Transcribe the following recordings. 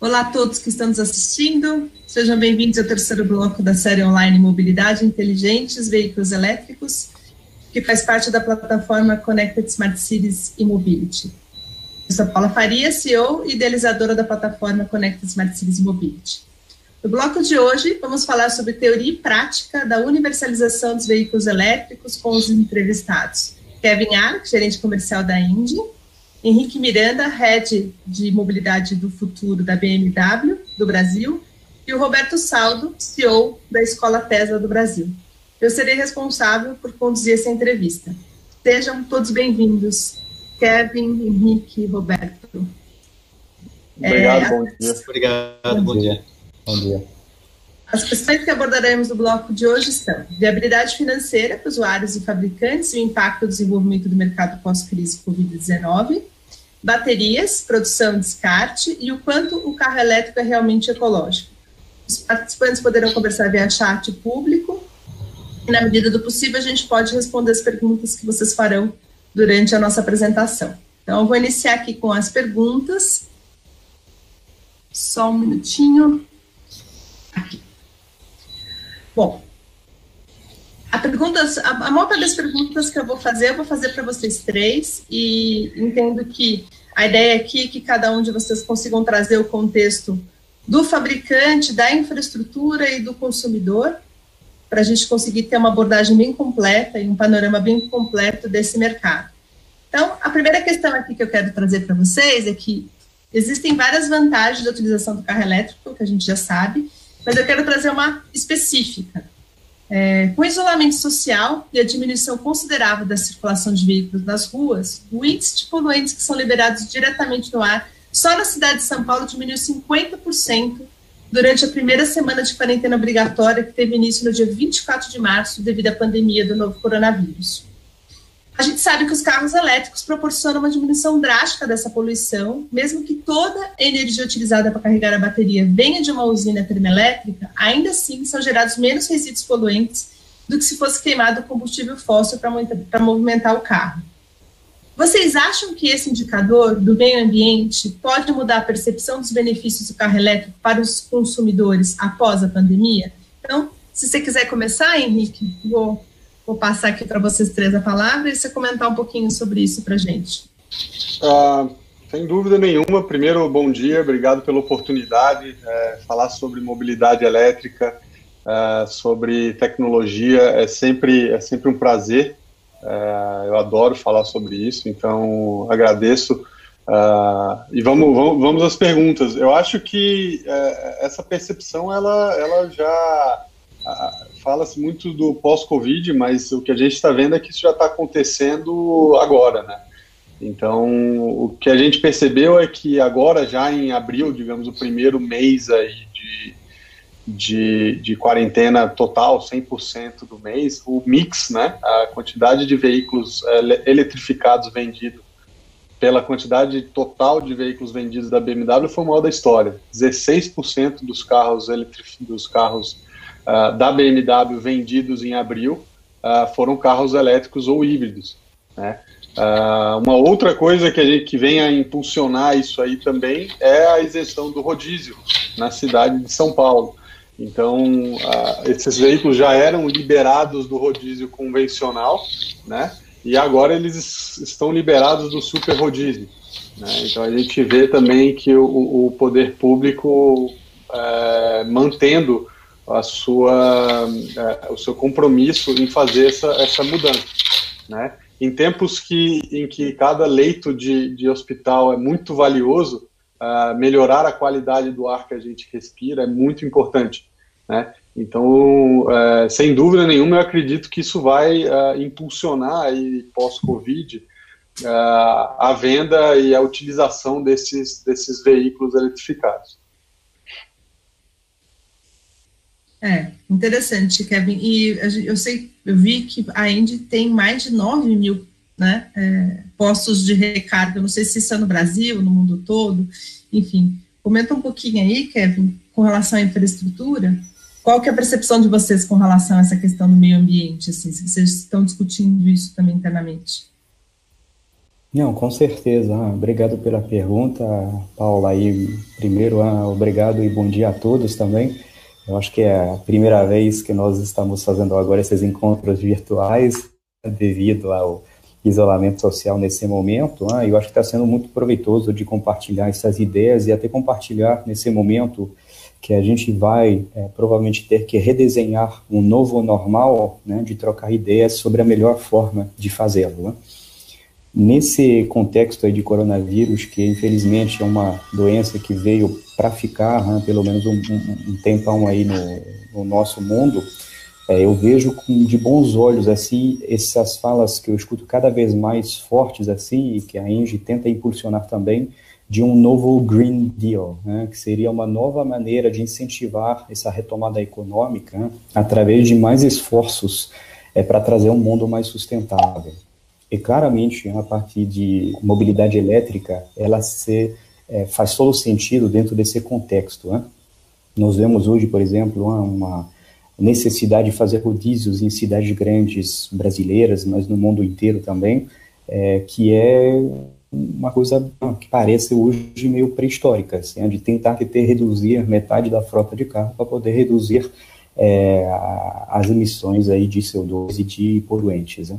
Olá a todos que estão nos assistindo, sejam bem-vindos ao terceiro bloco da série online Mobilidade Inteligentes, Veículos Elétricos, que faz parte da plataforma Connected Smart Cities e Mobility. Eu sou Paula Faria, CEO e idealizadora da plataforma Connected Smart Cities e Mobility. No bloco de hoje, vamos falar sobre teoria e prática da universalização dos veículos elétricos com os entrevistados. Kevin Ark, gerente comercial da Indy, Henrique Miranda, head de mobilidade do futuro da BMW do Brasil, e o Roberto Saldo, CEO da Escola Tesla do Brasil. Eu serei responsável por conduzir essa entrevista. Sejam todos bem-vindos, Kevin, Henrique, Roberto. Obrigado, é, bom dia. Obrigado, bom dia. Bom dia. As questões que abordaremos no bloco de hoje são viabilidade financeira para usuários e fabricantes e o impacto do desenvolvimento do mercado pós-crise Covid-19, baterias, produção e descarte e o quanto o carro elétrico é realmente ecológico. Os participantes poderão conversar via chat público e, na medida do possível, a gente pode responder as perguntas que vocês farão durante a nossa apresentação. Então, eu vou iniciar aqui com as perguntas. Só um minutinho. Bom, a pergunta, a, a maior parte das perguntas que eu vou fazer, eu vou fazer para vocês três, e entendo que a ideia aqui é que cada um de vocês consigam trazer o contexto do fabricante, da infraestrutura e do consumidor, para a gente conseguir ter uma abordagem bem completa e um panorama bem completo desse mercado. Então, a primeira questão aqui que eu quero trazer para vocês é que existem várias vantagens da utilização do carro elétrico, que a gente já sabe, mas eu quero trazer uma específica. É, com isolamento social e a diminuição considerável da circulação de veículos nas ruas, o índice de poluentes que são liberados diretamente no ar só na cidade de São Paulo diminuiu 50% durante a primeira semana de quarentena obrigatória que teve início no dia 24 de março devido à pandemia do novo coronavírus. A gente sabe que os carros elétricos proporcionam uma diminuição drástica dessa poluição, mesmo que toda a energia utilizada para carregar a bateria venha de uma usina termoelétrica, ainda assim são gerados menos resíduos poluentes do que se fosse queimado combustível fóssil para movimentar o carro. Vocês acham que esse indicador do meio ambiente pode mudar a percepção dos benefícios do carro elétrico para os consumidores após a pandemia? Então, se você quiser começar, Henrique, vou Vou passar aqui para vocês três a palavra e você comentar um pouquinho sobre isso para a gente. Uh, sem dúvida nenhuma. Primeiro, bom dia, obrigado pela oportunidade. É, falar sobre mobilidade elétrica, é, sobre tecnologia é sempre, é sempre um prazer. É, eu adoro falar sobre isso, então agradeço. Uh, e vamos, vamos, vamos às perguntas. Eu acho que é, essa percepção ela, ela já fala-se muito do pós-Covid, mas o que a gente está vendo é que isso já está acontecendo agora, né? Então, o que a gente percebeu é que agora, já em abril, digamos, o primeiro mês aí de, de, de quarentena total, 100% do mês, o mix, né, a quantidade de veículos eletrificados vendidos pela quantidade total de veículos vendidos da BMW foi o maior da história. 16% dos carros, dos carros uh, da BMW vendidos em abril uh, foram carros elétricos ou híbridos. Né? Uh, uma outra coisa que a gente que vem a impulsionar isso aí também é a isenção do rodízio na cidade de São Paulo. Então, esses veículos já eram liberados do rodízio convencional, né? E agora eles estão liberados do super rodízio. Né? Então a gente vê também que o, o poder público é, mantendo a sua, é, o seu compromisso em fazer essa, essa mudança, né? Em tempos que, em que cada leito de, de hospital é muito valioso, uh, melhorar a qualidade do ar que a gente respira é muito importante, né? Então, uh, sem dúvida nenhuma, eu acredito que isso vai uh, impulsionar aí pós-Covid a venda e a utilização desses, desses veículos eletrificados. É, interessante, Kevin. E eu sei, eu vi que a Indy tem mais de 9 mil né, é, postos de recarga. Não sei se isso é no Brasil, no mundo todo. Enfim, comenta um pouquinho aí, Kevin, com relação à infraestrutura. Qual que é a percepção de vocês com relação a essa questão do meio ambiente? Assim, se vocês estão discutindo isso também internamente? Não, com certeza. Ah, obrigado pela pergunta, Paula. E primeiro, ah, obrigado e bom dia a todos também. Eu acho que é a primeira vez que nós estamos fazendo agora esses encontros virtuais devido ao isolamento social nesse momento. Ah, eu acho que está sendo muito proveitoso de compartilhar essas ideias e até compartilhar nesse momento que a gente vai é, provavelmente ter que redesenhar um novo normal, né, de trocar ideias sobre a melhor forma de fazê-lo. Né? Nesse contexto aí de coronavírus, que infelizmente é uma doença que veio para ficar, né, pelo menos um, um, um tempão aí no, no nosso mundo, é, eu vejo com, de bons olhos assim essas falas que eu escuto cada vez mais fortes assim e que a Engie tenta impulsionar também de um novo Green Deal, né, que seria uma nova maneira de incentivar essa retomada econômica né, através de mais esforços é, para trazer um mundo mais sustentável. E claramente, a partir de mobilidade elétrica, ela se, é, faz todo sentido dentro desse contexto. Né? Nós vemos hoje, por exemplo, uma necessidade de fazer rodízios em cidades grandes brasileiras, mas no mundo inteiro também, é, que é uma coisa que parece hoje meio pré-histórica, assim, de tentar ter reduzir metade da frota de carro para poder reduzir é, as emissões aí de CO2 e de poluentes. Né?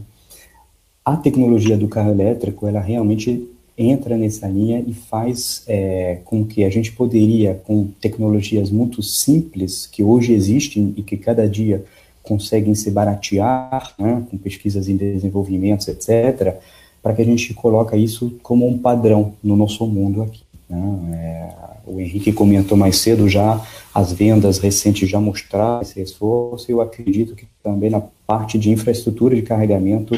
A tecnologia do carro elétrico, ela realmente entra nessa linha e faz é, com que a gente poderia, com tecnologias muito simples que hoje existem e que cada dia conseguem se baratear, né, com pesquisas em desenvolvimento, etc., para que a gente coloque isso como um padrão no nosso mundo aqui. Né? É, o Henrique comentou mais cedo já, as vendas recentes já mostraram esse esforço, e eu acredito que também na parte de infraestrutura de carregamento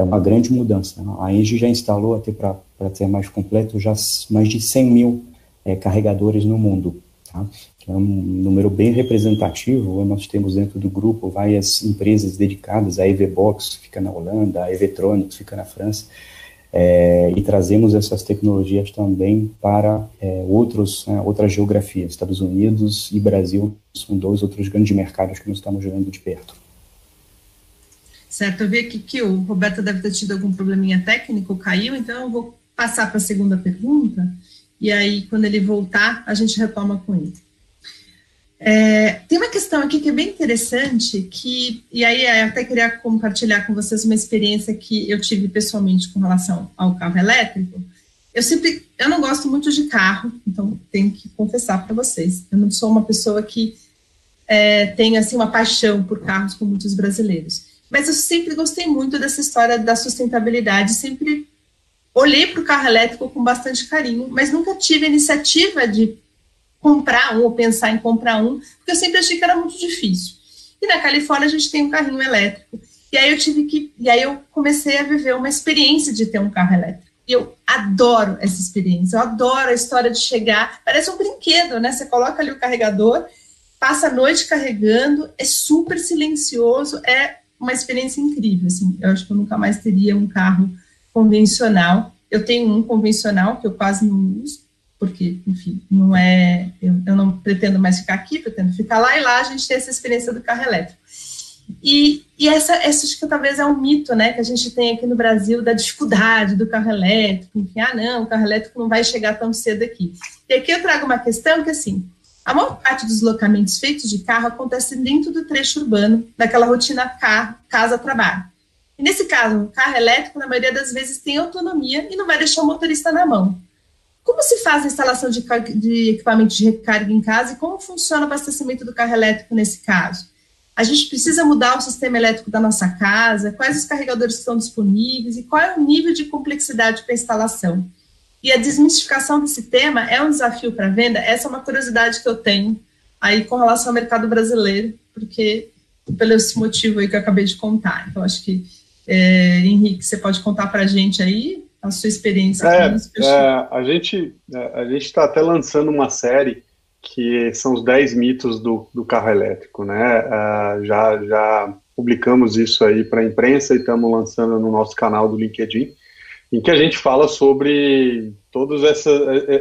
é uma grande mudança. Né? A Engie já instalou, até para ser mais completo, já mais de 100 mil é, carregadores no mundo. Tá? É um número bem representativo. Nós temos dentro do grupo várias empresas dedicadas. A EVBox fica na Holanda, a Evetronics fica na França. É, e trazemos essas tecnologias também para é, outros, né, outras geografias. Estados Unidos e Brasil são dois outros grandes mercados que nós estamos jogando de perto. Certo, eu vi aqui que o Roberto deve ter tido algum probleminha técnico, caiu, então eu vou passar para a segunda pergunta, e aí, quando ele voltar, a gente retoma com ele. É, tem uma questão aqui que é bem interessante, que, e aí eu até queria compartilhar com vocês uma experiência que eu tive pessoalmente com relação ao carro elétrico. Eu sempre, eu não gosto muito de carro, então tenho que confessar para vocês, eu não sou uma pessoa que é, tem assim uma paixão por carros como muitos brasileiros. Mas eu sempre gostei muito dessa história da sustentabilidade, sempre olhei para o carro elétrico com bastante carinho, mas nunca tive a iniciativa de comprar um ou pensar em comprar um, porque eu sempre achei que era muito difícil. E na Califórnia a gente tem um carrinho elétrico. E aí eu tive que, e aí eu comecei a viver uma experiência de ter um carro elétrico. E eu adoro essa experiência, eu adoro a história de chegar, parece um brinquedo, né? Você coloca ali o carregador, passa a noite carregando, é super silencioso, é uma experiência incrível, assim. Eu acho que eu nunca mais teria um carro convencional. Eu tenho um convencional que eu quase não uso, porque, enfim, não é. Eu, eu, não pretendo mais ficar aqui, pretendo ficar lá e lá a gente tem essa experiência do carro elétrico. E, e essa, essa acho que talvez é um mito, né, que a gente tem aqui no Brasil da dificuldade do carro elétrico, enfim, ah, não, o carro elétrico não vai chegar tão cedo aqui. E aqui eu trago uma questão que, assim, a maior parte dos locamentos feitos de carro acontece dentro do trecho urbano, daquela rotina casa-trabalho. E nesse caso, o carro elétrico, na maioria das vezes, tem autonomia e não vai deixar o motorista na mão. Como se faz a instalação de, de equipamento de recarga em casa e como funciona o abastecimento do carro elétrico nesse caso? A gente precisa mudar o sistema elétrico da nossa casa? Quais os carregadores estão disponíveis e qual é o nível de complexidade para a instalação? E a desmistificação desse tema é um desafio para a venda? Essa é uma curiosidade que eu tenho aí com relação ao mercado brasileiro, porque pelo esse motivo aí que eu acabei de contar. Então, acho que, é, Henrique, você pode contar para a gente aí a sua experiência. É, é, a gente é, a gente está até lançando uma série que são os 10 mitos do, do carro elétrico, né? Uh, já, já publicamos isso aí para a imprensa e estamos lançando no nosso canal do LinkedIn, em que a gente fala sobre todos essa,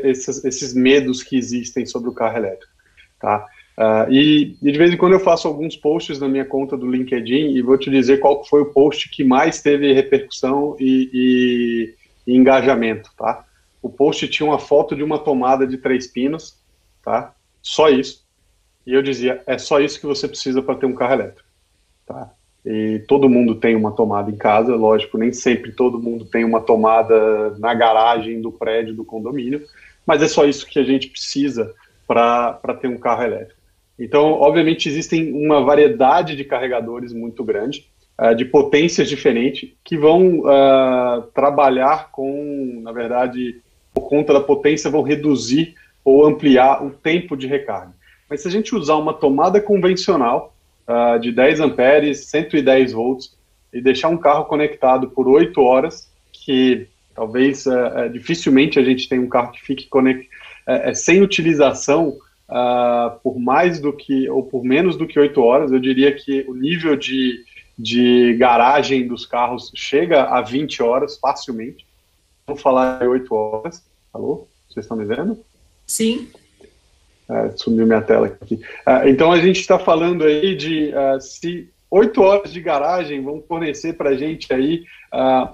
esses, esses medos que existem sobre o carro elétrico, tá? Uh, e, e, de vez em quando eu faço alguns posts na minha conta do LinkedIn e vou te dizer qual foi o post que mais teve repercussão e, e e engajamento, tá? O post tinha uma foto de uma tomada de três pinos, tá? Só isso. E eu dizia, é só isso que você precisa para ter um carro elétrico, tá? E todo mundo tem uma tomada em casa, lógico, nem sempre todo mundo tem uma tomada na garagem do prédio do condomínio, mas é só isso que a gente precisa para ter um carro elétrico. Então, obviamente, existem uma variedade de carregadores muito grande, uh, de potências diferentes, que vão uh, trabalhar com, na verdade, por conta da potência, vão reduzir ou ampliar o tempo de recarga. Mas se a gente usar uma tomada convencional uh, de 10 amperes, 110 volts, e deixar um carro conectado por 8 horas, que talvez uh, dificilmente a gente tenha um carro que fique conect... uh, sem utilização por mais do que, ou por menos do que 8 horas, eu diria que o nível de, de garagem dos carros chega a 20 horas facilmente. Vamos falar em 8 horas. Alô? Vocês estão me vendo? Sim. Uh, sumiu minha tela aqui. Uh, então a gente está falando aí de uh, se oito horas de garagem vão fornecer para a gente aí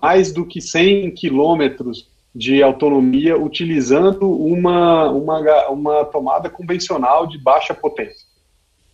mais do que 100 quilômetros de autonomia utilizando uma, uma, uma tomada convencional de baixa potência.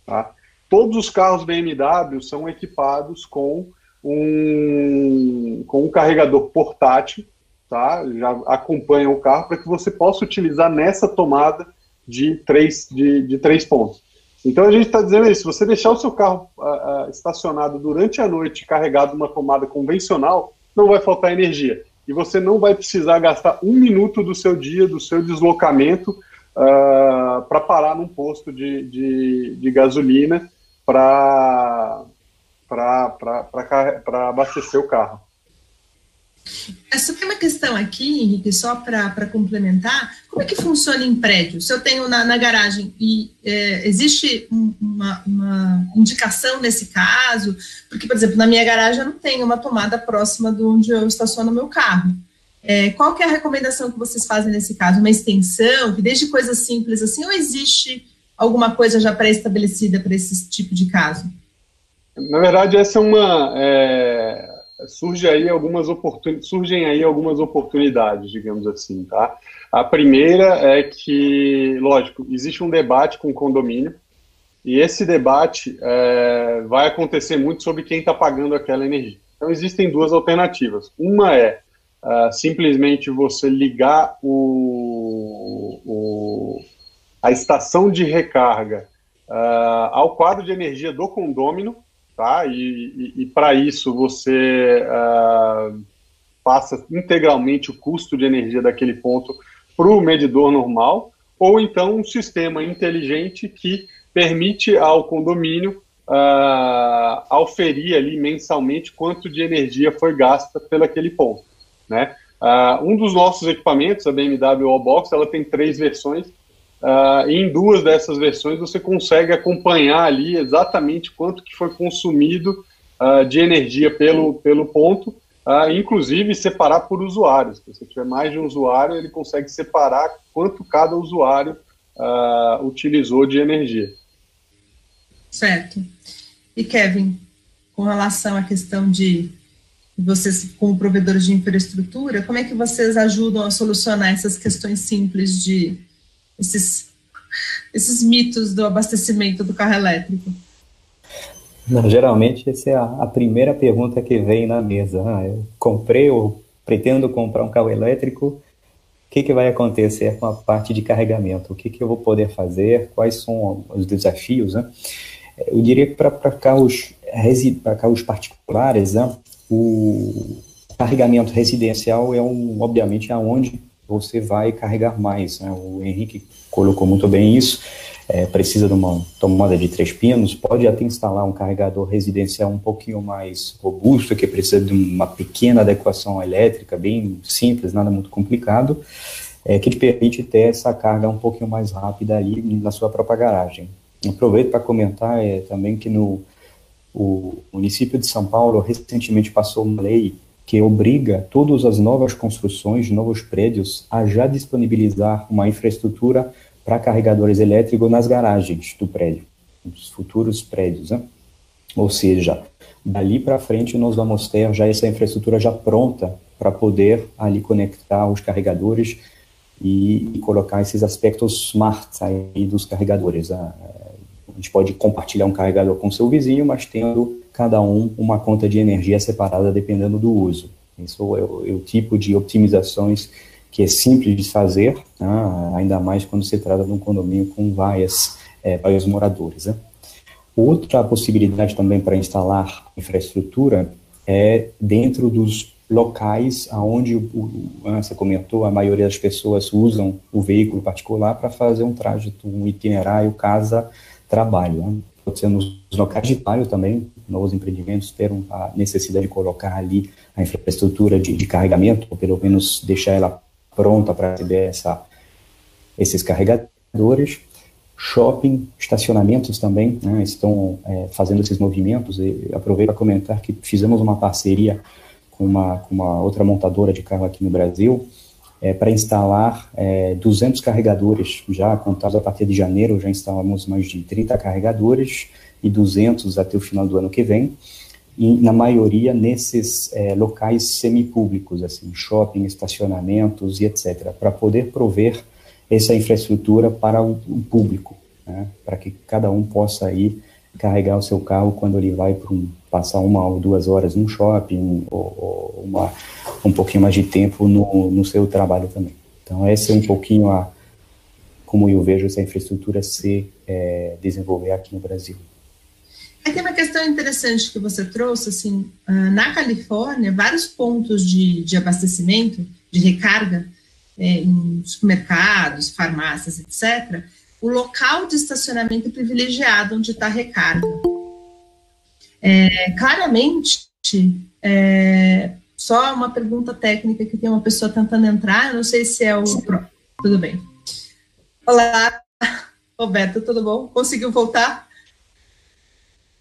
Tá? Todos os carros BMW são equipados com um, com um carregador portátil, tá? já acompanha o carro para que você possa utilizar nessa tomada de três, de, de três pontos. Então a gente está dizendo isso: você deixar o seu carro uh, uh, estacionado durante a noite carregado numa tomada convencional, não vai faltar energia. E você não vai precisar gastar um minuto do seu dia, do seu deslocamento, uh, ah, para parar num posto de, de, de gasolina para abastecer o carro. Essa tem uma questão aqui, Henrique, só para complementar. Como é que funciona em prédio? Se eu tenho na, na garagem e é, existe uma, uma, indicação nesse caso, porque, por exemplo, na minha garagem eu não tenho uma tomada próxima de onde eu estaciono meu carro. É, qual que é a recomendação que vocês fazem nesse caso? Uma extensão, que desde coisas simples assim, ou existe alguma coisa já pré-estabelecida para esse tipo de caso? Na verdade, essa é uma... É surge aí algumas oportun... surgem aí algumas oportunidades, digamos assim, tá? A primeira é que, lógico, existe um debate com o condomínio e esse debate é, vai acontecer muito sobre quem está pagando aquela energia. Então existem duas alternativas. Uma é uh, simplesmente você ligar o, o, a estação de recarga uh, ao quadro de energia do condômino tá? E, e, e para isso você uh, passa integralmente o custo de energia daquele ponto para o medidor normal, ou então um sistema inteligente que permite ao condomínio uh, auferir ali mensalmente quanto de energia foi gasta pelaquele ponto, né? Uh, um dos nossos equipamentos, a BMW Wallbox, ela tem três versões, Uh, em duas dessas versões você consegue acompanhar ali exatamente quanto que foi consumido uh, de energia pelo, pelo ponto, uh, inclusive separar por usuários. Se você tiver mais de um usuário, ele consegue separar quanto cada usuário utilizou de energia. Certo. E Kevin, com relação à questão de vocês, como provedores de infraestrutura, como é que vocês ajudam a solucionar essas questões simples de esses, esses mitos do abastecimento do carro elétrico? Não, geralmente, essa é a, a, primeira pergunta que vem na mesa. Ah, eu comprei ou pretendo comprar um carro elétrico, o que, que vai acontecer com a parte de carregamento? O que, que eu vou poder fazer? Quais são os desafios? Né? Eu diria que para carros, carros particulares, né, o carregamento residencial é um, obviamente, aonde você vai carregar mais. Né? O Henrique colocou muito bem isso. É, precisa de uma tomada de três pinos, pode até instalar um carregador residencial um pouquinho mais robusto, que precisa de uma pequena adequação elétrica, bem simples, nada muito complicado, é, que te permite ter essa carga um pouquinho mais rápida ali na sua própria garagem. Aproveito para comentar é, também que no o município de São Paulo recentemente passou uma lei que obriga todas as novas construções, novos prédios, a já disponibilizar uma infraestrutura para carregadores elétricos nas garagens do prédio, nos futuros prédios. Né? Ou seja, dali para frente nós vamos ter já essa infraestrutura já pronta para poder ali conectar os carregadores e, colocar esses aspectos smart aí dos carregadores. A, a gente pode compartilhar um carregador com seu vizinho, mas tendo cada um uma conta de energia separada dependendo do uso. Isso é o, é o tipo de optimizações que é simples de fazer, né, ainda mais quando se trata de um condomínio com várias, é, vários moradores. Né. Outra possibilidade também para instalar infraestrutura é dentro dos locais onde, você comentou, a maioria das pessoas usam o veículo particular para fazer um trajeto, um itinerário casa-trabalho. Né? Pode nos locais de trabalho também, novos empreendimentos ter a necessidade de colocar ali a infraestrutura de, de carregamento, ou pelo menos deixar ela pronta para receber essa, esses carregadores. Shopping, estacionamentos também né, estão é, fazendo esses movimentos. E aproveito para comentar que fizemos uma parceria com uma, com uma outra montadora de carro aqui no Brasil é, para instalar é, 200 carregadores. Já contados a partir de janeiro, já instalamos mais de 30 carregadores e 200 até o final do ano que vem e na maioria nesses é, locais semipúblicos, assim, shopping, estacionamentos e etc., para poder prover essa infraestrutura para o, o público, né, para que cada um possa ir carregar o seu carro quando ele vai para um, passar uma ou duas horas no shopping ou, ou uma, um pouquinho mais de tempo no, no seu trabalho também. Então, essa é um pouquinho a como eu vejo essa infraestrutura se é, desenvolver aqui no Brasil. Aí tem uma questão interessante que você trouxe, assim, ah, na Califórnia, vários pontos de, de abastecimento, de recarga, é, em supermercados, farmácias, etc., o local de estacionamento privilegiado onde está a recarga. É, claramente, é, só uma pergunta técnica que tem uma pessoa tentando entrar, não sei se é o. Tudo bem. Olá, Roberto, tudo bom? Conseguiu voltar?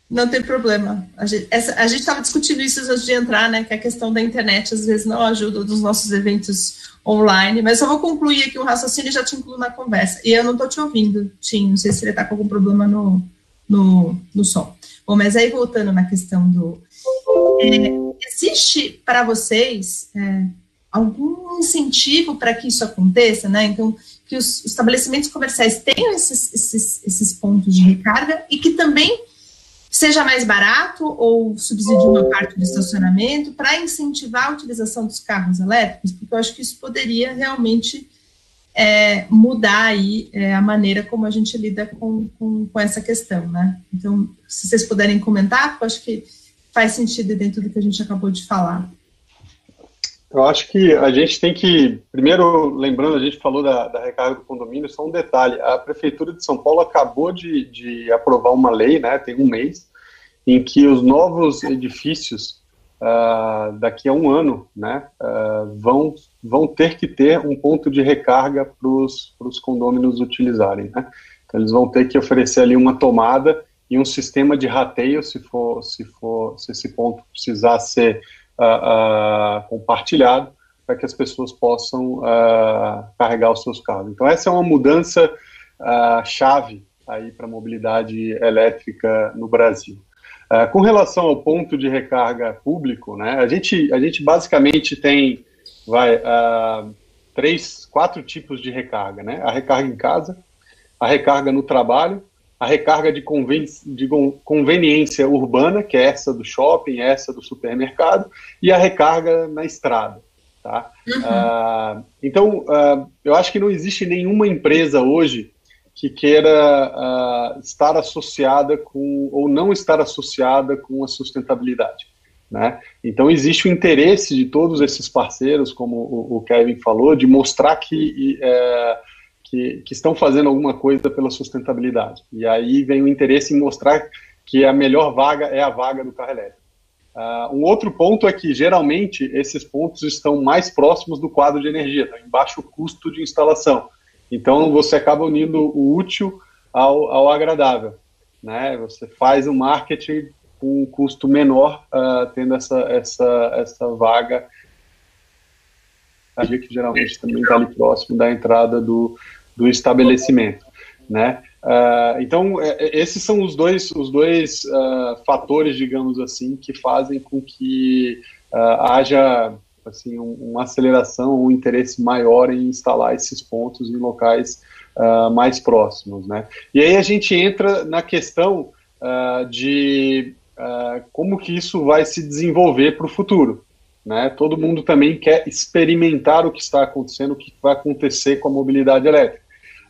Não tem problema. A gente estava discutindo isso antes de entrar, né? Que a questão da internet às vezes não ajuda dos nossos eventos online, mas eu vou concluir aqui o raciocínio e já te incluo na conversa. E eu não estou te ouvindo, Tim, não sei se ele está com algum problema no, no, no som. Bom, mas aí voltando na questão do. É, existe para vocês é, algum incentivo para que isso aconteça, né? Então, que os estabelecimentos comerciais tenham esses, esses, esses pontos de recarga e que também seja mais barato ou subsidie uma parte do estacionamento para incentivar a utilização dos carros elétricos, porque eu acho que isso poderia realmente é, mudar aí é, a maneira como a gente lida com, com, com, essa questão, né? Então, se vocês puderem comentar, eu acho que faz sentido dentro do que a gente acabou de falar. Eu acho que a gente tem que, primeiro, lembrando, a gente falou da, da recarga do condomínio, só um detalhe, a Prefeitura de São Paulo acabou de, de aprovar uma lei, né, tem um mês, em que os novos edifícios, uh, daqui a um ano, né, uh, vão, vão ter que ter um ponto de recarga para os condôminos utilizarem, né, então eles vão ter que oferecer ali uma tomada e um sistema de rateio, se for, se for, se esse ponto precisar ser uh, compartilhado para que as pessoas possam uh, carregar os seus carros. Então essa é uma mudança chave aí para a mobilidade elétrica no Brasil. com relação ao ponto de recarga público, né, a gente a gente basicamente tem vai três, quatro tipos de recarga, né? A recarga em casa, a recarga no trabalho a recarga de, conven de conveniência urbana, que é essa do shopping, essa do supermercado, e a recarga na estrada. Tá? Uhum. Uh, então, uh, eu acho que não existe nenhuma empresa hoje que queira uh, estar associada com, ou não estar associada com a sustentabilidade. Né? Então, existe o interesse de todos esses parceiros, como o, o Kevin falou, de mostrar que. Uh, que, que estão fazendo alguma coisa pela sustentabilidade. E aí vem o interesse em mostrar que a melhor vaga é a vaga do carro elétrico. Uh, um outro ponto é que, geralmente, esses pontos estão mais próximos do quadro de energia, tá? em baixo custo de instalação. Então, você acaba unindo o útil ao, ao agradável. Né? Você faz um marketing com um custo menor, uh, tendo essa, essa, essa vaga que geralmente também está ali próximo da entrada do, do estabelecimento, né? Uh, então, é, é, esses são os dois, os dois uh, fatores, digamos assim, que fazem com que uh, haja assim, um, uma aceleração, um interesse maior em instalar esses pontos em locais mais próximos, né? E aí a gente entra na questão de como que isso vai se desenvolver para o futuro, né? Todo mundo também quer experimentar o que está acontecendo, o que vai acontecer com a mobilidade elétrica.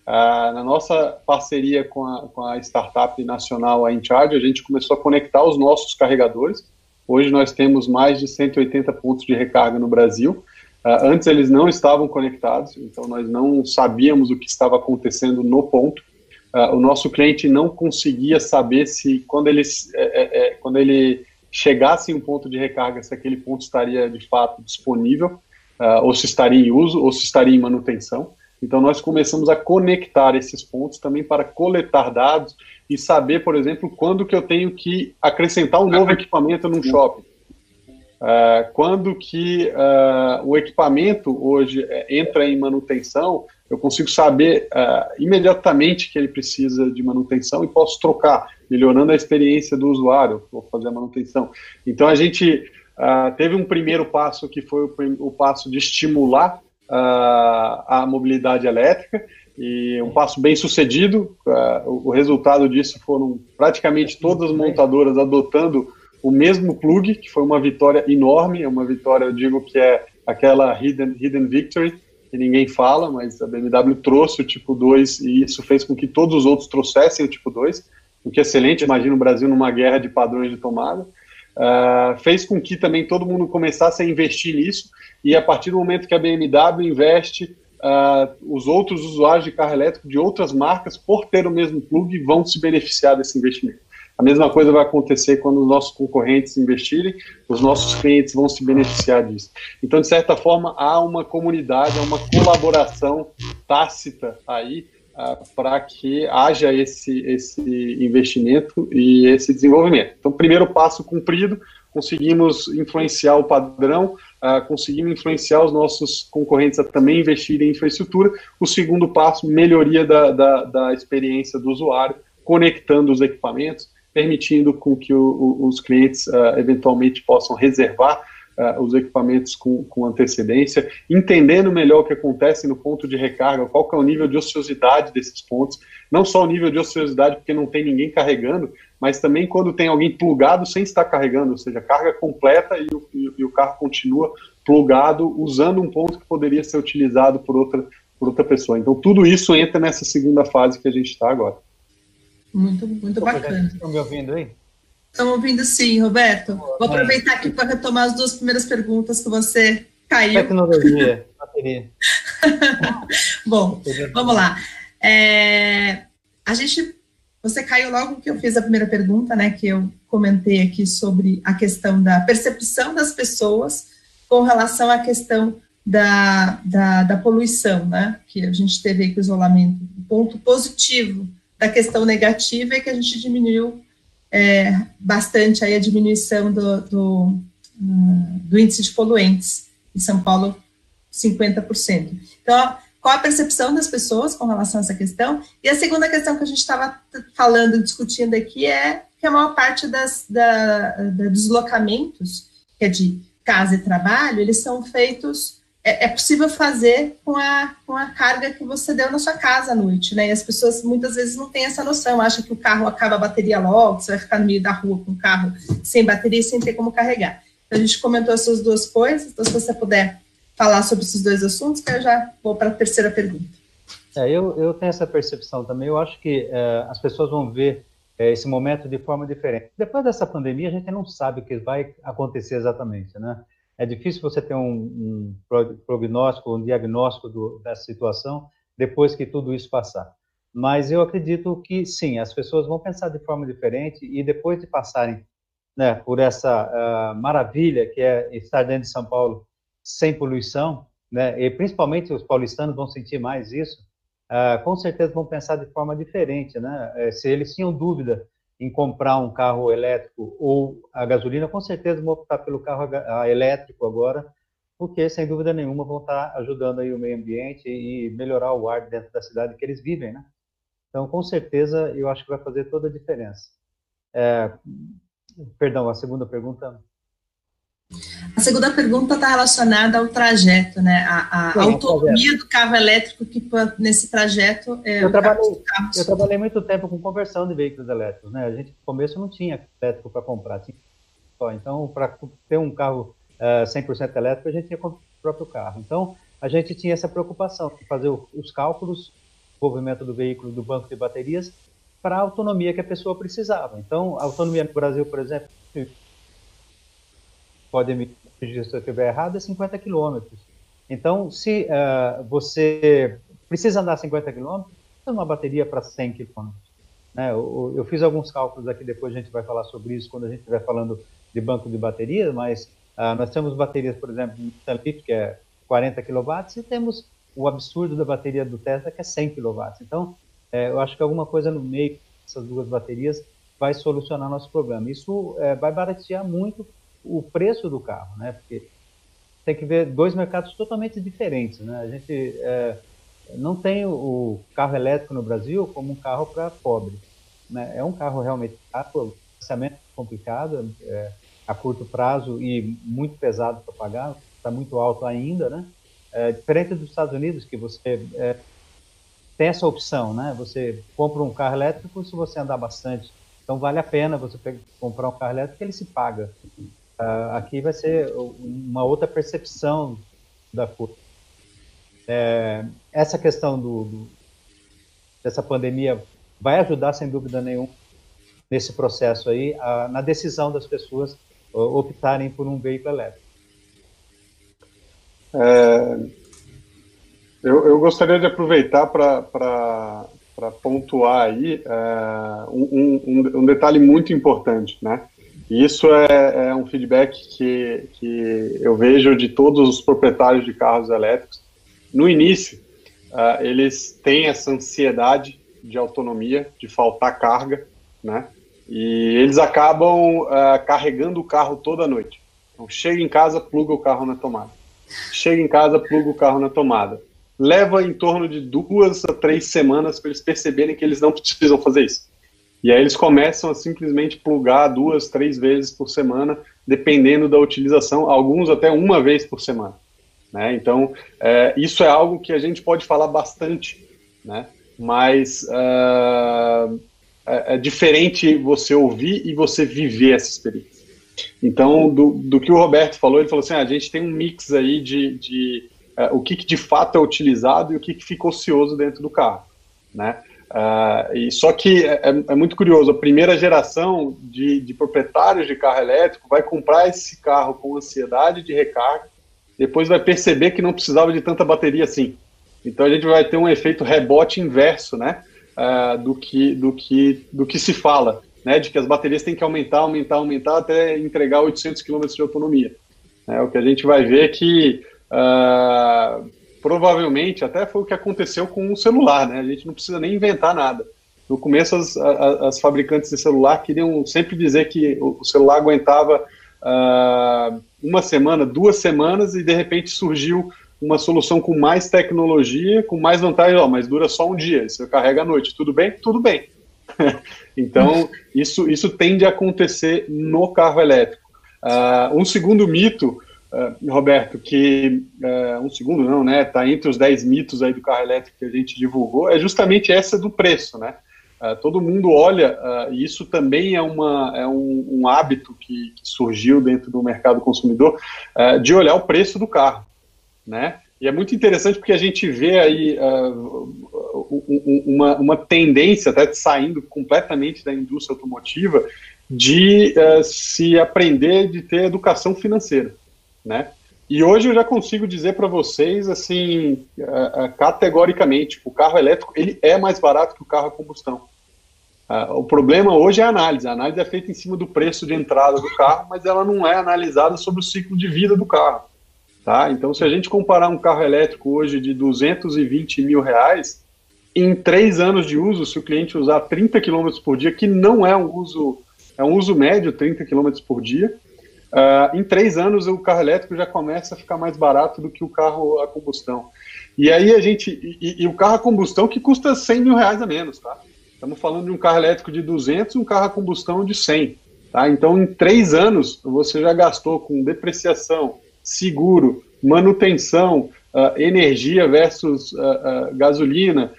na nossa parceria com a, com a startup nacional, a InCharge, a gente começou a conectar os nossos carregadores, Hoje nós temos mais de 180 pontos de recarga no Brasil. Uh, antes eles não estavam conectados, então nós não sabíamos o que estava acontecendo no ponto. Uh, o nosso cliente não conseguia saber se quando ele, é, é, é, quando ele chegasse em um ponto de recarga, se aquele ponto estaria de fato disponível, uh, ou se estaria em uso, ou se estaria em manutenção. Então nós começamos a conectar esses pontos também para coletar dados e saber, por exemplo, quando que eu tenho que acrescentar um novo equipamento num shopping. Uh, quando que uh, o equipamento hoje uh, entra em manutenção, eu consigo saber imediatamente que ele precisa de manutenção e posso trocar, melhorando a experiência do usuário, vou fazer a manutenção. Então a gente teve um primeiro passo que foi o, o passo de estimular a mobilidade elétrica, e um passo bem sucedido. Uh, o resultado disso foram praticamente todas as montadoras adotando o mesmo plug, que foi uma vitória enorme, é uma vitória, eu digo que é aquela hidden, hidden victory, que ninguém fala, mas a BMW trouxe o tipo 2 e isso fez com que todos os outros trouxessem o tipo 2, o que é excelente, imagina o Brasil numa guerra de padrões de tomada. Uh, fez com que também todo mundo começasse a investir nisso, e a partir do momento que a BMW investe uh, os outros usuários de carro elétrico de outras marcas, por ter o mesmo plug, vão se beneficiar desse investimento. A mesma coisa vai acontecer quando os nossos concorrentes investirem, os nossos clientes vão se beneficiar disso. Então, de certa forma, há uma comunidade, há uma colaboração tácita aí uh, para que haja esse, esse investimento e esse desenvolvimento. Então, primeiro passo cumprido, conseguimos influenciar o padrão, uh, conseguimos influenciar os nossos concorrentes a também investirem em infraestrutura. O segundo passo, melhoria da, da, da experiência do usuário, conectando os equipamentos, permitindo com que o, o, os clientes uh, eventualmente possam reservar uh, os equipamentos com, com, antecedência, entendendo melhor o que acontece no ponto de recarga, qual é o nível de ociosidade desses pontos, não só o nível de ociosidade porque não tem ninguém carregando, mas também quando tem alguém plugado sem estar carregando, ou seja, carga completa e o, e, e o carro continua plugado usando um ponto que poderia ser utilizado por outra, por outra pessoa. Então, tudo isso entra nessa segunda fase que a gente está agora. Muito, muito bacana. Estão me ouvindo aí? Estão ouvindo sim, Roberto. Vou aproveitar aqui para retomar as duas primeiras perguntas que você caiu. Tecnologia, bateria. Bom, vamos lá. É, a gente você caiu logo que eu fiz a primeira pergunta, né, que eu comentei aqui sobre a questão da percepção das pessoas com relação à questão da, da, da poluição, né, que a gente teve aí com o isolamento. Ponto positivo da questão negativa é que a gente diminuiu é, bastante aí a diminuição do, do, do índice de poluentes. Em São Paulo, 50%. Então, qual a percepção das pessoas com relação a essa questão. E a segunda questão que a gente estava falando, discutindo aqui, é que a maior parte das, da, da deslocamentos, que é de casa e trabalho, eles são feitos, é, é, possível fazer com a, com a carga que você deu na sua casa à noite, né? E as pessoas muitas vezes não têm essa noção, acham que o carro acaba a bateria logo, você vai ficar no meio da rua com o carro sem bateria, sem ter como carregar. Então, a gente comentou essas duas coisas, então se você puder falar sobre esses dois assuntos, que eu já vou para a terceira pergunta. É, eu, eu tenho essa percepção também. Eu acho que é, as pessoas vão ver é, esse momento de forma diferente. Depois dessa pandemia, a gente não sabe o que vai acontecer exatamente, né? É difícil você ter um, um prognóstico, um diagnóstico do, dessa situação depois que tudo isso passar. Mas eu acredito que sim, as pessoas vão pensar de forma diferente e depois de passarem né, por essa uh, maravilha que é estar dentro de São Paulo sem poluição, né, e principalmente os paulistanos vão sentir mais isso, uh, com certeza vão pensar de forma diferente, né? Eh, se eles tinham dúvida em comprar um carro elétrico ou a gasolina, com certeza vão optar pelo carro elétrico agora, porque sem dúvida nenhuma vão estar ajudando aí o meio ambiente e melhorar o ar dentro da cidade que eles vivem, né? Então, com certeza, eu acho que vai fazer toda a diferença. É, perdão, a segunda pergunta. A segunda pergunta está relacionada ao trajeto, né? A, a Sim, autonomia do carro elétrico que nesse trajeto é eu trabalhei, eu trabalhei muito tempo com conversão de veículos elétricos, né? A gente no começo não tinha elétrico para comprar, tinha então para ter um carro uh, 100% elétrico a gente tinha o próprio carro. Então a gente tinha essa preocupação de fazer os cálculos, o movimento do veículo do banco de baterias para a autonomia que a pessoa precisava. Então a autonomia no Brasil, por exemplo, pode me corrigir se eu estiver errado, é 50 quilômetros. Então, se uh, você precisa andar 50 quilômetros, uma bateria para 100 quilômetros. Né? Eu, eu, fiz alguns cálculos aqui, depois a gente vai falar sobre isso quando a gente estiver falando de banco de baterias, mas uh, nós temos baterias, por exemplo, Leaf, que é 40 kW, e temos o absurdo da bateria do Tesla, que é 100 kW. Então, é, eu acho que alguma coisa no meio dessas duas baterias vai solucionar nosso problema. Isso é, vai baratear muito o preço do carro, né? Porque tem que ver dois mercados totalmente diferentes, né? A gente é, não tem o carro elétrico no Brasil como um carro para pobre, né? É um carro realmente caro, financiamento complicado, é, a curto prazo e muito pesado para pagar, está muito alto ainda, né? É, diferente dos Estados Unidos, que você é, tem essa opção, né? Você compra um carro elétrico se você andar bastante. Então vale a pena você comprar um carro elétrico que ele se paga. Uh, aqui vai ser uma outra percepção da coisa. É, essa questão do, do, dessa pandemia vai ajudar, sem dúvida nenhuma, nesse processo aí, a, na decisão das pessoas optarem por um veículo elétrico. É, eu, eu, gostaria de aproveitar para pontuar aí é, um, um, um, detalhe muito importante, né? E isso é, é, um feedback que, que eu vejo de todos os proprietários de carros elétricos. No início, uh, eles têm essa ansiedade de autonomia, de faltar carga, né? E eles acabam uh, carregando o carro toda noite. Então, chega em casa, pluga o carro na tomada. Chega em casa, pluga o carro na tomada. Leva em torno de duas a três semanas para eles perceberem que eles não precisam fazer isso. E aí eles começam a simplesmente plugar duas, três vezes por semana, dependendo da utilização, alguns até uma vez por semana. Né? Então, é, isso é algo que a gente pode falar bastante, né? mas uh, é, é, diferente você ouvir e você viver essa experiência. Então, do, do que o Roberto falou, ele falou assim, ah, a gente tem um mix aí de, de uh, o que, que, de fato é utilizado e o que, que fica ocioso dentro do carro. Né? Uh, e só que é, é, é, muito curioso, a primeira geração de, de, proprietários de carro elétrico vai comprar esse carro com ansiedade de recarga, depois vai perceber que não precisava de tanta bateria assim. Então a gente vai ter um efeito rebote inverso, né, uh, do, que, do, que, do que se fala, né, de que as baterias têm que aumentar, aumentar, aumentar até entregar 800 km de autonomia. É, o que a gente vai ver é que uh, provavelmente até foi o que aconteceu com o celular, né? A gente não precisa nem inventar nada. No começo, as, as, as fabricantes de celular queriam sempre dizer que o, celular aguentava uh, uma semana, duas semanas, e de repente surgiu uma solução com mais tecnologia, com mais vantagem, mas dura só um dia, você carrega à noite, tudo bem? Tudo bem. então, isso, isso tende a acontecer no carro elétrico. Uh, um segundo mito Uh, Roberto, que uh, um segundo não, né? Está entre os 10 mitos aí do carro elétrico que a gente divulgou, é justamente essa do preço, né? Uh, todo mundo olha, e isso também é, uma, é um, um hábito que, que, surgiu dentro do mercado consumidor, de olhar o preço do carro, né? E é muito interessante porque a gente vê aí uma, uma tendência, até saindo completamente da indústria automotiva, de se aprender de ter educação financeira né? E hoje eu já consigo dizer para vocês, assim, uh, uh, categoricamente, o carro elétrico ele é mais barato que o carro a combustão. Uh, o problema hoje é a análise. A análise é feita em cima do preço de entrada do carro, mas ela não é analisada sobre o ciclo de vida do carro. Tá? Então, se a gente comparar um carro elétrico hoje de 220 mil reais, em três anos de uso, se o cliente usar 30 km por dia, que não é um uso, é um uso médio, 30 km por dia, Uh, em três anos o carro elétrico já começa a ficar mais barato do que o carro a combustão. E aí a gente. E, e, o carro a combustão que custa 100 mil reais a menos, tá? Estamos falando de um carro elétrico de 200 e um carro a combustão de 100. Tá? Então, em três anos, você já gastou com depreciação, seguro, manutenção, uh, energia versus uh, gasolina,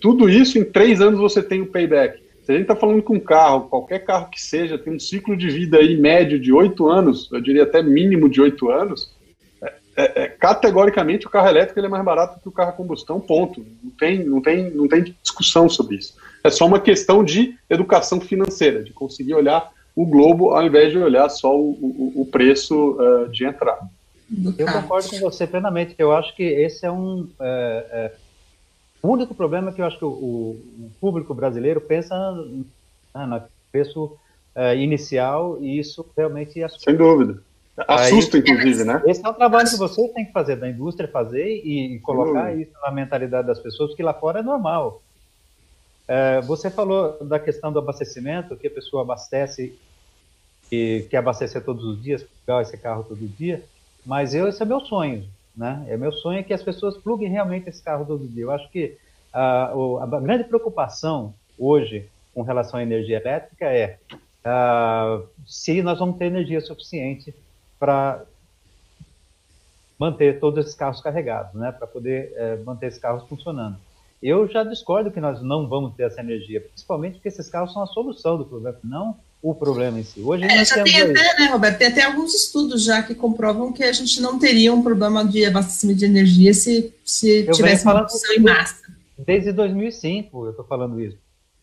tudo isso em três anos você tem o um payback. Se a gente está falando com um carro, qualquer carro que seja, tem um ciclo de vida aí médio de oito anos, eu diria até mínimo de oito anos, é, é, é, categoricamente o carro elétrico ele é mais barato que o carro a combustão, ponto. Não tem, não, tem, não tem discussão sobre isso. É só uma questão de educação financeira, de conseguir olhar o globo ao invés de olhar só o, o, o preço uh, de entrada. Eu concordo com você plenamente. Eu acho que esse é um. É, é, o único problema é que eu acho que o, o público brasileiro pensa né, no preço é, inicial e isso realmente assusta. Sem dúvida. Assusta, Aí, inclusive, né? Esse é o trabalho que você tem que fazer, da indústria fazer e, e colocar isso na mentalidade das pessoas, que lá fora é normal. É, você falou da questão do abastecimento, que a pessoa abastece e quer abastecer todos os dias, pegar esse carro todo dia. Mas eu, esse é meu sonho, né? É meu sonho que as pessoas pluguem realmente esse carro todo dia. Eu acho que a, a grande preocupação hoje com relação à energia elétrica é uh, se nós vamos ter energia suficiente para manter todos esses carros carregados, né? Para poder uh, manter esses carros funcionando. Eu já discordo que nós não vamos ter essa energia, principalmente porque esses carros são a solução do problema, não o problema em si. Hoje é, já tem até, né, Roberto, tem até alguns estudos já que comprovam que a gente não teria um problema de abastecimento de energia se, se eu tivesse uma produção em massa. Desde 2005 eu estou falando isso.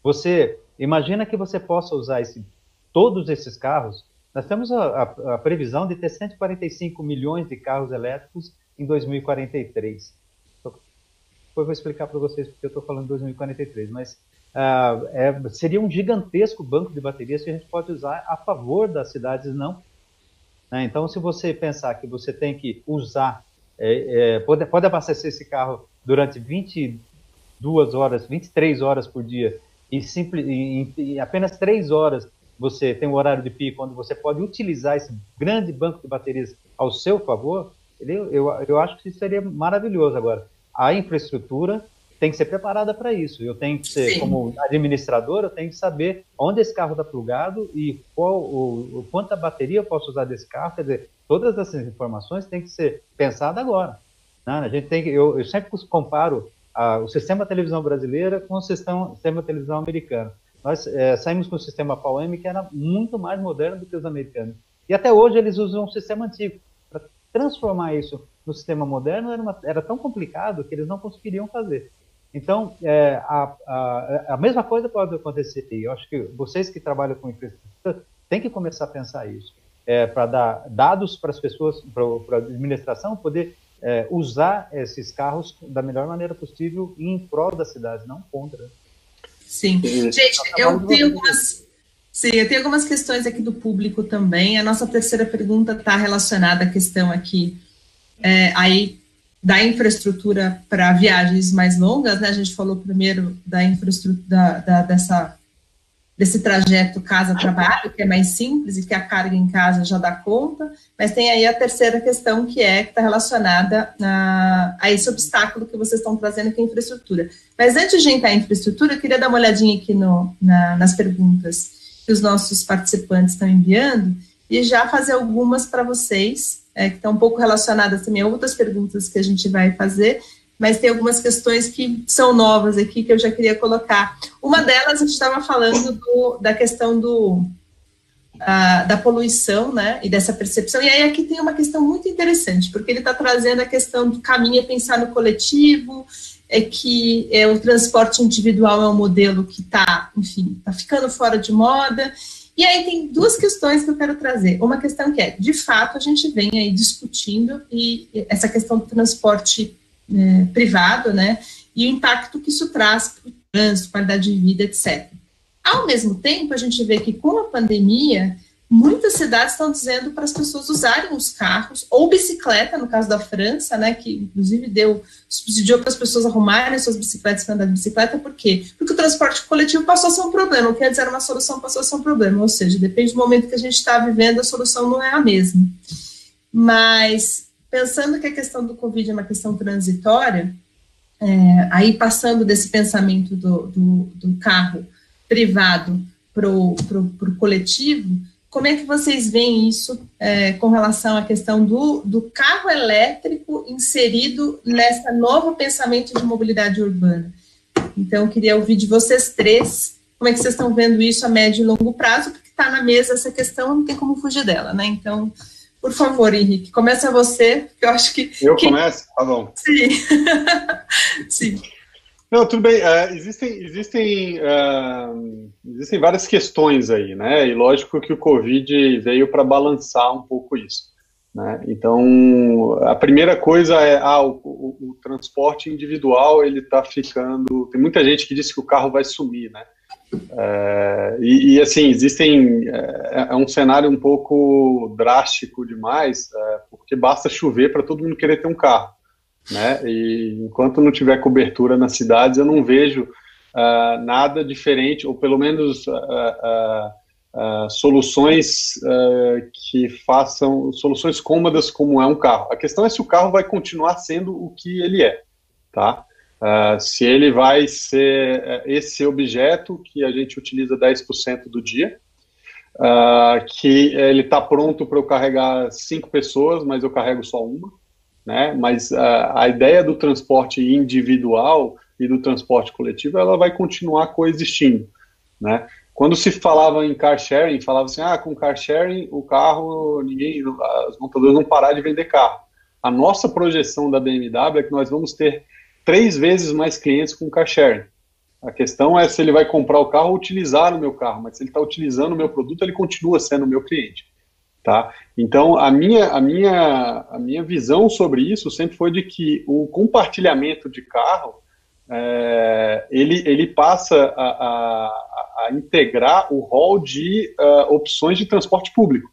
Você imagina que você possa usar esse, todos esses carros. Nós temos a, a, a previsão de ter 145 milhões de carros elétricos em 2043. Depois vou explicar para vocês porque eu estou falando 2043, mas Uh, é, seria um gigantesco banco de baterias que a gente pode usar a favor das cidades, não. Né? Então, se você pensar que você tem que usar, é, é, pode, pode abastecer esse carro durante 22 horas, 23 horas por dia, e, simples, em, em apenas 3 horas você tem um horário de pico onde você pode utilizar esse grande banco de baterias ao seu favor, eu, eu, eu acho que isso seria maravilhoso. Agora, a infraestrutura tem que ser preparada para isso. Eu tenho que ser, Sim. como administrador, eu tenho que saber onde esse carro está plugado e qual o, o, quanta bateria eu posso usar desse carro. Quer dizer, todas essas informações têm que ser pensadas agora. Né? A gente tem que, eu, eu sempre comparo a, o sistema televisão brasileira com o sistema, sistema televisão americano. Nós é, saímos com o sistema PAL-M que era muito mais moderno do que os americanos. E até hoje eles usam um sistema antigo. Para transformar isso no sistema moderno era, uma, era tão complicado que eles não conseguiriam fazer. Então, é, a, a, a, mesma coisa pode acontecer. E eu acho que vocês que trabalham com infraestrutura têm que começar a pensar isso. É, para dar dados para as pessoas, para a administração poder é, usar esses carros da melhor maneira possível em prol da cidade, não contra. Sim. Gente, eu tenho algumas. Sim, eu tenho algumas questões aqui do público também. A nossa terceira pergunta está relacionada à questão aqui. É, aí da infraestrutura para viagens mais longas, né? A gente falou primeiro da infraestrutura da, da, dessa desse trajeto casa-trabalho, que é mais simples e que a carga em casa já dá conta, mas tem aí a terceira questão que é que está relacionada a, a, esse obstáculo que vocês estão trazendo, que é a infraestrutura. Mas antes de entrar em infraestrutura, eu queria dar uma olhadinha aqui no, na, nas perguntas que os nossos participantes estão enviando e já fazer algumas para vocês é, que estão um pouco relacionadas também a outras perguntas que a gente vai fazer, mas tem algumas questões que são novas aqui que eu já queria colocar. Uma delas, a gente estava falando do, da questão do, da poluição, né, e dessa percepção, e aí aqui tem uma questão muito interessante, porque ele está trazendo a questão do caminho é pensar no coletivo, é que é, o transporte individual é um modelo que está, enfim, está ficando fora de moda, e aí tem duas questões que eu quero trazer. Uma questão que é, de fato, a gente vem aí discutindo e essa questão do transporte é, privado, né, e o impacto que isso traz para o trânsito, qualidade de vida, etc. Ao mesmo tempo, a gente vê que com a pandemia, muitas cidades estão dizendo para as pessoas usarem os carros, ou bicicleta, no caso da França, né, que inclusive deu, subsidiou para as pessoas arrumarem suas bicicletas para andar de bicicleta, por quê? Porque o transporte coletivo passou a ser um problema, o que antes era uma solução passou a ser um problema, ou seja, depende do momento que a gente está vivendo, a solução não é a mesma. Mas, pensando que a questão do Covid é uma questão transitória, é, aí passando desse pensamento do, do, do carro privado para o coletivo, como é que vocês veem isso é, com relação à questão do, do carro elétrico inserido nessa novo pensamento de mobilidade urbana? Então, eu queria ouvir de vocês três como é que vocês estão vendo isso a médio e longo prazo, porque está na mesa essa questão, não tem como fugir dela, né? Então, por favor, Henrique, começa você, que eu acho que... Eu que... começo? Tá bom. Sim. Sim. Não, tudo bem. Uh, existem, existem, uh, existem várias questões aí, né? E lógico que o Covid veio para balançar um pouco isso. Né? Então, a primeira coisa é, ah, o, o, o transporte individual, ele está ficando... Tem muita gente que diz que o carro vai sumir, né? Uh, e, e, assim, existem... É, é, um cenário um pouco drástico demais, porque basta chover para todo mundo querer ter um carro né? E enquanto não tiver cobertura nas cidades, eu não vejo uh, nada diferente, ou pelo menos uh, uh, soluções que façam soluções cômodas como é um carro. A questão é se o carro vai continuar sendo o que ele é, tá? se ele vai ser esse objeto que a gente utiliza 10% do dia, que ele está pronto para eu carregar cinco pessoas, mas eu carrego só uma né? Mas a, a ideia do transporte individual e do transporte coletivo, ela vai continuar coexistindo, né? Quando se falava em car sharing, falava assim, ah, com car sharing o carro, ninguém, as montadoras vão parar de vender carro. A nossa projeção da BMW é que nós vamos ter três vezes mais clientes com car sharing. A questão é se ele vai comprar o carro ou utilizar o meu carro, mas se ele está utilizando o meu produto, ele continua sendo meu cliente. Tá? Então, a minha, a, minha, a minha visão sobre isso sempre foi de que o compartilhamento de carro, é, ele, ele passa a, a, a, integrar o rol de uh, opções de transporte público.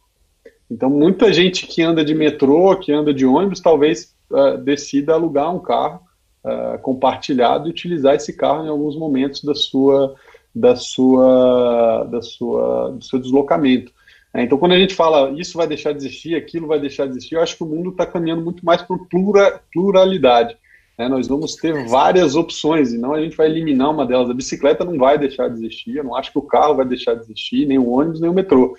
Então, muita gente que anda de metrô, que anda de ônibus, talvez uh, decida alugar um carro uh, compartilhado e utilizar esse carro em alguns momentos da sua, da sua, da sua, do seu deslocamento. É, então, quando a gente fala isso vai deixar de existir, aquilo vai deixar de existir, eu acho que o mundo está caminhando muito mais para plura, pluralidade. Né? Nós vamos ter várias opções e não a gente vai eliminar uma delas. A bicicleta não vai deixar de existir, eu não acho que o carro vai deixar de existir, nem o ônibus, nem o metrô.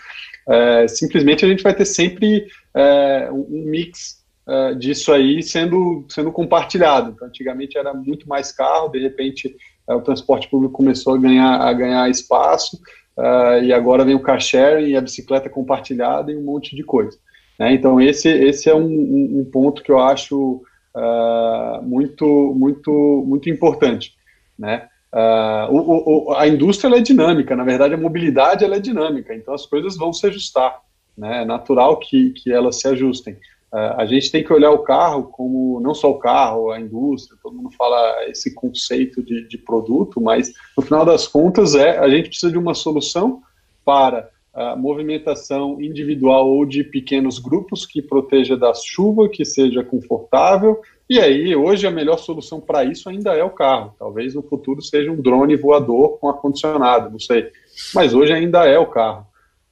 É, simplesmente a gente vai ter sempre é, um mix é, disso aí sendo, sendo compartilhado. Então, antigamente era muito mais carro, de repente é, o transporte público começou a ganhar, a ganhar espaço, uh, e agora vem o car sharing e a bicicleta compartilhada e um monte de coisa. Né? Então esse, esse é um, um, ponto que eu acho uh, muito, muito, muito importante. Né? Uh, o, o, a indústria é dinâmica, na verdade a mobilidade é dinâmica, então as coisas vão se ajustar. Né? É natural que, que elas se ajustem. Uh, a gente tem que olhar o carro como, não só o carro, a indústria, todo mundo fala esse conceito de, de produto, mas no final das contas é a gente precisa de uma solução para a movimentação individual ou de pequenos grupos que proteja da chuva, que seja confortável. E aí, hoje, a melhor solução para isso ainda é o carro. Talvez no futuro seja um drone voador com ar-condicionado, não sei. Mas hoje ainda é o carro.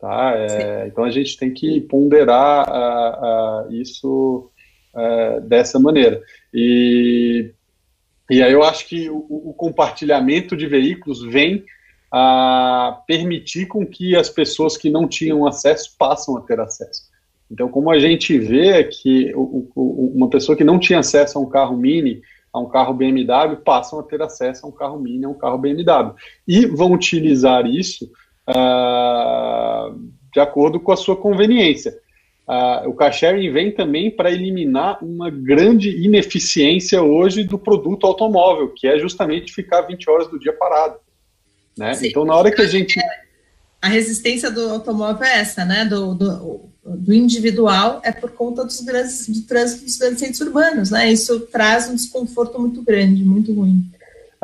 Tá? É, então a gente tem que ponderar isso uh, dessa maneira. E, e aí eu acho que o, o compartilhamento de veículos vem a permitir com que as pessoas que não tinham acesso passam a ter acesso. Então, como a gente vê que o, o, uma pessoa que não tinha acesso a um carro Mini, a um carro BMW, passam a ter acesso a um carro Mini, a um carro BMW. E vão utilizar isso uh, de acordo com a sua conveniência. Uh, o car sharing vem também para eliminar uma grande ineficiência hoje do produto automóvel, que é justamente ficar 20 horas do dia parado. Né? Então, na hora que a gente. A resistência do automóvel é essa, né? Do, do, do individual é por conta dos grandes, do trânsito dos grandes centros urbanos, né? Isso traz um desconforto muito grande, muito ruim.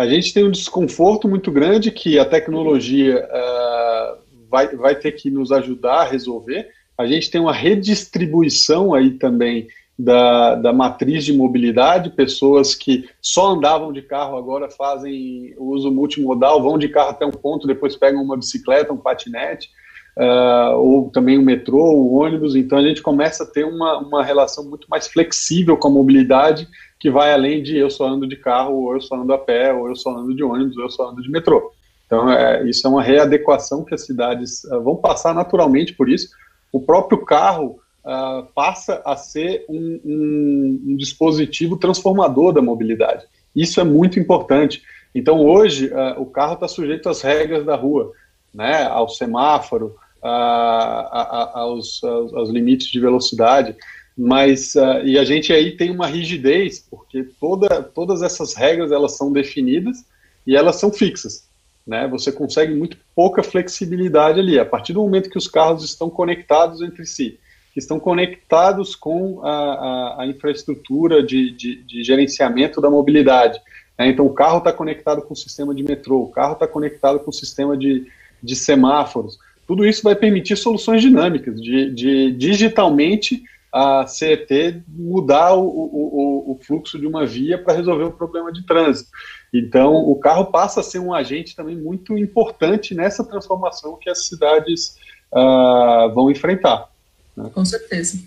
A gente tem um desconforto muito grande que a tecnologia uh, vai, vai ter que nos ajudar a resolver. A gente tem uma redistribuição aí também da, da matriz de mobilidade, pessoas que só andavam de carro agora fazem uso multimodal, vão de carro até um ponto, depois pegam uma bicicleta, um patinete, uh, ou também o metrô, o ônibus. Então a gente começa a ter uma, uma relação muito mais flexível com a mobilidade que vai além de eu só ando de carro, ou eu só ando a pé, ou eu só ando de ônibus, ou eu só ando de metrô. Então, é, isso é uma readequação que as cidades uh, vão passar naturalmente por isso. O próprio carro uh, passa a ser um, um, um, dispositivo transformador da mobilidade. Isso é muito importante. Então, hoje, uh, o carro está sujeito às regras da rua, né, ao semáforo, aos, aos, aos, limites de velocidade, mas uh, e a gente aí tem uma rigidez porque toda, todas essas regras elas são definidas e elas são fixas, né? Você consegue muito pouca flexibilidade ali a partir do momento que os carros estão conectados entre si, estão conectados com a, a, a infraestrutura de, de, de, gerenciamento da mobilidade. Né? Então o carro está conectado com o sistema de metrô, o carro está conectado com o sistema de, de semáforos. Tudo isso vai permitir soluções dinâmicas, de, de digitalmente a CET mudar o, o, o fluxo de uma via para resolver o problema de trânsito. Então, o carro passa a ser um agente também muito importante nessa transformação que as cidades uh, vão enfrentar. Né? Com certeza.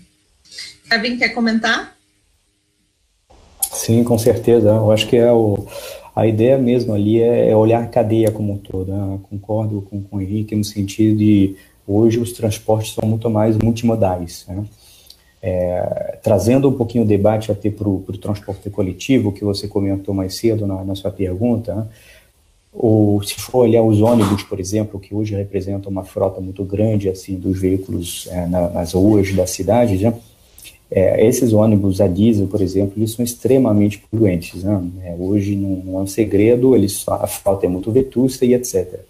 Kevin, quer comentar? Sim, com certeza. Eu acho que é o, a ideia mesmo ali é, é olhar a cadeia como um todo. Né? Concordo com, com o Henrique no sentido de hoje os transportes são muito mais multimodais. Né? É, trazendo um pouquinho o debate até para o transporte coletivo, que você comentou mais cedo na, na sua pergunta, né? ou se for olhar os ônibus, por exemplo, que hoje representam uma frota muito grande assim dos veículos é, na, nas ruas da cidade, né? é, esses ônibus a diesel, por exemplo, eles são extremamente poluentes. Né? É, hoje não, não, é um segredo, eles, a frota é muito vetusta e etc.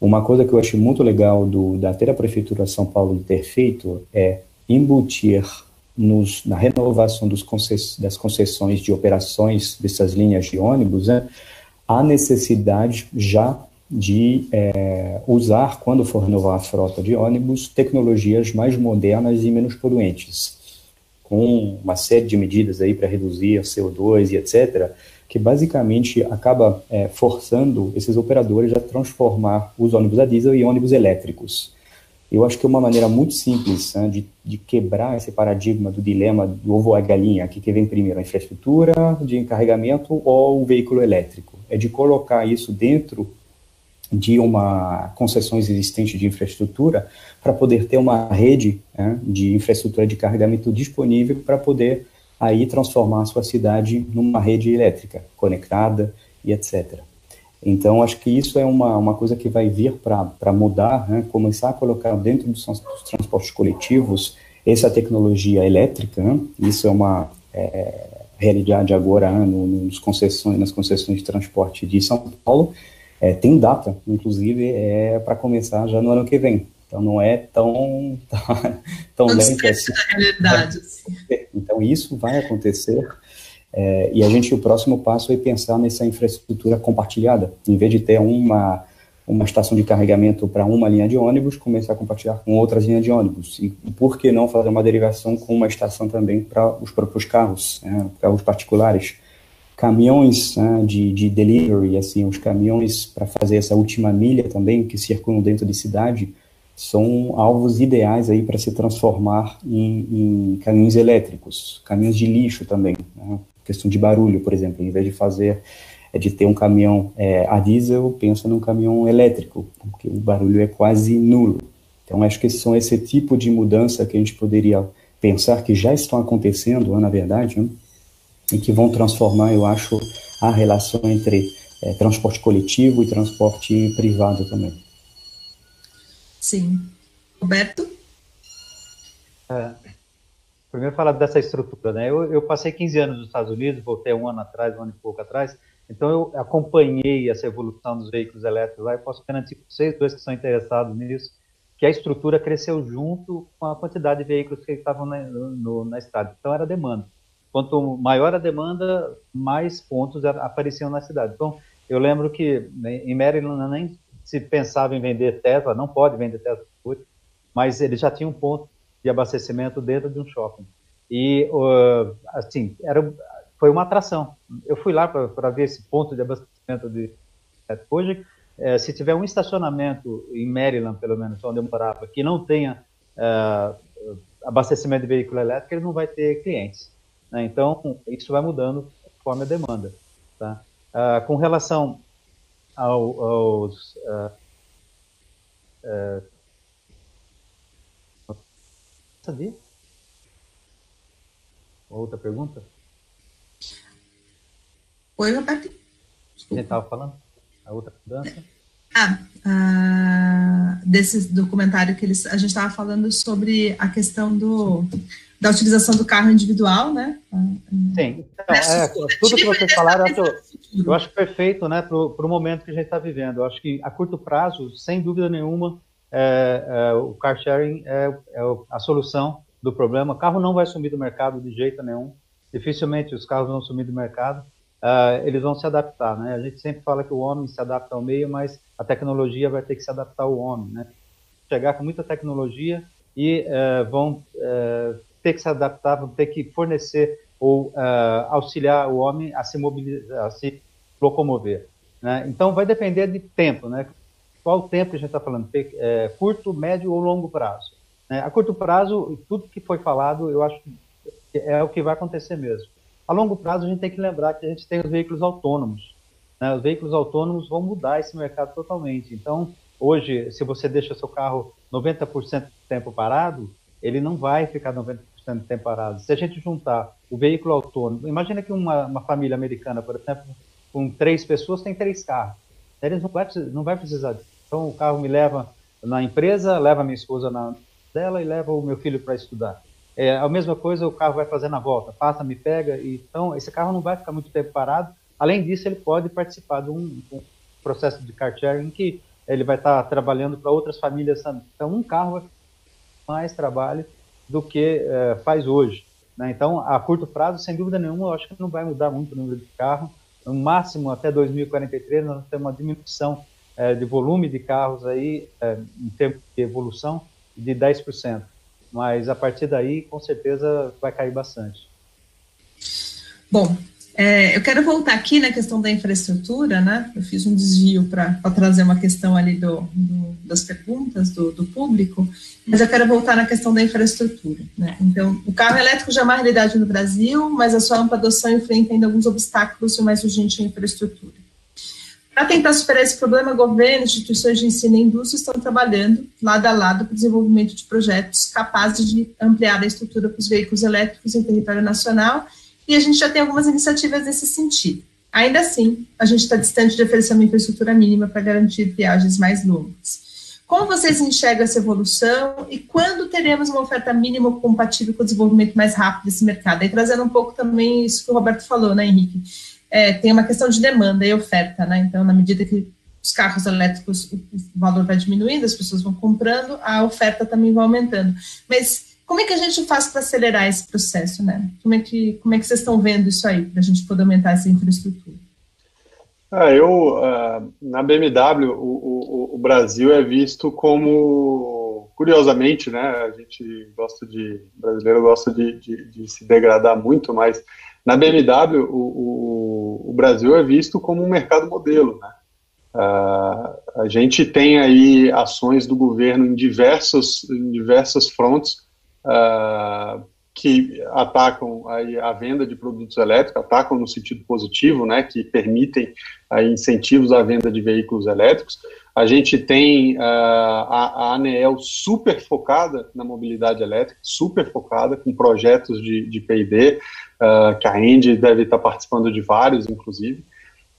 Uma coisa que eu achei muito legal do, da até da Prefeitura de São Paulo ter feito é embutir nos, na renovação concess, das concessões de operações dessas linhas de ônibus, né, a necessidade já de é, usar, quando for renovar a frota de ônibus, tecnologias mais modernas e menos poluentes, com uma série de medidas aí para reduzir o CO2 e etc., que basicamente acaba é, forçando esses operadores a transformar os ônibus a diesel em ônibus elétricos. Eu acho que é uma maneira muito simples né, de, de, quebrar esse paradigma do dilema do ovo a galinha, que, que vem primeiro, a infraestrutura de encarregamento ou o veículo elétrico. É de colocar isso dentro de uma concessões existente de infraestrutura para poder ter uma rede né, de infraestrutura de carregamento disponível para poder aí transformar a sua cidade numa rede elétrica conectada e etc. Então, acho que isso é uma, uma coisa que vai vir para mudar, né? começar a colocar dentro dos, dos, transportes coletivos essa tecnologia elétrica. Né? Isso é uma é, realidade agora né? no, nos concessões, nas concessões de transporte de São Paulo. É, tem data, inclusive, é para começar já no ano que vem. Então, não é tão, tão, tão lento assim. Então, isso vai acontecer. É, e a gente, o próximo passo é pensar nessa infraestrutura compartilhada. Em vez de ter uma, uma estação de carregamento para uma linha de ônibus, começar a compartilhar com outras linhas de ônibus. E por que não fazer uma derivação com uma estação também para os próprios carros, né, carros particulares? Caminhões né, de, de delivery, assim, os caminhões para fazer essa última milha também, que circulam dentro de cidade, são alvos ideais aí para se transformar em, em, caminhões elétricos, caminhões de lixo também. Né? Questão de barulho, por exemplo, em vez de fazer é de ter um caminhão é, a diesel, pensa num caminhão elétrico, porque o barulho é quase nulo. Então, acho que são esse tipo de mudança que a gente poderia pensar que já estão acontecendo, na verdade, né? e que vão transformar, eu acho, a relação entre é, transporte coletivo e transporte privado também. Sim. Roberto? É, primeiro falar dessa estrutura, né? Eu, eu, passei 15 anos nos Estados Unidos, voltei um ano atrás, um ano e pouco atrás, então eu acompanhei essa evolução dos veículos elétricos lá e posso garantir para vocês dois que são interessados nisso, que a estrutura cresceu junto com a quantidade de veículos que estavam na, no, na estrada. Então era demanda. Quanto maior a demanda, mais pontos apareciam na cidade. Então eu lembro que né, em Maryland nem se pensava em vender Tesla, não pode vender Tesla, mas eles já tinham um ponto de abastecimento dentro de um shopping. E, uh, assim, era, foi uma atração. Eu fui lá para ver esse ponto de abastecimento de. Hoje, é, se tiver um estacionamento em Maryland, pelo menos, onde eu morava, que não tenha uh, abastecimento de veículo elétrico, ele não vai ter clientes. Né? Então, isso vai mudando conforme a demanda. Tá? Uh, com relação ao, aos uh, sabia? Outra pergunta? Oi, Roberto. A gente estava falando? A outra mudança? Ah, ah, desse documentário que eles, a gente estava falando sobre a questão do, da utilização do carro individual, né? Sim, então, é, tudo que vocês falaram, eu acho, eu acho perfeito, né, para o momento que a gente está vivendo. Eu acho que a curto prazo, sem dúvida nenhuma, é, é, o car sharing é, é, a solução do problema. O carro não vai sumir do mercado de jeito nenhum. Dificilmente os carros vão sumir do mercado. Uh, eles vão se adaptar, né? A gente sempre fala que o homem se adapta ao meio, mas a tecnologia vai ter que se adaptar ao homem, né? Chegar com muita tecnologia e uh, vão uh, ter que se adaptar, vão ter que fornecer ou auxiliar o homem a se mobilizar, a se locomover, né? Então vai depender de tempo, né? Qual o tempo que a gente está falando? É, curto, médio ou longo prazo? Né? A curto prazo, tudo que foi falado, eu acho que é o que vai acontecer mesmo. A longo prazo, a gente tem que lembrar que a gente tem os veículos autônomos. Né? Os veículos autônomos vão mudar esse mercado totalmente. Então, hoje, se você deixa seu carro 90% do tempo parado, ele não vai ficar 90% do tempo parado. Se a gente juntar o veículo autônomo, imagina que uma, uma família americana, por exemplo, com três pessoas, tem três carros. Eles não vai, não vai precisar disso. Então, o carro me leva na empresa, leva minha esposa na dela e leva o meu filho para estudar. É a mesma coisa o carro vai fazer na volta, passa, me pega, e, então esse carro não vai ficar muito tempo parado. Além disso, ele pode participar de um, um processo de car sharing que ele vai estar tá trabalhando para outras famílias. Então, um carro vai mais trabalho do que é, faz hoje. Né? Então, a curto prazo, sem dúvida nenhuma, eu acho que não vai mudar muito o número de carro. No máximo, até 2043, nós ter uma diminuição é, de volume de carros aí, é, em termos de evolução, de 10%. Mas a partir daí, com certeza, vai cair bastante. Bom, é, eu quero voltar aqui na questão da infraestrutura, né? Eu fiz um desvio para trazer uma questão ali do, do das perguntas do, do, público, mas eu quero voltar na questão da infraestrutura, né? Então, o carro elétrico já é uma realidade no Brasil, mas a sua ampla adoção enfrenta ainda alguns obstáculos e mais urgente é a infraestrutura. Para tentar superar esse problema, governo, instituições de ensino e indústria estão trabalhando lado a lado para o desenvolvimento de projetos capazes de ampliar a estrutura para os veículos elétricos em território nacional, e a gente já tem algumas iniciativas nesse sentido. Ainda assim, a gente está distante de oferecer uma infraestrutura mínima para garantir viagens mais longas. Como vocês enxergam essa evolução e quando teremos uma oferta mínima compatível com o desenvolvimento mais rápido desse mercado? Aí trazendo um pouco também isso que o Roberto falou, né, Henrique? É, tem uma questão de demanda e oferta, né? Então, na medida que os carros elétricos, o, valor vai diminuindo, as pessoas vão comprando, a oferta também vai aumentando. Mas como é que a gente faz para acelerar esse processo, né? Como é que, como é que vocês estão vendo isso aí, para a gente poder aumentar essa infraestrutura? Ah, eu, uh, na BMW, o, o, o, Brasil é visto como, curiosamente, né, a gente gosta de, brasileiro gosta de, de, de se degradar muito, mas na BMW, o, o, o, Brasil é visto como um mercado modelo. Né? Uh, a gente tem aí ações do governo em diversas, em diversas frontes uh, que atacam aí a venda de produtos elétricos, atacam no sentido positivo, né, que permitem aí, incentivos à venda de veículos elétricos. A gente tem uh, a, a ANEEL super focada na mobilidade elétrica, super focada com projetos de, de P&D, uh, que a Andy deve estar participando de vários, inclusive.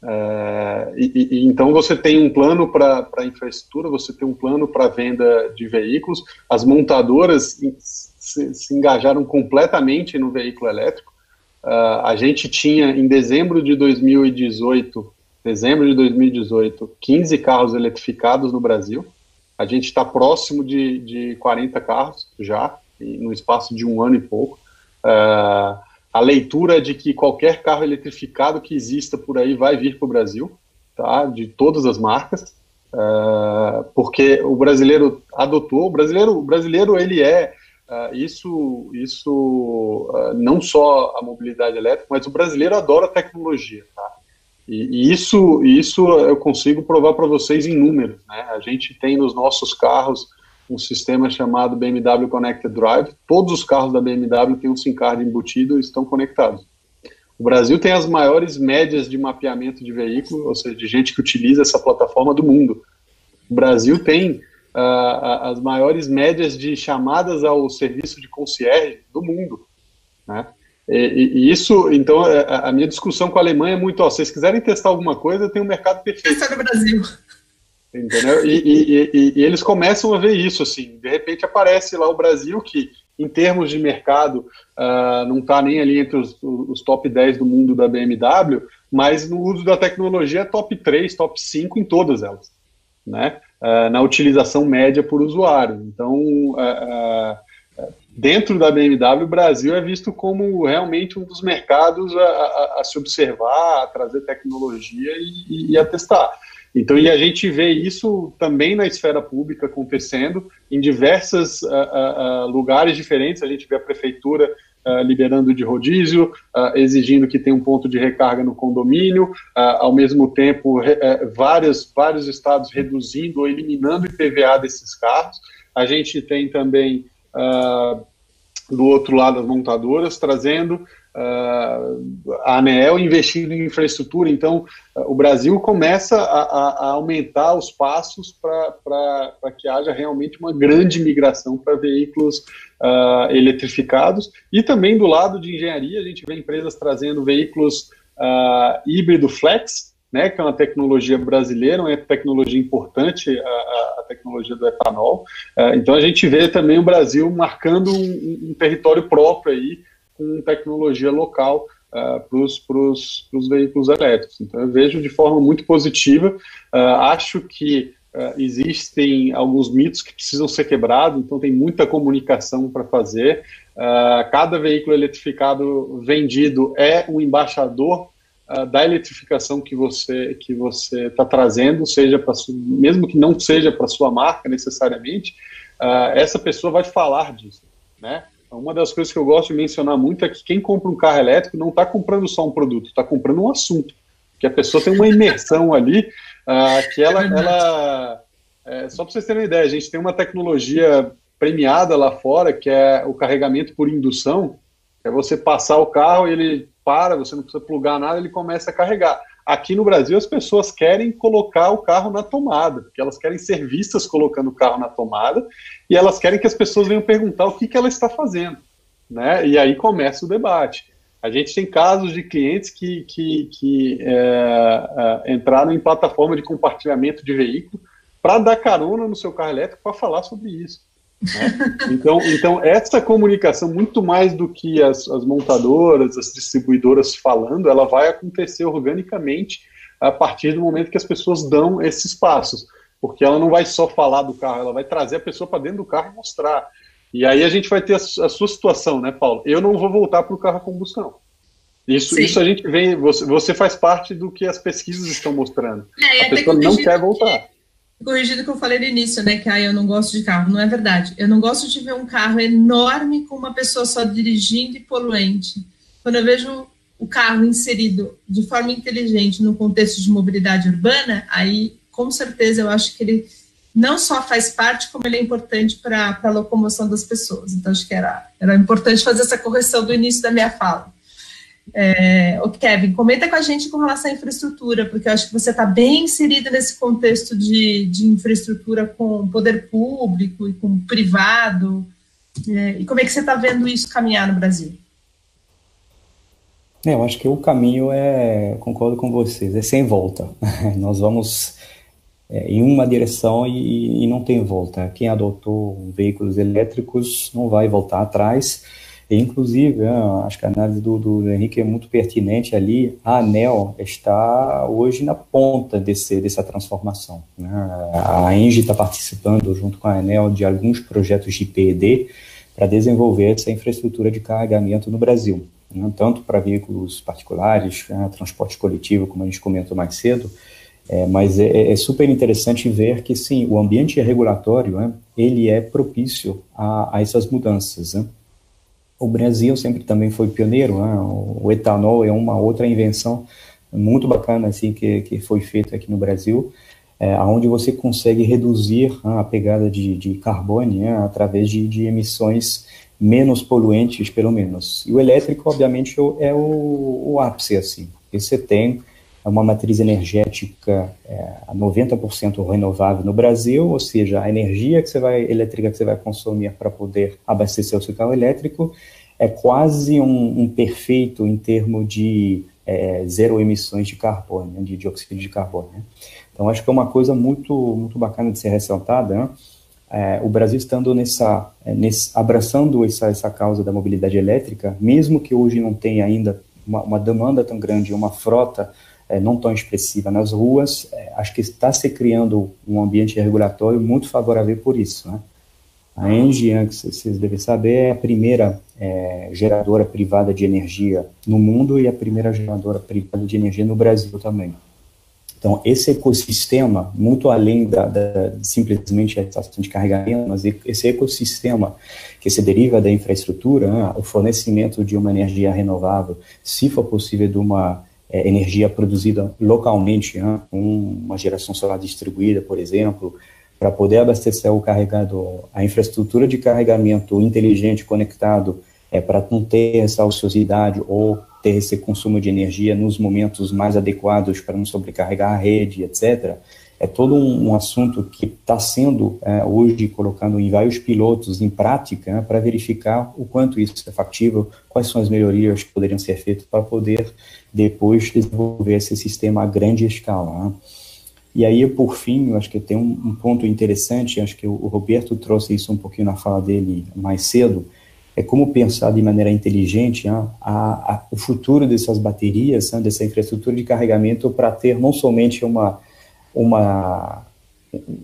Uh, e, e, então você tem um plano para infraestrutura, você tem um plano para venda de veículos, as montadoras se, se, engajaram completamente no veículo elétrico. Uh, a gente tinha em dezembro de 2018, dezembro de 2018, 15 carros eletrificados no Brasil. A gente está próximo de, de 40 carros já, no espaço de um ano e pouco. Uh, a leitura de que qualquer carro eletrificado que exista por aí vai vir para o Brasil, tá? de todas as marcas, uh, porque o brasileiro adotou, o brasileiro, o brasileiro ele é uh, isso, isso uh, não só a mobilidade elétrica, mas o brasileiro adora tecnologia, tá? E, e isso, isso eu consigo provar para vocês em números, né? A gente tem nos nossos carros um sistema chamado BMW Connected Drive. Todos os carros da BMW têm um SIM card embutido e estão conectados. O Brasil tem as maiores médias de mapeamento de veículo, ou seja, de gente que utiliza essa plataforma do mundo. O Brasil tem uh, as maiores médias de chamadas ao serviço de concierge do mundo. Né? E, e, isso, então, é, a minha discussão com a Alemanha é muito, ó, se vocês quiserem testar alguma coisa, tem um mercado perfeito. Testar no Brasil. Entendeu? E, e, e, eles começam a ver isso, assim, de repente aparece lá o Brasil, que em termos de mercado uh, não está nem ali entre os, os, top 10 do mundo da BMW, mas no uso da tecnologia é top 3, top 5 em todas elas, né? Uh, na utilização média por usuário. Então, uh, dentro da BMW, o Brasil é visto como realmente um dos mercados a, a, a se observar, a trazer tecnologia e, e, a testar. Então, e a gente vê isso também na esfera pública acontecendo em diversos uh, uh, lugares diferentes. A gente vê a prefeitura uh, liberando de rodízio, exigindo que tenha um ponto de recarga no condomínio, ao mesmo tempo, vários, vários estados reduzindo ou eliminando o IPVA desses carros. A gente tem também uh, do outro lado as montadoras trazendo uh, a ANEEL investindo em infraestrutura. Então, uh, o Brasil começa a, a, aumentar os passos para que haja realmente uma grande migração para veículos uh, eletrificados. E também do lado de engenharia, a gente vê empresas trazendo veículos híbrido flex, né, que é uma tecnologia brasileira, uma tecnologia importante, a, a tecnologia do etanol. Uh, então a gente vê também o Brasil marcando um, um território próprio aí, com tecnologia local uh, para os veículos elétricos. Então eu vejo de forma muito positiva. Uh, acho que existem alguns mitos que precisam ser quebrados, então tem muita comunicação para fazer. cada veículo eletrificado vendido é um embaixador uh, da eletrificação que você que você está trazendo, seja para mesmo que não seja para sua marca necessariamente, uh, essa pessoa vai falar disso, né? Então, uma das coisas que eu gosto de mencionar muito é que quem compra um carro elétrico não está comprando só um produto, está comprando um assunto, que a pessoa tem uma imersão ali, uh, que ela, é ela é, só para vocês terem uma ideia, a gente tem uma tecnologia premiada lá fora, que é o carregamento por indução, é você passar o carro e ele para, você não precisa plugar nada, ele começa a carregar. Aqui no Brasil, as pessoas querem colocar o carro na tomada, porque elas querem ser vistas colocando o carro na tomada, e elas querem que as pessoas venham perguntar o que, que ela está fazendo. Né? E aí começa o debate. A gente tem casos de clientes que, que, que é, é, entraram em plataforma de compartilhamento de veículo para dar carona no seu carro elétrico para falar sobre isso. Né? Então, então, essa comunicação, muito mais do que as, as, montadoras, as distribuidoras falando, ela vai acontecer organicamente a partir do momento que as pessoas dão esses passos. Porque ela não vai só falar do carro, ela vai trazer a pessoa para dentro do carro e mostrar. E aí a gente vai ter a, a sua situação, né, Paulo? Eu não vou voltar para o carro a combustão. Isso, isso a gente vem, você, você faz parte do que as pesquisas estão mostrando. É, a pessoa não quer voltar. Que corrigido que eu falei no início, né? Que ah, eu não gosto de carro. Não é verdade. Eu não gosto de ver um carro enorme com uma pessoa só dirigindo e poluente. Quando eu vejo o carro inserido de forma inteligente no contexto de mobilidade urbana, aí com certeza eu acho que ele não só faz parte, como ele é importante para a locomoção das pessoas. Então, acho que era, era importante fazer essa correção do início da minha fala. É, o Kevin, comenta com a gente com relação à infraestrutura, porque eu acho que você está bem inserido nesse contexto de, de infraestrutura com poder público e com privado. É, e como é que você está vendo isso caminhar no Brasil? É, eu acho que o caminho é, concordo com vocês, é sem volta. Nós vamos é, em uma direção e, e não tem volta. Quem adotou veículos elétricos não vai voltar atrás inclusive, é, acho que a análise do, do, Henrique é muito pertinente ali. A ANEL está hoje na ponta desse, dessa transformação. Né? A ENGIE está participando, junto com a ANEL, de alguns projetos de PED para desenvolver essa infraestrutura de carregamento no Brasil. Né? Tanto para veículos particulares, né? transporte coletivo, como a gente comentou mais cedo, é, mas é, é, super interessante ver que, sim, o ambiente regulatório, né, ele é propício a, a essas mudanças. Né? O Brasil sempre também foi pioneiro, né? o etanol é uma outra invenção muito bacana assim que, que foi feita aqui no Brasil, é, onde você consegue reduzir né, a pegada de, de carbono né, através de, de emissões menos poluentes, pelo menos. E o elétrico, obviamente, é o, o ápice, assim. Porque você tem uma matriz energética é, a 90% renovável no Brasil, ou seja, a energia que você vai, elétrica que você vai consumir para poder abastecer o seu carro elétrico é quase um, um perfeito em termos de é, zero emissões de carbono, né, de dióxido de carbono. Né? Então, acho que é uma coisa muito, muito bacana de ser ressaltada, né? é, o Brasil estando nessa, é, nesse, abraçando essa, essa causa da mobilidade elétrica, mesmo que hoje não tenha ainda uma, uma demanda tão grande, uma frota é, não tão expressiva nas ruas, é, acho que está se criando um ambiente regulatório muito favorável por isso. Né? A Engie, que vocês devem saber, é a primeira é, geradora privada de energia no mundo e a primeira geradora privada de energia no Brasil também. Então, esse ecossistema, muito além da, da simplesmente a estação de carregamento, mas esse ecossistema que se deriva da infraestrutura, né, o fornecimento de uma energia renovável, se for possível, de uma é, energia produzida localmente, né, uma geração solar distribuída, por exemplo, para poder abastecer o carregador, a infraestrutura de carregamento inteligente conectado, é, para não ter essa ociosidade ou ter esse consumo de energia nos momentos mais adequados para não sobrecarregar a rede, etc. É todo um, um assunto que está sendo é, hoje colocado em vários pilotos em prática né, para verificar o quanto isso é factível, quais são as melhorias que poderiam ser feitas para poder depois desenvolver esse sistema a grande escala. Né? E aí, por fim, eu acho que tem um, um ponto interessante, acho que o, o Roberto trouxe isso um pouquinho na fala dele mais cedo, é como pensar de maneira inteligente né, a, a, o futuro dessas baterias, né, dessa infraestrutura de carregamento, para ter não somente uma, uma,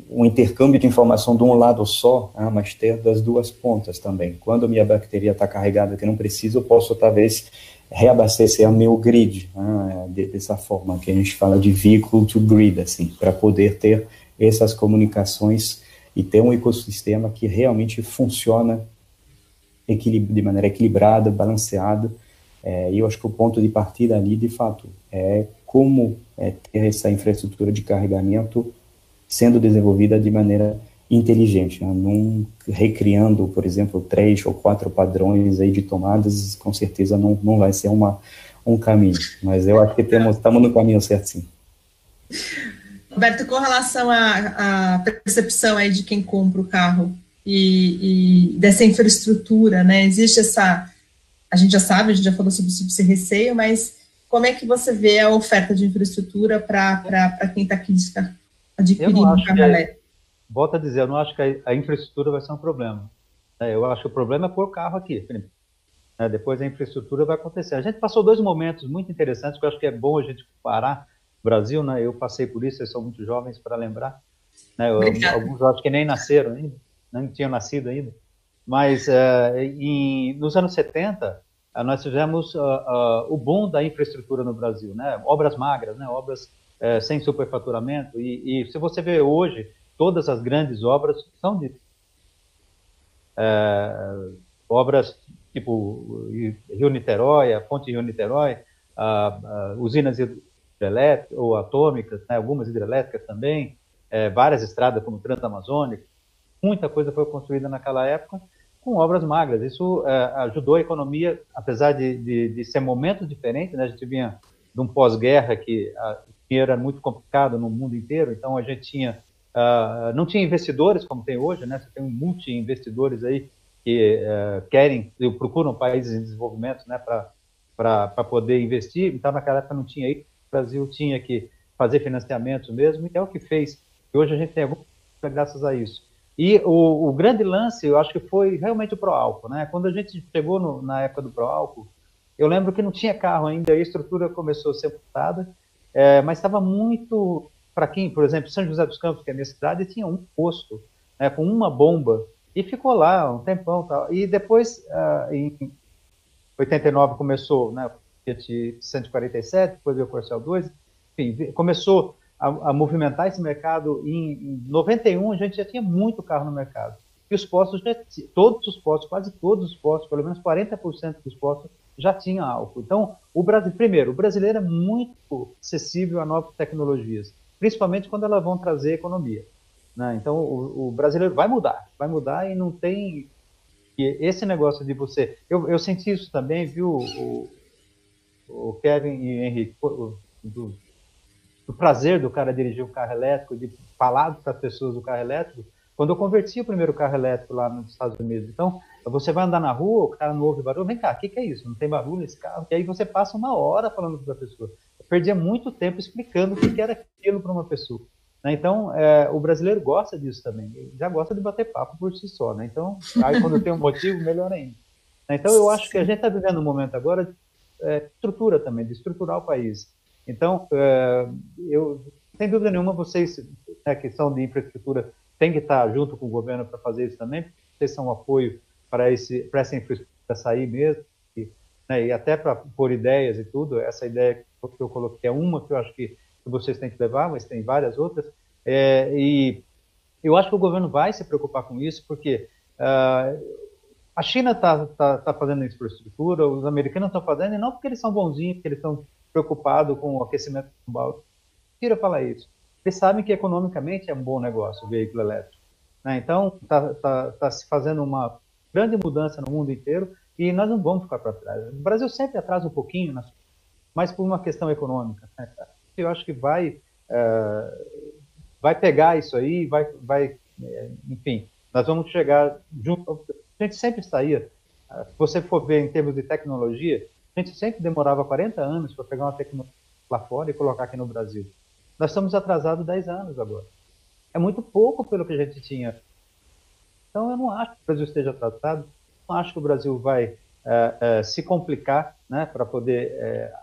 um intercâmbio de informação de um lado só, né, mas ter das duas pontas também. Quando minha bateria está carregada que não preciso, eu posso talvez reabastecer o meu grid, né, dessa forma que a gente fala de vehicle to grid, assim, para poder ter essas comunicações e ter um ecossistema que realmente funciona de maneira equilibrada, balanceada. É, e eu acho que o ponto de partida ali, de fato, é como é, ter essa infraestrutura de carregamento sendo desenvolvida de maneira inteligente, né? não recriando, por exemplo, três ou quatro padrões aí de tomadas, com certeza não, não vai ser uma, um caminho, mas eu acho que temos, estamos no caminho certo, sim. Roberto, com relação à, à percepção aí de quem compra o carro, e, e, dessa infraestrutura, né? Existe essa, a gente já sabe, a gente já falou sobre, sobre esse receio, mas como é que você vê a oferta de infraestrutura para quem está aqui adquirindo um carro elétrico? Volto a dizer, eu não acho que a, a, infraestrutura vai ser um problema. É, eu acho que o problema é pôr o carro aqui. É, depois a infraestrutura vai acontecer. A gente passou dois momentos muito interessantes que eu acho que é bom a gente parar. Brasil, né? Eu passei por isso, vocês são muito jovens para lembrar. Né, eu, alguns acho que nem nasceram ainda não tinham nascido ainda. Mas uh, em, nos anos 70, uh, nós tivemos uh, o boom da infraestrutura no Brasil, né? obras magras, né? obras eh, sem superfaturamento. E, e, se você vê hoje, todas as grandes obras são de obras tipo Rio Niterói, a Ponte Rio Niterói, usinas hidrelétricas ou atômicas, né? algumas hidrelétricas também, várias estradas como Transamazônica, muita coisa foi construída naquela época com obras magras. Isso é, ajudou a economia, apesar de, de, de, ser momentos diferentes, né? a gente vinha de um pós-guerra que a, o dinheiro era muito complicado no mundo inteiro, então a gente tinha, uh, não tinha investidores como tem hoje, né? você tem um multi-investidores aí que uh, querem, procuram países em desenvolvimento né? para poder investir, então naquela época não tinha isso, o Brasil tinha que fazer financiamentos mesmo, e é o que fez. E hoje a gente tem alguma graças a isso. E o, o, grande lance, eu acho que foi realmente o Proálcool, né? Quando a gente chegou no, na época do Proálcool, eu lembro que não tinha carro ainda, a estrutura começou a ser montada, é, mas estava muito para quem, por exemplo, São José dos Campos, que é a minha cidade, tinha um posto né, com uma bomba e ficou lá um tempão tal. E depois, uh, em 89 começou, né, Fiat 147, depois veio o Corcel 2, enfim, começou a, a movimentar esse mercado. Em, em 91 a gente já tinha muito carro no mercado. E os postos, já, todos os postos, quase todos os postos, pelo menos 40% dos postos já tinham álcool. Então, o Brasil, primeiro, o brasileiro é muito acessível a novas tecnologias, principalmente quando elas vão trazer economia. Né? Então, o, o, brasileiro vai mudar, vai mudar e não tem E esse negócio de você. Eu, eu senti isso também, viu, o, o Kevin e o Henrique, do, do prazer do cara dirigir um carro elétrico, de falar para as pessoas do carro elétrico, quando eu converti o primeiro carro elétrico lá nos Estados Unidos. Então, você vai andar na rua, o cara não ouve barulho, vem cá, o que, que, é isso? Não tem barulho nesse carro? E aí você passa uma hora falando para a pessoa. Eu perdia muito tempo explicando o que, que era aquilo para uma pessoa. Né? Então, é, o brasileiro gosta disso também. Ele já gosta de bater papo por si só. Né? Então, aí quando tem um motivo, melhor ainda. Então, eu acho que a gente está vivendo um momento agora de é, estrutura também, de estruturar o país. Então, é, eu, sem dúvida nenhuma, vocês, né, que são de infraestrutura, têm que estar junto com o governo para fazer isso também, vocês são um apoio para, esse, para essa infraestrutura sair mesmo, e, né, e até para pôr ideias e tudo. Essa ideia que eu coloquei é uma que eu acho que, vocês têm que levar, mas tem várias outras. É, e eu acho que o governo vai se preocupar com isso, porque uh, a China está tá, tá fazendo infraestrutura, os americanos estão fazendo, e não porque eles são bonzinhos, porque eles estão preocupado com o aquecimento global. Tira falar isso. Eles sabem que economicamente é um bom negócio o veículo elétrico. Né? Então, está tá, tá se fazendo uma grande mudança no mundo inteiro e nós não vamos ficar para trás. O Brasil sempre atrasa um pouquinho, mas por uma questão econômica. Né? Eu acho que vai, é, vai pegar isso aí, vai, vai, é, enfim, nós vamos chegar junto. A gente sempre saía. Se você for ver em termos de tecnologia, a gente sempre demorava 40 anos para pegar uma tecnologia lá fora e colocar aqui no Brasil. Nós estamos atrasados 10 anos agora. É muito pouco pelo que a gente tinha. Então, eu não acho que o Brasil esteja atrasado, não acho que o Brasil vai é, é, se complicar né, para poder é,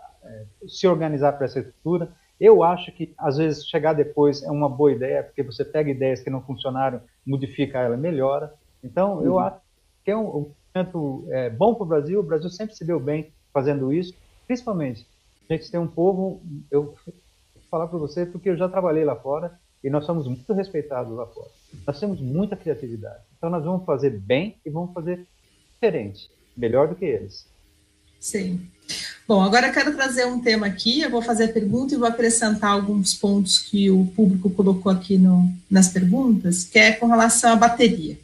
se organizar para essa estrutura. Eu acho que, às vezes, chegar depois é uma boa ideia, porque você pega ideias que não funcionaram, modifica ela, melhora. Então, uhum. eu acho que é um, um momento bom para o Brasil. O Brasil sempre se deu bem fazendo isso, principalmente a gente tem um povo, eu vou falar para você porque eu já trabalhei lá fora e nós somos muito respeitados lá fora. Nós temos muita criatividade. Então nós vamos fazer bem e vamos fazer diferente, melhor do que eles. Sim. Bom, agora quero trazer um tema aqui, eu vou fazer a pergunta e vou acrescentar alguns pontos que o público colocou aqui no, nas perguntas, que é com relação à bateria.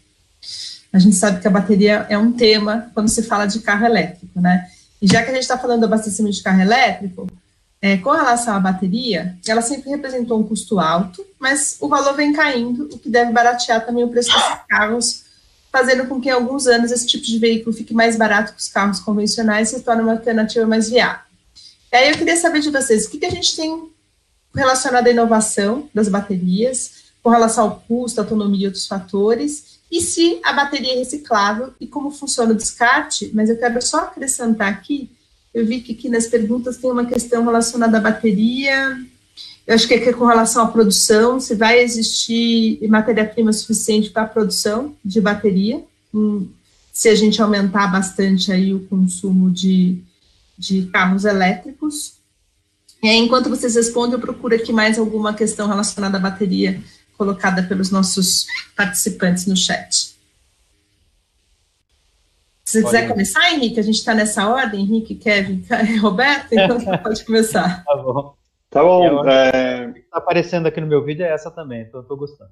A gente sabe que a bateria é um tema quando se fala de carro elétrico, né? Já que a gente está falando do abastecimento de carro elétrico, é, com relação à bateria, ela sempre representou um custo alto, mas o valor vem caindo, o que deve baratear também o preço desses carros, fazendo com que em alguns anos esse tipo de veículo fique mais barato que os carros convencionais e se torne uma alternativa mais viável. E aí eu queria saber de vocês, o que, que a gente tem relacionado à inovação das baterias, com relação ao custo, autonomia e outros fatores, e se a bateria é reciclável e como funciona o descarte, mas eu quero só acrescentar aqui, eu vi que aqui nas perguntas tem uma questão relacionada à bateria, eu acho que é com relação à produção, se vai existir matéria-prima suficiente para a produção de bateria, se a gente aumentar bastante aí o consumo de, de carros elétricos. Enquanto vocês respondem, eu procuro aqui mais alguma questão relacionada à bateria colocada pelos nossos participantes no chat. Se você quiser começar, Henrique, a gente está nessa ordem, Henrique, Kevin, Roberto, então você pode começar. Tá bom. Tá bom. É... Está aparecendo aqui no meu vídeo é essa também, então estou gostando.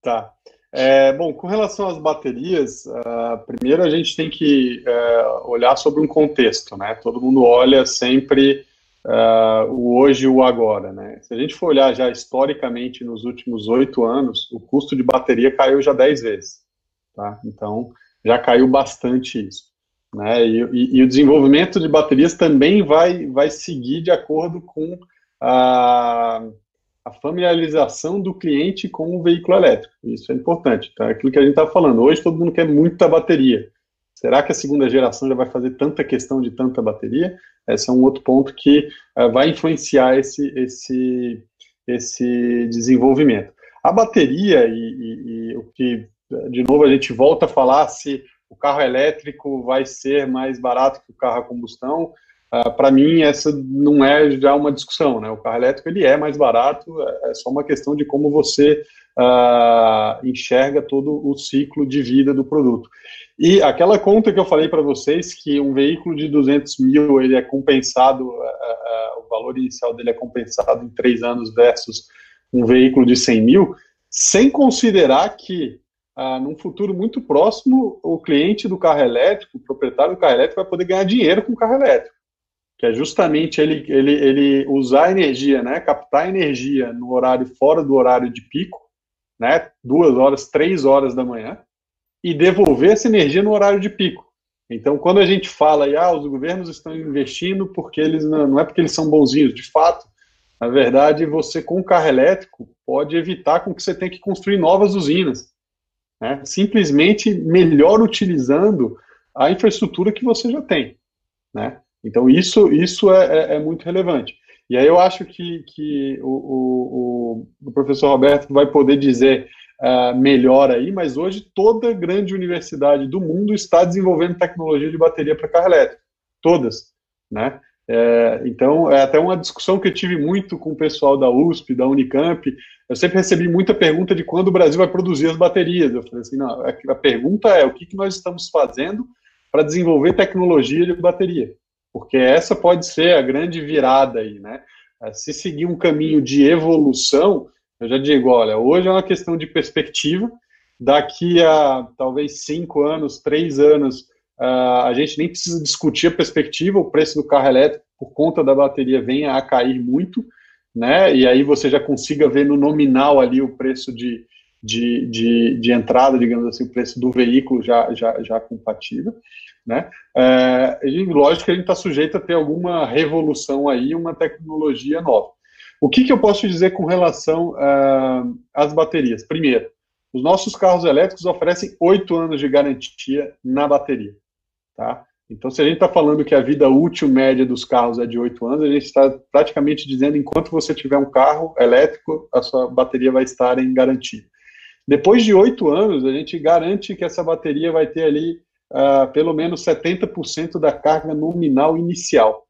Tá. É, bom, com relação às baterias, uh, primeiro a gente tem que uh, olhar sobre um contexto, né? Todo mundo olha sempre uh, o hoje e o agora, né? Se a gente for olhar já historicamente nos últimos oito anos, o custo de bateria caiu já dez vezes, tá? Então, já caiu bastante isso. Né? E, e, e, o desenvolvimento de baterias também vai, vai seguir de acordo com a, a familiarização do cliente com o veículo elétrico. Isso é importante. Tá? Aquilo que a gente está falando. Hoje todo mundo quer muita bateria. Será que a segunda geração já vai fazer tanta questão de tanta bateria? Esse é um outro ponto que uh, vai influenciar esse, esse, esse desenvolvimento. A bateria e, e, e, o que, de novo, a gente volta a falar se o carro elétrico vai ser mais barato que o carro a combustão. Uh, ah, Para mim, essa não é já uma discussão, né? O carro elétrico ele é mais barato, é só uma questão de como você uh, enxerga todo o ciclo de vida do produto. E aquela conta que eu falei para vocês, que um veículo de 200 mil, ele é compensado, uh, uh, o valor inicial dele é compensado em três anos versus um veículo de 100 mil, sem considerar que ah, num futuro muito próximo, o cliente do carro elétrico, o proprietário do carro elétrico, vai poder ganhar dinheiro com o carro elétrico, que é justamente ele, ele, ele usar energia, né, captar energia no horário fora do horário de pico, né, duas horas, três horas da manhã, e devolver essa energia no horário de pico. Então, quando a gente fala, ah, os governos estão investindo porque eles não, não é porque eles são bonzinhos, de fato, na verdade, você com o carro elétrico pode evitar com que você tenha que construir novas usinas, né? simplesmente melhor utilizando a infraestrutura que você já tem, né? Então isso isso é, é, é muito relevante. E aí eu acho que, que o, o, o professor Roberto vai poder dizer uh, melhor aí, mas hoje toda grande universidade do mundo está desenvolvendo tecnologia de bateria para carro elétrico. Todas, né? É, então, é até uma discussão que eu tive muito com o pessoal da USP, da Unicamp. Eu sempre recebi muita pergunta de quando o Brasil vai produzir as baterias. Eu falei assim: não, a pergunta é o que, que nós estamos fazendo para desenvolver tecnologia de bateria, porque essa pode ser a grande virada aí, né? Se seguir um caminho de evolução, eu já digo, olha, hoje é uma questão de perspectiva, daqui a talvez cinco anos, três anos, a gente nem precisa discutir a perspectiva, o preço do carro elétrico, por conta da bateria, venha a cair muito, né? E aí você já consiga ver no nominal ali o preço de, de, de, de entrada, digamos assim, o preço do veículo já, já, já compatível, né? É, lógico que a gente está sujeito a ter alguma revolução aí, uma tecnologia nova. O que, que eu posso dizer com relação uh, às baterias? Primeiro, os nossos carros elétricos oferecem oito anos de garantia na bateria. Tá? Então, se a gente está falando que a vida útil média dos carros é de oito anos, a gente está praticamente dizendo enquanto você tiver um carro elétrico, a sua bateria vai estar em garantia. Depois de oito anos, a gente garante que essa bateria vai ter ali uh, pelo menos 70% da carga nominal inicial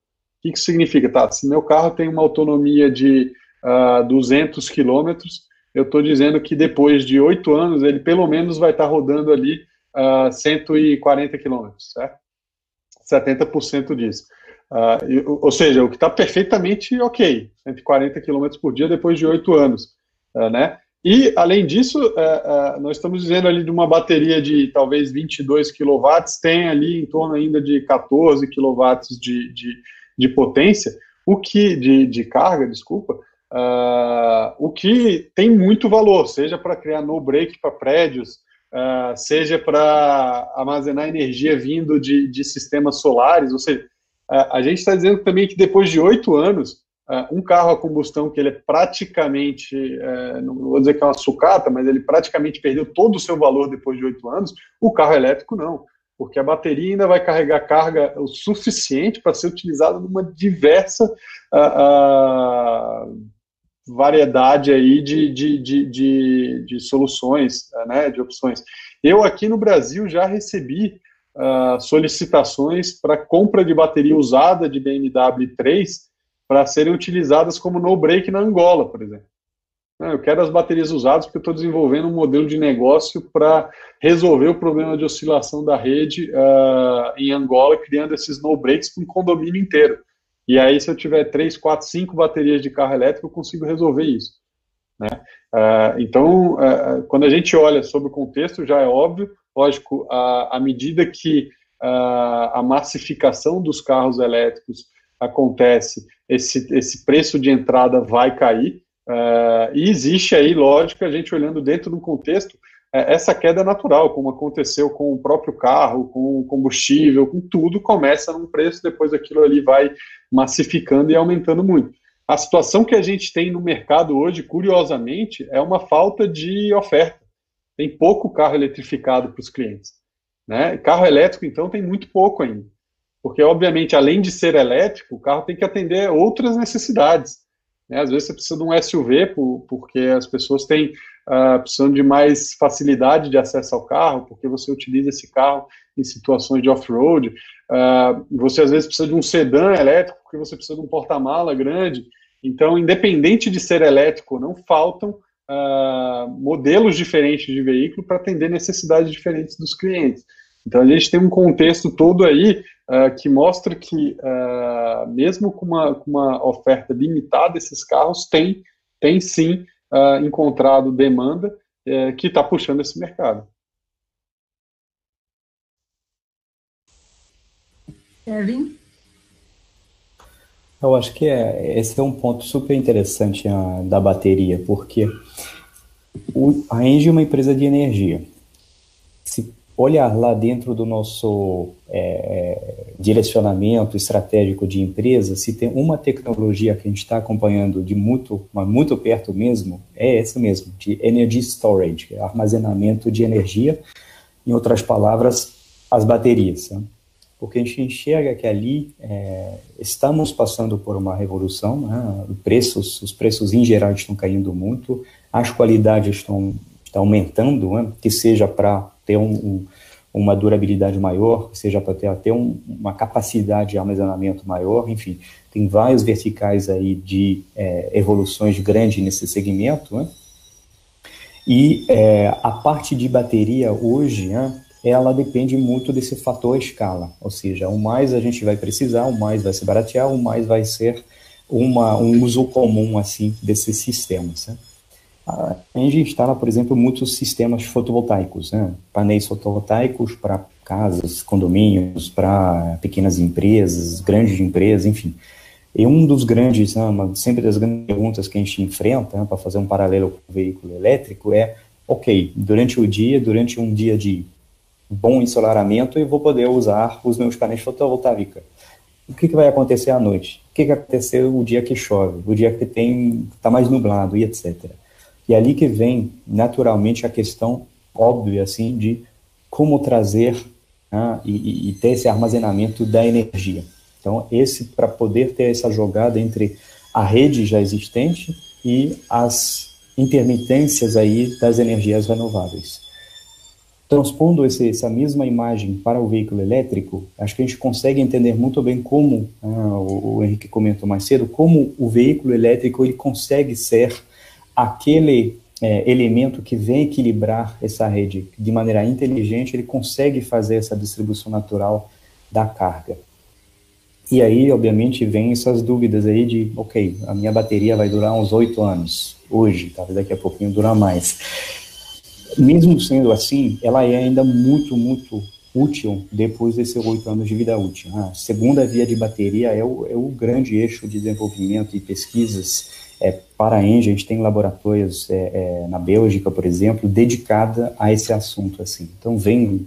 que, que significa? Tá, se meu carro tem uma autonomia de uh, ah, 200 quilômetros, eu estou dizendo que depois de oito anos ele pelo menos vai estar tá rodando ali uh, ah, 140 quilômetros, certo? 70% disso. Uh, ou seja, o que está perfeitamente ok, 140 quilômetros por dia depois de oito anos, uh, né? E, além disso, uh, nós estamos dizendo ali de uma bateria de talvez 22 kW, tem ali em torno ainda de 14 kW de, de, de potência, o que de, de carga, desculpa, uh, o que tem muito valor, seja para criar no break para prédios, uh, seja para armazenar energia vindo de, de sistemas solares, ou seja, uh, a gente está dizendo também que depois de oito anos, um carro a combustão que ele é praticamente, eh, não vou dizer que é uma sucata, mas ele praticamente perdeu todo o seu valor depois de oito anos, o carro elétrico não porque a bateria ainda vai carregar carga o suficiente para ser utilizada numa diversa uh, uh, variedade aí de, de, de, de, soluções, né, de opções. Eu aqui no Brasil já recebi solicitações para compra de bateria usada de BMW 3 para serem utilizadas como no-break na Angola, por exemplo. Eu quero as baterias usadas porque eu estou desenvolvendo um modelo de negócio para resolver o problema de oscilação da rede uh, em Angola, criando esses no breaks para um condomínio inteiro. E aí, se eu tiver três, quatro, cinco baterias de carro elétrico, eu consigo resolver isso. Né? Uh, então, uh, quando a gente olha sobre o contexto, já é óbvio, lógico, à medida que a massificação dos carros elétricos acontece, esse, esse preço de entrada vai cair, Uh, e existe aí, lógico, a gente olhando dentro do contexto, é, essa queda natural, como aconteceu com o próprio carro, com o combustível, com tudo, começa num preço, depois aquilo ali vai massificando e aumentando muito. A situação que a gente tem no mercado hoje, curiosamente, é uma falta de oferta. Tem pouco carro eletrificado para os clientes. Né? Carro elétrico, então, tem muito pouco ainda. Porque, obviamente, além de ser elétrico, o carro tem que atender outras necessidades. Né? Às vezes você precisa de um SUV, por, porque as pessoas têm uh, precisam de mais facilidade de acesso ao carro, porque você utiliza esse carro em situações de off-road. Uh, você às vezes precisa de um sedã elétrico, porque você precisa de um porta-mala grande. Então, independente de ser elétrico, não faltam uh, modelos diferentes de veículo para atender necessidades diferentes dos clientes. Então, a gente tem um contexto todo aí uh, que mostra que, uh, mesmo com uma, com uma oferta limitada, esses carros têm, têm sim uh, encontrado demanda que está puxando esse mercado. Kevin? Eu acho que é, esse é um ponto super interessante a, da bateria, porque o, a Engie é uma empresa de energia. Se olhar lá dentro do nosso é, direcionamento estratégico de empresa, se tem uma tecnologia que a gente está acompanhando de muito, muito perto mesmo, é essa mesmo, de energy storage, é armazenamento de energia, em outras palavras, as baterias. Né? Porque a gente enxerga que ali é, estamos passando por uma revolução, né? preços, os preços em geral estão caindo muito, as qualidades estão, estão aumentando, né? que seja para ter um, um, uma durabilidade maior, seja para ter até um, uma capacidade de armazenamento maior, enfim, tem vários verticais aí de é, evoluções grandes nesse segmento, né? E é, a parte de bateria hoje, né, ela depende muito desse fator escala, ou seja, o mais a gente vai precisar, o mais vai se baratear, o mais vai ser uma, um uso comum assim desses sistemas. Né? A Engie instala, por exemplo, muitos sistemas fotovoltaicos, né? painéis fotovoltaicos para casas, condomínios, para pequenas empresas, grandes empresas, enfim. E um dos grandes, né, sempre das grandes perguntas que a gente enfrenta, né, para fazer um paralelo com o veículo elétrico, é, ok, durante o dia, durante um dia de bom ensolaramento, eu vou poder usar os meus painéis fotovoltaicos. O que, que vai acontecer à noite? O que, que vai acontecer o dia que chove, o dia que tem está mais nublado e etc. E é ali que vem, naturalmente, a questão óbvia, assim, de como trazer né, e, e, ter esse armazenamento da energia. Então, esse, para poder ter essa jogada entre a rede já existente e as intermitências aí das energias renováveis. Transpondo esse, essa mesma imagem para o veículo elétrico, acho que a gente consegue entender muito bem como, ah, o, o Henrique comentou mais cedo, como o veículo elétrico ele consegue ser aquele é, elemento que vem equilibrar essa rede de maneira inteligente, ele consegue fazer essa distribuição natural da carga. E aí, obviamente, vem essas dúvidas aí de, ok, a minha bateria vai durar uns oito anos, hoje, talvez daqui a pouquinho durar mais. Mesmo sendo assim, ela é ainda muito, muito útil depois desses oito anos de vida útil. A segunda via de bateria é o, é o grande eixo de desenvolvimento e pesquisas é, para a Engie, a gente tem laboratórios é, é, na Bélgica, por exemplo, dedicada a esse assunto, assim. Então, vem,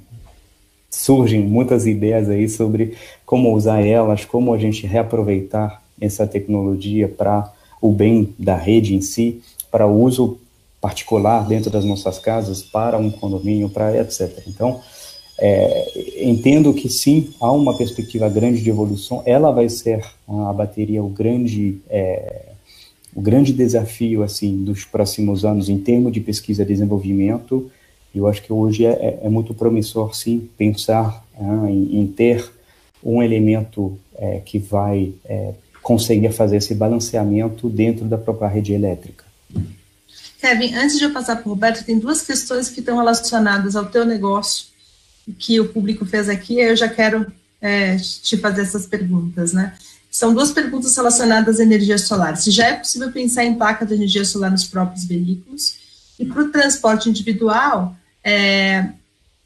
surgem muitas ideias aí sobre como usar elas, como a gente reaproveitar essa tecnologia para o bem da rede em si, para uso particular dentro das nossas casas, para um condomínio, para etc. Então, é, entendo que sim, há uma perspectiva grande de evolução, ela vai ser a bateria o grande é, o grande desafio assim dos próximos anos em termos de pesquisa e desenvolvimento, eu acho que hoje é, é, é muito promissor, sim, pensar ah, em, em, ter um elemento é, que vai é, conseguir fazer esse balanceamento dentro da própria rede elétrica. Kevin, antes de eu passar para o Roberto, tem duas questões que estão relacionadas ao teu negócio que o público fez aqui, eu já quero é, te fazer essas perguntas, né? São duas perguntas relacionadas à energia solar. Se já é possível pensar em placa de energia solar nos próprios veículos, e para o transporte individual, é,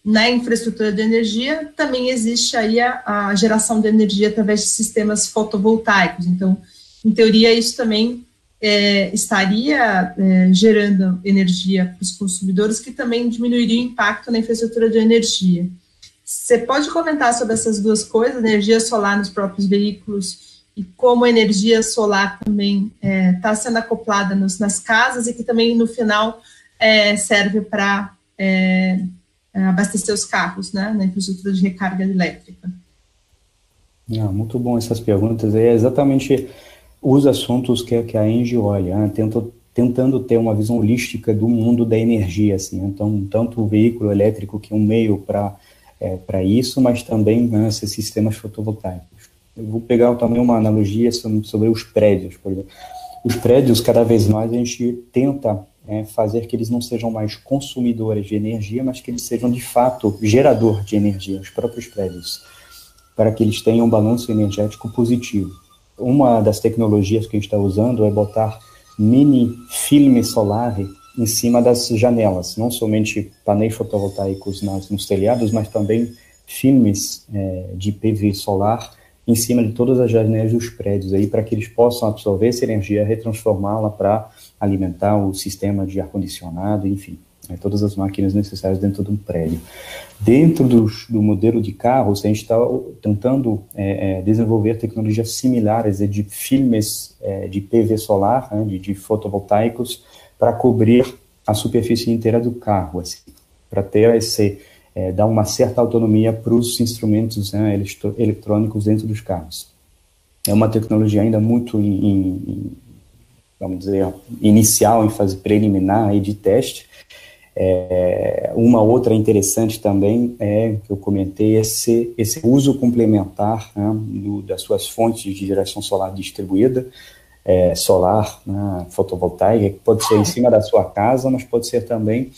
na infraestrutura de energia, também existe aí a, a, geração de energia através de sistemas fotovoltaicos. Então, em teoria, isso também é, estaria é, gerando energia para os consumidores, que também diminuiria o impacto na infraestrutura de energia. Você pode comentar sobre essas duas coisas, energia solar nos próprios veículos e como a energia solar também está é, tá sendo acoplada nos, nas casas e que também no final é, serve para é, abastecer os carros, né, na infraestrutura de recarga elétrica. Ah, muito bom essas perguntas. É exatamente os assuntos que, que a Engie olha, né, tento, tentando ter uma visão holística do mundo da energia, assim. Então, tanto o veículo elétrico que é um meio para é, para isso, mas também né, esses sistemas fotovoltaicos. Eu vou pegar também uma analogia sobre os prédios, por exemplo. Os prédios, cada vez mais, a gente tenta é, fazer que eles não sejam mais consumidores de energia, mas que eles sejam, de fato, gerador de energia, os próprios prédios, para que eles tenham um balanço energético positivo. Uma das tecnologias que a gente está usando é botar mini filme solar em cima das janelas, não somente painéis fotovoltaicos nas, nos telhados, mas também filmes é, de PV solar em cima de todas as janelas dos prédios aí para que eles possam absorver essa energia, retransformá-la para alimentar o sistema de ar condicionado, enfim, né, todas as máquinas necessárias dentro de um prédio. Dentro do, do modelo de carros, a gente está tentando é, é, desenvolver tecnologias similares é, de filmes é, de PV solar, né, de, de fotovoltaicos, para cobrir a superfície inteira do carro, assim, para ter esse é, uma certa autonomia para os instrumentos né, eletrônicos dentro dos carros. É uma tecnologia ainda muito, em, em, vamos dizer, inicial, em fase preliminar e de teste. É, uma outra interessante também é, que eu comentei, esse, esse uso complementar né, do, das suas fontes de geração solar distribuída, é, solar, né, fotovoltaica, que pode ser em cima da sua casa, mas pode ser também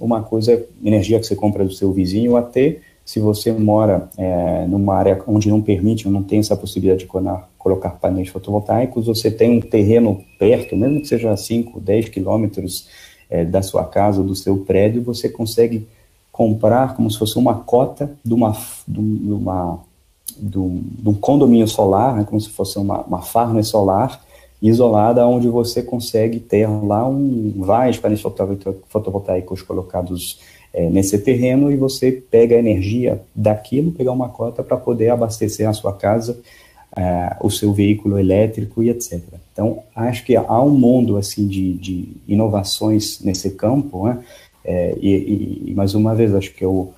uma coisa, energia que você compra do seu vizinho, até se você mora é, numa área onde não permite, não tem essa possibilidade de colocar painéis fotovoltaicos, você tem um terreno perto, mesmo que seja 5, 10 quilômetros é, da sua casa, do seu prédio, você consegue comprar como se fosse uma cota de uma, de uma de um, de um condomínio solar, né, como se fosse uma, uma farm solar, isolada, onde você consegue ter lá um, vários painéis fotovoltaicos colocados é, nesse terreno e você pega a energia daquilo, pegar uma cota para poder abastecer a sua casa, é, o seu veículo elétrico e etc. Então, acho que há um mundo assim de, de inovações nesse campo, né? É, e, e, mais uma vez, acho que eu,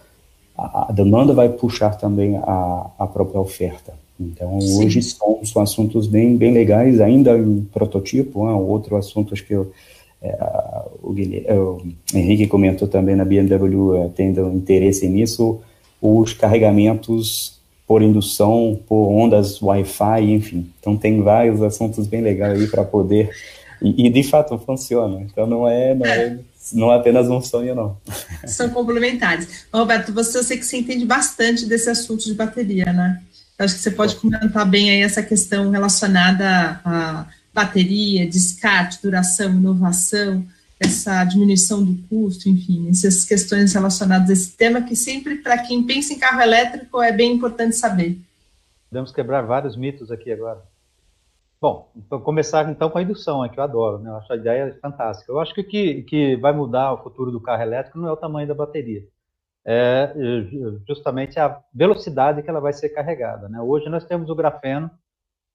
a, a demanda vai puxar também a, a própria oferta. Então, Sim. hoje são, são, assuntos bem, bem legais, ainda em prototipo. Né? Outro assunto, acho que eu, é, o, é, o, Henrique comentou também na BMW, é, tendo interesse nisso, os carregamentos por indução, por ondas Wi-Fi, enfim. Então, tem vários assuntos bem legais aí para poder. E, e, de fato funciona. Então, não é, não é não é apenas um sonho, não. São complementares. Roberto, você, eu sei que você entende bastante desse assunto de bateria, né? Acho que você pode comentar bem aí essa questão relacionada à bateria, descarte, duração, inovação, essa diminuição do custo, enfim, essas questões relacionadas a esse tema que sempre, para quem pensa em carro elétrico, é bem importante saber. Podemos quebrar vários mitos aqui agora. Bom, então começar então com a indução, que eu adoro, né? Eu acho a ideia fantástica. Eu acho que o que, que vai mudar o futuro do carro elétrico não é o tamanho da bateria, é justamente a velocidade que ela vai ser carregada. Né? Hoje nós temos o grafeno,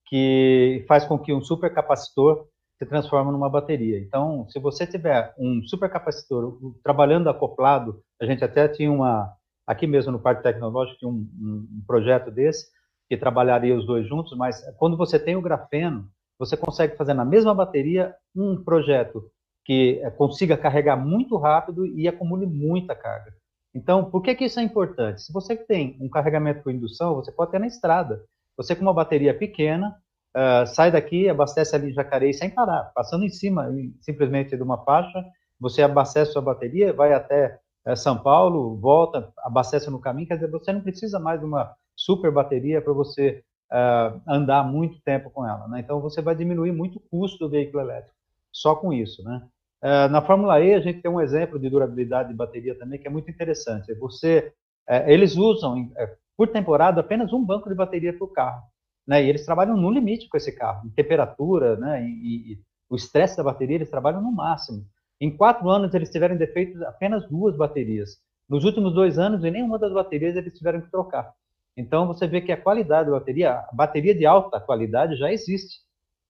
que faz com que um supercapacitor se transforme numa bateria. Então, se você tiver um supercapacitor trabalhando acoplado, a gente até tinha uma, aqui mesmo no Parque Tecnológico, um, um, projeto desse, que trabalharia os dois juntos, mas quando você tem o grafeno, você consegue fazer na mesma bateria um projeto que eh, consiga carregar muito rápido e acumule muita carga. Então, por que, que isso é importante? Se você tem um carregamento por indução, você pode ter na estrada. Você com uma bateria pequena, uh, sai daqui, abastece ali em Jacareí sem parar, passando em cima simplesmente de uma faixa, você abastece sua bateria, vai até uh, São Paulo, volta, abastece no caminho, quer dizer, você não precisa mais de uma super bateria para você uh, andar muito tempo com ela. Né? Então, você vai diminuir muito o custo do veículo elétrico, só com isso. Né? Uh, na Fórmula E, a gente tem um exemplo de durabilidade de bateria também que é muito interessante. Você, uh, eles usam, uh, por temporada, apenas um banco de bateria o carro. Né? E eles trabalham no limite com esse carro, em temperatura, né? e, e o estresse da bateria, eles trabalham no máximo. Em quatro anos, eles tiveram defeitos apenas duas baterias. Nos últimos dois anos, em nenhuma das baterias eles tiveram que trocar. Então, você vê que a qualidade da bateria, a bateria de alta qualidade já existe.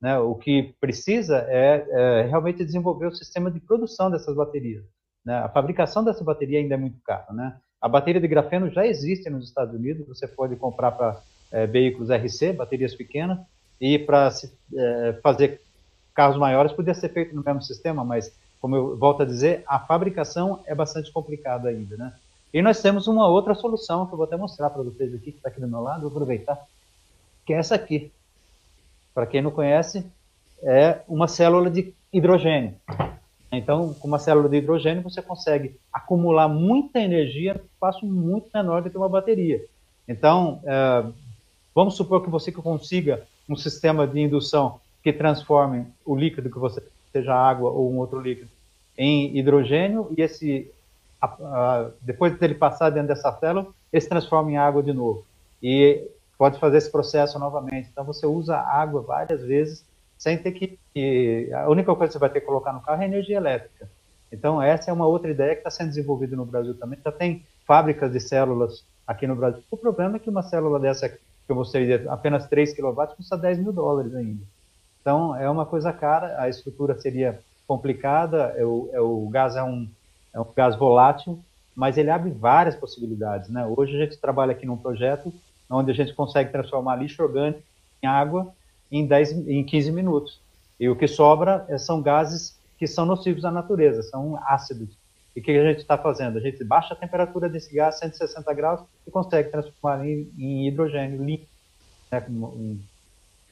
Né? O que precisa é, é, realmente desenvolver o sistema de produção dessas baterias. Né? A fabricação dessa bateria ainda é muito cara. Né? A bateria de grafeno já existe nos Estados Unidos, você pode comprar para é, veículos RC, baterias pequenas, e para é, fazer carros maiores podia ser feito no mesmo sistema, mas, como eu volto a dizer, a fabricação é bastante complicada ainda. Né? E nós temos uma outra solução que eu vou até mostrar para vocês aqui, que está aqui do meu lado, vou aproveitar, que é essa aqui para quem não conhece, é uma célula de hidrogênio. Então, com uma célula de hidrogênio, você consegue acumular muita energia no espaço muito menor do que uma bateria. Então, é, vamos supor que você consiga um sistema de indução que transforme o líquido que você seja água ou um outro líquido em hidrogênio e esse a, a, depois dele passar dentro dessa célula, ele se transforma em água de novo. E pode fazer esse processo novamente. Então você usa água várias vezes sem ter que, a única coisa que você vai ter que colocar no carro é energia elétrica. Então essa é uma outra ideia que está sendo desenvolvida no Brasil também. Já tem fábricas de células aqui no Brasil. O problema é que uma célula dessa que eu mostrei de apenas 3 kW custa 10 mil dólares ainda. Então é uma coisa cara, a estrutura seria complicada, é o, é o gás é um, é um gás volátil, mas ele abre várias possibilidades. Né? Hoje a gente trabalha aqui num projeto onde a gente consegue transformar lixo orgânico em água em, 10, em 15 minutos. E o que sobra é, são gases que são nocivos à natureza, são ácidos. E o que a gente está fazendo? A gente baixa a temperatura desse gás a 160 graus e consegue transformar em, em hidrogênio limpo, né, um,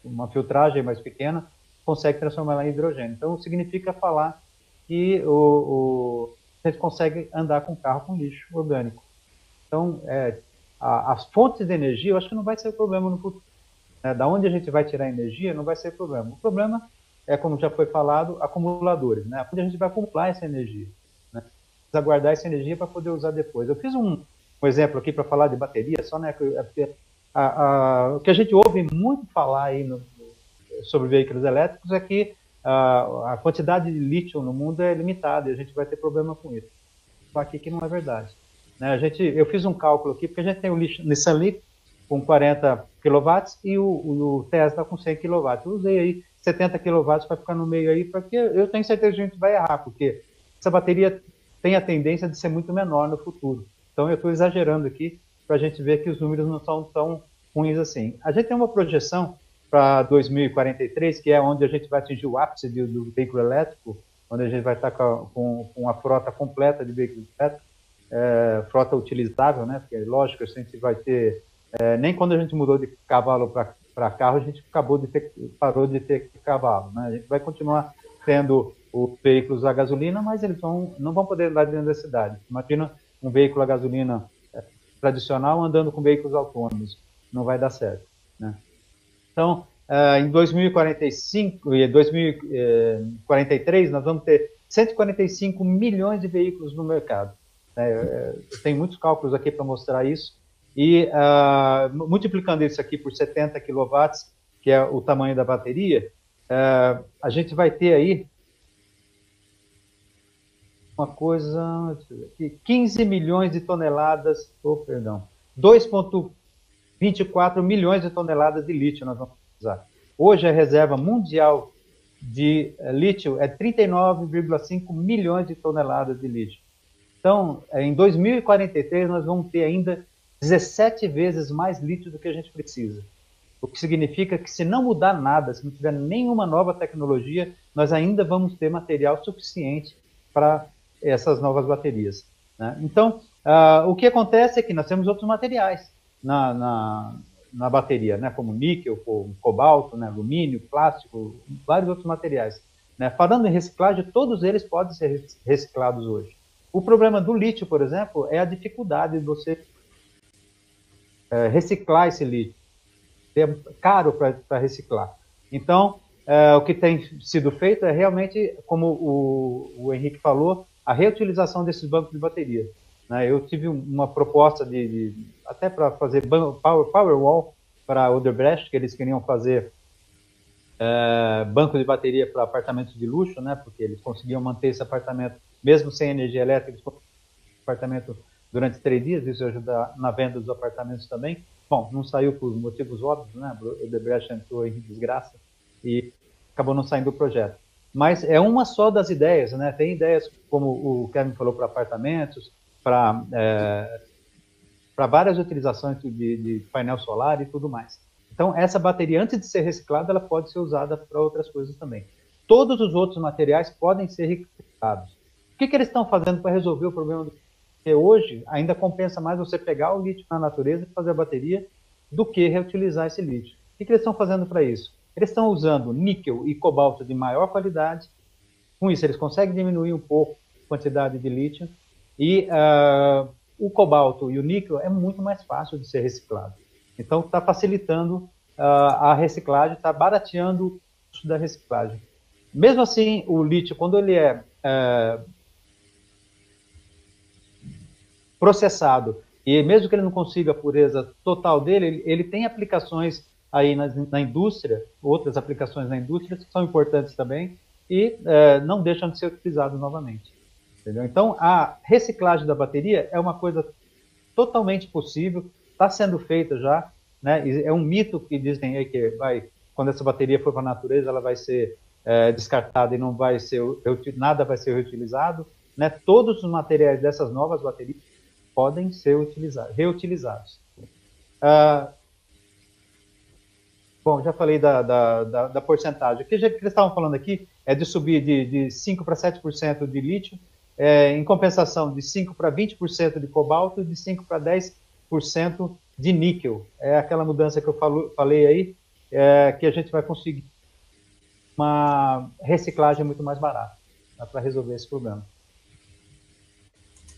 uma filtragem mais pequena, consegue transformar em hidrogênio. Então, significa falar que o, o, a gente consegue andar com carro com lixo orgânico. Então, é, a, as fontes de energia, eu acho que não vai ser problema no futuro. É, da onde a gente vai tirar energia, não vai ser problema. O problema é, como já foi falado, acumuladores, né? Onde a gente vai acumular essa energia. Né? Precisa guardar essa energia para poder usar depois. Eu fiz um, um exemplo aqui para falar de bateria, só né, é a, a, o que a gente ouve muito falar aí no, sobre veículos elétricos é que a, a, quantidade de lítio no mundo é limitada e a gente vai ter problema com isso. Só aqui que não é verdade. Né? A gente, eu fiz um cálculo aqui, porque a gente tem o Nissan Leaf com 40 kW e o, o Tesla com 100 kW. Eu usei aí 70 kW para ficar no meio aí, porque eu tenho certeza que a gente vai errar, porque essa bateria tem a tendência de ser muito menor no futuro. Então eu estou exagerando aqui para a gente ver que os números não são tão ruins assim. A gente tem uma projeção para 2043, que é onde a gente vai atingir o ápice do, do veículo elétrico, onde a gente vai estar com, com, com a frota completa de veículos elétricos, é, frota utilizável, né? Porque, lógico, a gente vai ter. É, nem quando a gente mudou de cavalo para carro, a gente acabou de ter, parou de ter cavalo, né? A gente vai continuar tendo os veículos a gasolina, mas eles vão, não vão poder andar dentro da cidade. Imagina um veículo a gasolina é, tradicional andando com veículos autônomos. Não vai dar certo, né? Então, uh, em 2045 e 2043, nós vamos ter 145 milhões de veículos no mercado. É, tem muitos cálculos aqui para mostrar isso. E uh, multiplicando isso aqui por 70 kW, que é o tamanho da bateria, uh, a gente vai ter aí uma coisa, 15 milhões de toneladas, oh, perdão, 2,24 milhões de toneladas de lítio nós vamos precisar. Hoje a reserva mundial de uh, lítio é 39,5 milhões de toneladas de lítio. Então, é, em 2043, nós vamos ter ainda 17 vezes mais lítio do que a gente precisa. O que significa que, se não mudar nada, se não tiver nenhuma nova tecnologia, nós ainda vamos ter material suficiente para essas novas baterias. Né? Então, uh, o que acontece é que nós temos outros materiais na, na, na bateria, né? como níquel, como cobalto, né? alumínio, plástico, vários outros materiais. Né? Falando em reciclagem, todos eles podem ser reciclados hoje. O problema do lítio, por exemplo, é a dificuldade de você é, reciclar esse lítio. É caro para reciclar. Então, é, o que tem sido feito é realmente, como o, o, Henrique falou, a reutilização desses bancos de bateria. Né? Eu tive uma proposta de, de até para fazer power, Powerwall para Odebrecht, que eles queriam fazer é, banco de bateria para apartamentos de luxo, né? Porque eles conseguiam manter esse apartamento mesmo sem energia elétrica, apartamento durante três dias, isso ajuda na venda dos apartamentos também. Bom, não saiu por motivos óbvios, né? O Debrecht entrou em desgraça e acabou não saindo do projeto. Mas é uma só das ideias, né? Tem ideias, como o Kevin falou, para apartamentos, para é, para várias utilizações de, de, painel solar e tudo mais. Então, essa bateria, antes de ser reciclada, ela pode ser usada para outras coisas também. Todos os outros materiais podem ser reciclados. O que, que eles estão fazendo para resolver o problema do Porque hoje ainda compensa mais você pegar o lítio na natureza e fazer a bateria do que reutilizar esse lítio. O que, que eles estão fazendo para isso? Eles estão usando níquel e cobalto de maior qualidade. Com isso, eles conseguem diminuir um pouco a quantidade de lítio. E uh, o cobalto e o níquel é muito mais fácil de ser reciclado. Então, está facilitando uh, a reciclagem, está barateando o custo da reciclagem. Mesmo assim, o lítio, quando ele é uh, processado E mesmo que ele não consiga a pureza total dele, ele, ele tem aplicações aí na, na, indústria, outras aplicações na indústria que são importantes também e é, não deixam de ser utilizados novamente. Entendeu? Então, a reciclagem da bateria é uma coisa totalmente possível, está sendo feita já. Né? É um mito que dizem aí que vai, quando essa bateria for para a natureza, ela vai ser é, descartada e não vai ser nada vai ser reutilizado. Né? Todos os materiais dessas novas baterias podem ser utilizados, reutilizados. Ah, bom, já falei da, da, da, da porcentagem. O que eles estavam falando aqui é de subir de, de 5% para 7% de lítio, é, em compensação de 5% para 20% de cobalto e de 5% para 10% de níquel. É aquela mudança que eu falo, falei aí, é, que a gente vai conseguir uma reciclagem muito mais barata para resolver esse problema.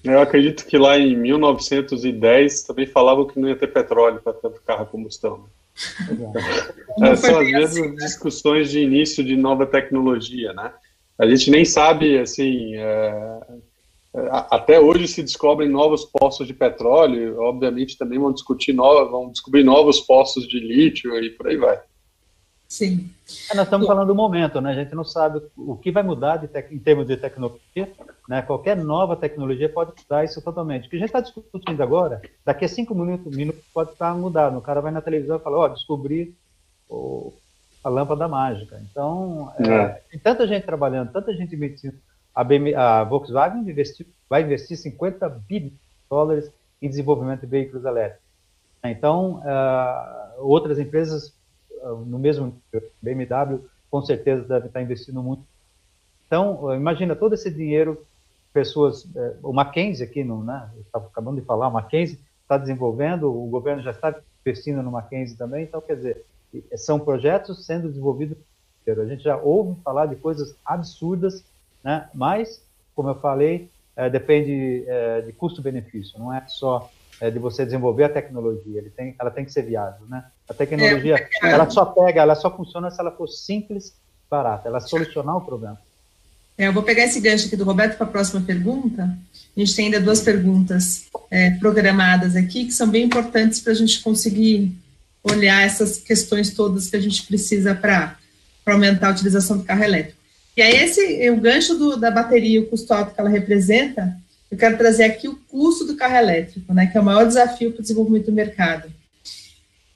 Eu acredito que lá em 1910 também falavam que não ia ter petróleo para tanto carro a combustão. É, são às vezes assim, né? discussões de início de nova tecnologia, né? A gente nem sabe, assim, é, é até hoje se descobrem novos poços de petróleo, obviamente também vão discutir novos, vão descobrir novos poços de lítio e por aí vai. Sim. É, nós estamos falando do momento, né? A gente não sabe o que vai mudar em termos de tecnologia, né? Qualquer nova tecnologia pode mudar isso totalmente. O que a gente está discutindo agora, daqui a cinco minutos, minutos pode estar mudado. O cara vai na televisão e fala, ó, oh, descobri o, a lâmpada mágica. Então, é, é. tem tanta gente trabalhando, tanta gente investindo. A, BMW, a Volkswagen investiu, vai investir 50 bilhões de dólares em desenvolvimento de veículos elétricos. Então, uh, outras empresas no mesmo BMW, com certeza deve estar investindo muito. Então, imagina todo esse dinheiro, pessoas, é, o Mackenzie aqui, no, né, estava acabando de falar, o Mackenzie está desenvolvendo, o governo já está investindo no Mackenzie também, então, quer dizer, são projetos sendo desenvolvidos. A gente já ouve falar de coisas absurdas, né, mas, como eu falei, é, depende é, de custo-benefício, não é só de você desenvolver a tecnologia, tem, ela tem que ser viável, né? A tecnologia, é, ela só pega, ela só funciona se ela for simples, barata, ela solucionar o problema. É, eu vou pegar esse gancho aqui do Roberto para a próxima pergunta. A gente tem ainda duas perguntas é, programadas aqui que são bem importantes para a gente conseguir olhar essas questões todas que a gente precisa para aumentar a utilização do carro elétrico. E aí esse o gancho do, da bateria, o custo alto que ela representa, eu quero trazer aqui o custo do carro elétrico, né, que é o maior desafio para o desenvolvimento do mercado.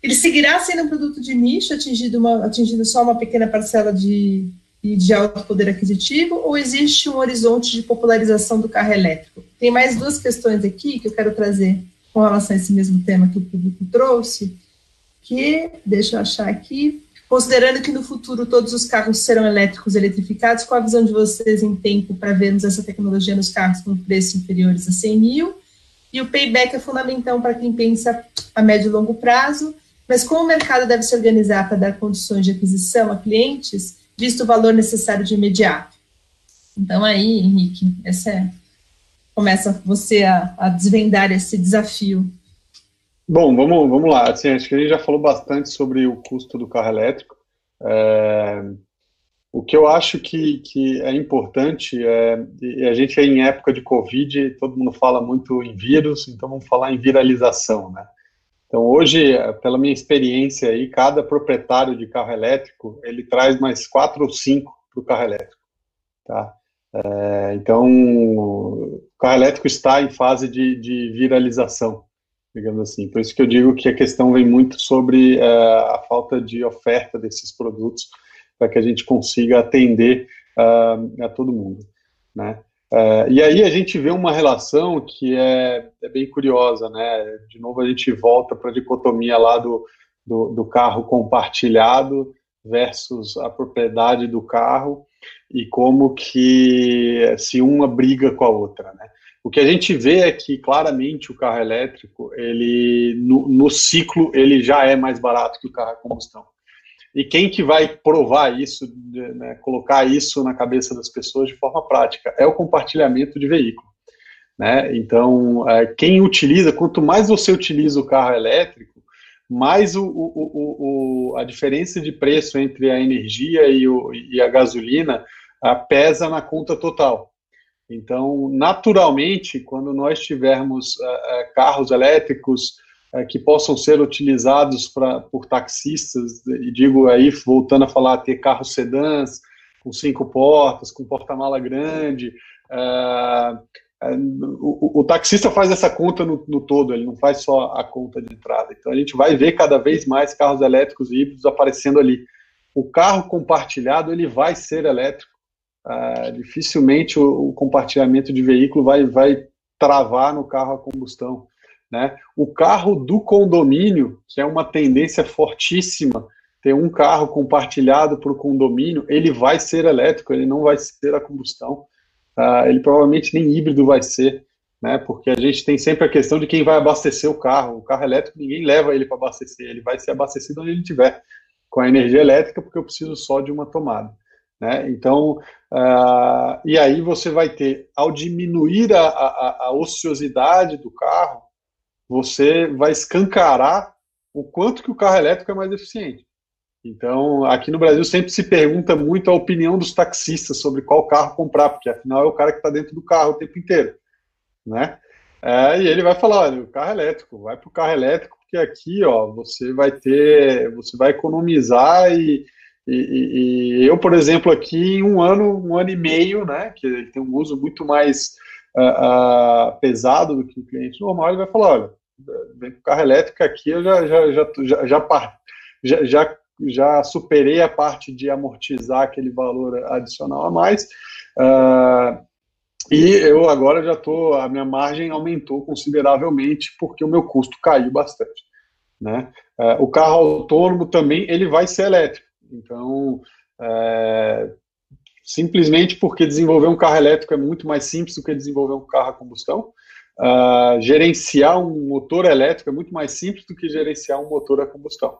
Ele seguirá sendo um produto de nicho, atingindo, uma, atingindo só uma pequena parcela de, de alto poder aquisitivo, ou existe um horizonte de popularização do carro elétrico? Tem mais duas questões aqui que eu quero trazer com relação a esse mesmo tema que o público trouxe, que, deixa eu achar aqui, considerando que no futuro todos os carros serão elétricos eletrificados, qual a visão de vocês em tempo para vermos essa tecnologia nos carros com preços inferiores a 100 mil? E o payback é fundamental para quem pensa a médio e longo prazo, mas como o mercado deve se organizar para dar condições de aquisição a clientes, visto o valor necessário de imediato? Então, aí, Henrique, essa é, começa você a, a desvendar esse desafio. Bom, vamos, vamos lá. Assim, acho que a gente já falou bastante sobre o custo do carro elétrico. É, o que eu acho que, que é importante é, e a gente é em época de Covid, todo mundo fala muito em vírus, então vamos falar em viralização, né? Então, hoje, pela minha experiência aí, cada proprietário de carro elétrico, ele traz mais quatro ou cinco para o carro elétrico, tá? É, então, o carro elétrico está em fase de, de, viralização, digamos assim. Por isso que eu digo que a questão vem muito sobre é, a falta de oferta desses produtos para que a gente consiga atender uh, a todo mundo, né? Uh, e aí a gente vê uma relação que é, é, bem curiosa, né? De novo a gente volta para a dicotomia lá do, do, do, carro compartilhado versus a propriedade do carro e como que se uma briga com a outra, né? O que a gente vê é que claramente o carro elétrico, ele no, no ciclo ele já é mais barato que o carro a combustão. E quem que vai provar isso, né, colocar isso na cabeça das pessoas de forma prática? É o compartilhamento de veículo. Né? Então, é, quem utiliza, quanto mais você utiliza o carro elétrico, mais o, o, o, a diferença de preço entre a energia e, e a gasolina a, pesa na conta total. Então, naturalmente, quando nós tivermos uh, carros elétricos que possam ser utilizados pra, por taxistas, e digo aí, voltando a falar, ter carros sedãs com cinco portas, com porta-mala grande, uh, o, o, taxista faz essa conta no, no, todo, ele não faz só a conta de entrada. Então, a gente vai ver cada vez mais carros elétricos e híbridos aparecendo ali. O carro compartilhado, ele vai ser elétrico, Uh, dificilmente o, o, compartilhamento de veículo vai, vai travar no carro a combustão. Né? O carro do condomínio, que é uma tendência fortíssima, ter um carro compartilhado para o condomínio, ele vai ser elétrico, ele não vai ser a combustão. Uh, ele provavelmente nem híbrido vai ser, né? porque a gente tem sempre a questão de quem vai abastecer o carro. O carro elétrico, ninguém leva ele para abastecer, ele vai ser abastecido onde ele estiver, com a energia elétrica, porque eu preciso só de uma tomada. Né? Então, uh, e aí você vai ter, ao diminuir a, a, a, ociosidade do carro, você vai escancarar o quanto que o carro elétrico é mais eficiente. Então, aqui no Brasil sempre se pergunta muito a opinião dos taxistas sobre qual carro comprar, porque afinal é o cara que está dentro do carro o tempo inteiro, né? É, e ele vai falar, olha, o carro elétrico, vai para o carro elétrico, porque aqui, ó, você vai ter, você vai economizar e, e, e, eu, por exemplo, aqui em um ano, um ano e meio, né, que ele tem um uso muito mais uh, uh, pesado do que o cliente normal, ele vai falar, olha, vem com carro elétrico aqui, eu já, já, já, já, já, já, já superei a parte de amortizar aquele valor adicional a mais, uh, e eu agora já estou, a minha margem aumentou consideravelmente porque o meu custo caiu bastante. Né? o carro autônomo também ele vai ser elétrico. Então, é, simplesmente porque desenvolver um carro elétrico é muito mais simples do que desenvolver um carro a combustão. Uh, gerenciar um motor elétrico é muito mais simples do que gerenciar um motor a combustão.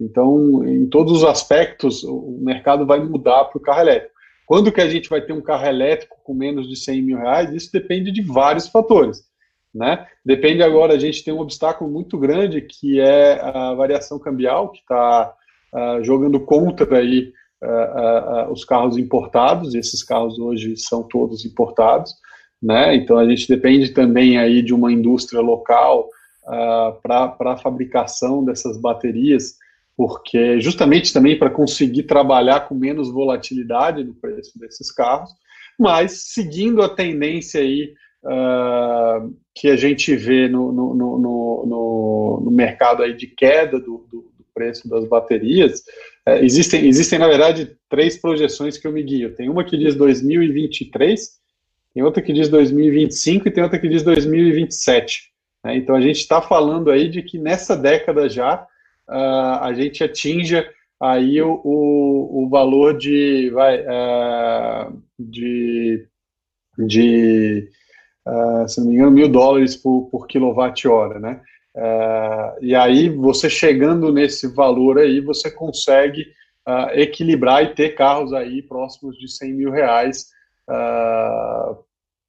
Então, em todos os aspectos, o mercado vai mudar para o carro elétrico. Quando que a gente vai ter um carro elétrico com menos de 100 mil reais? Isso depende de vários fatores. Né? Depende agora, a gente tem um obstáculo muito grande que é a variação cambial, que está uh, jogando contra aí uh, uh, os carros importados, esses carros hoje são todos importados, né? Então a gente depende também aí de uma indústria local para a fabricação dessas baterias, porque justamente também para conseguir trabalhar com menos volatilidade no preço desses carros, mas seguindo a tendência aí uh, que a gente vê no, no, no, no, mercado aí de queda do, do, preço das baterias, é, existem, existem, na verdade, três projeções que eu me guio. Tem uma que diz 2023, tem outra que diz 2025 e tem outra que diz 2027. Né? Então, a gente está falando aí de que nessa década já uh, a gente atinja aí o, o, o valor de, vai, uh, de, de uh, se não me engano, mil dólares por, por quilowatt-hora, né? E aí, você chegando nesse valor aí, você consegue equilibrar e ter carros aí próximos de 100 mil reais uh, ah,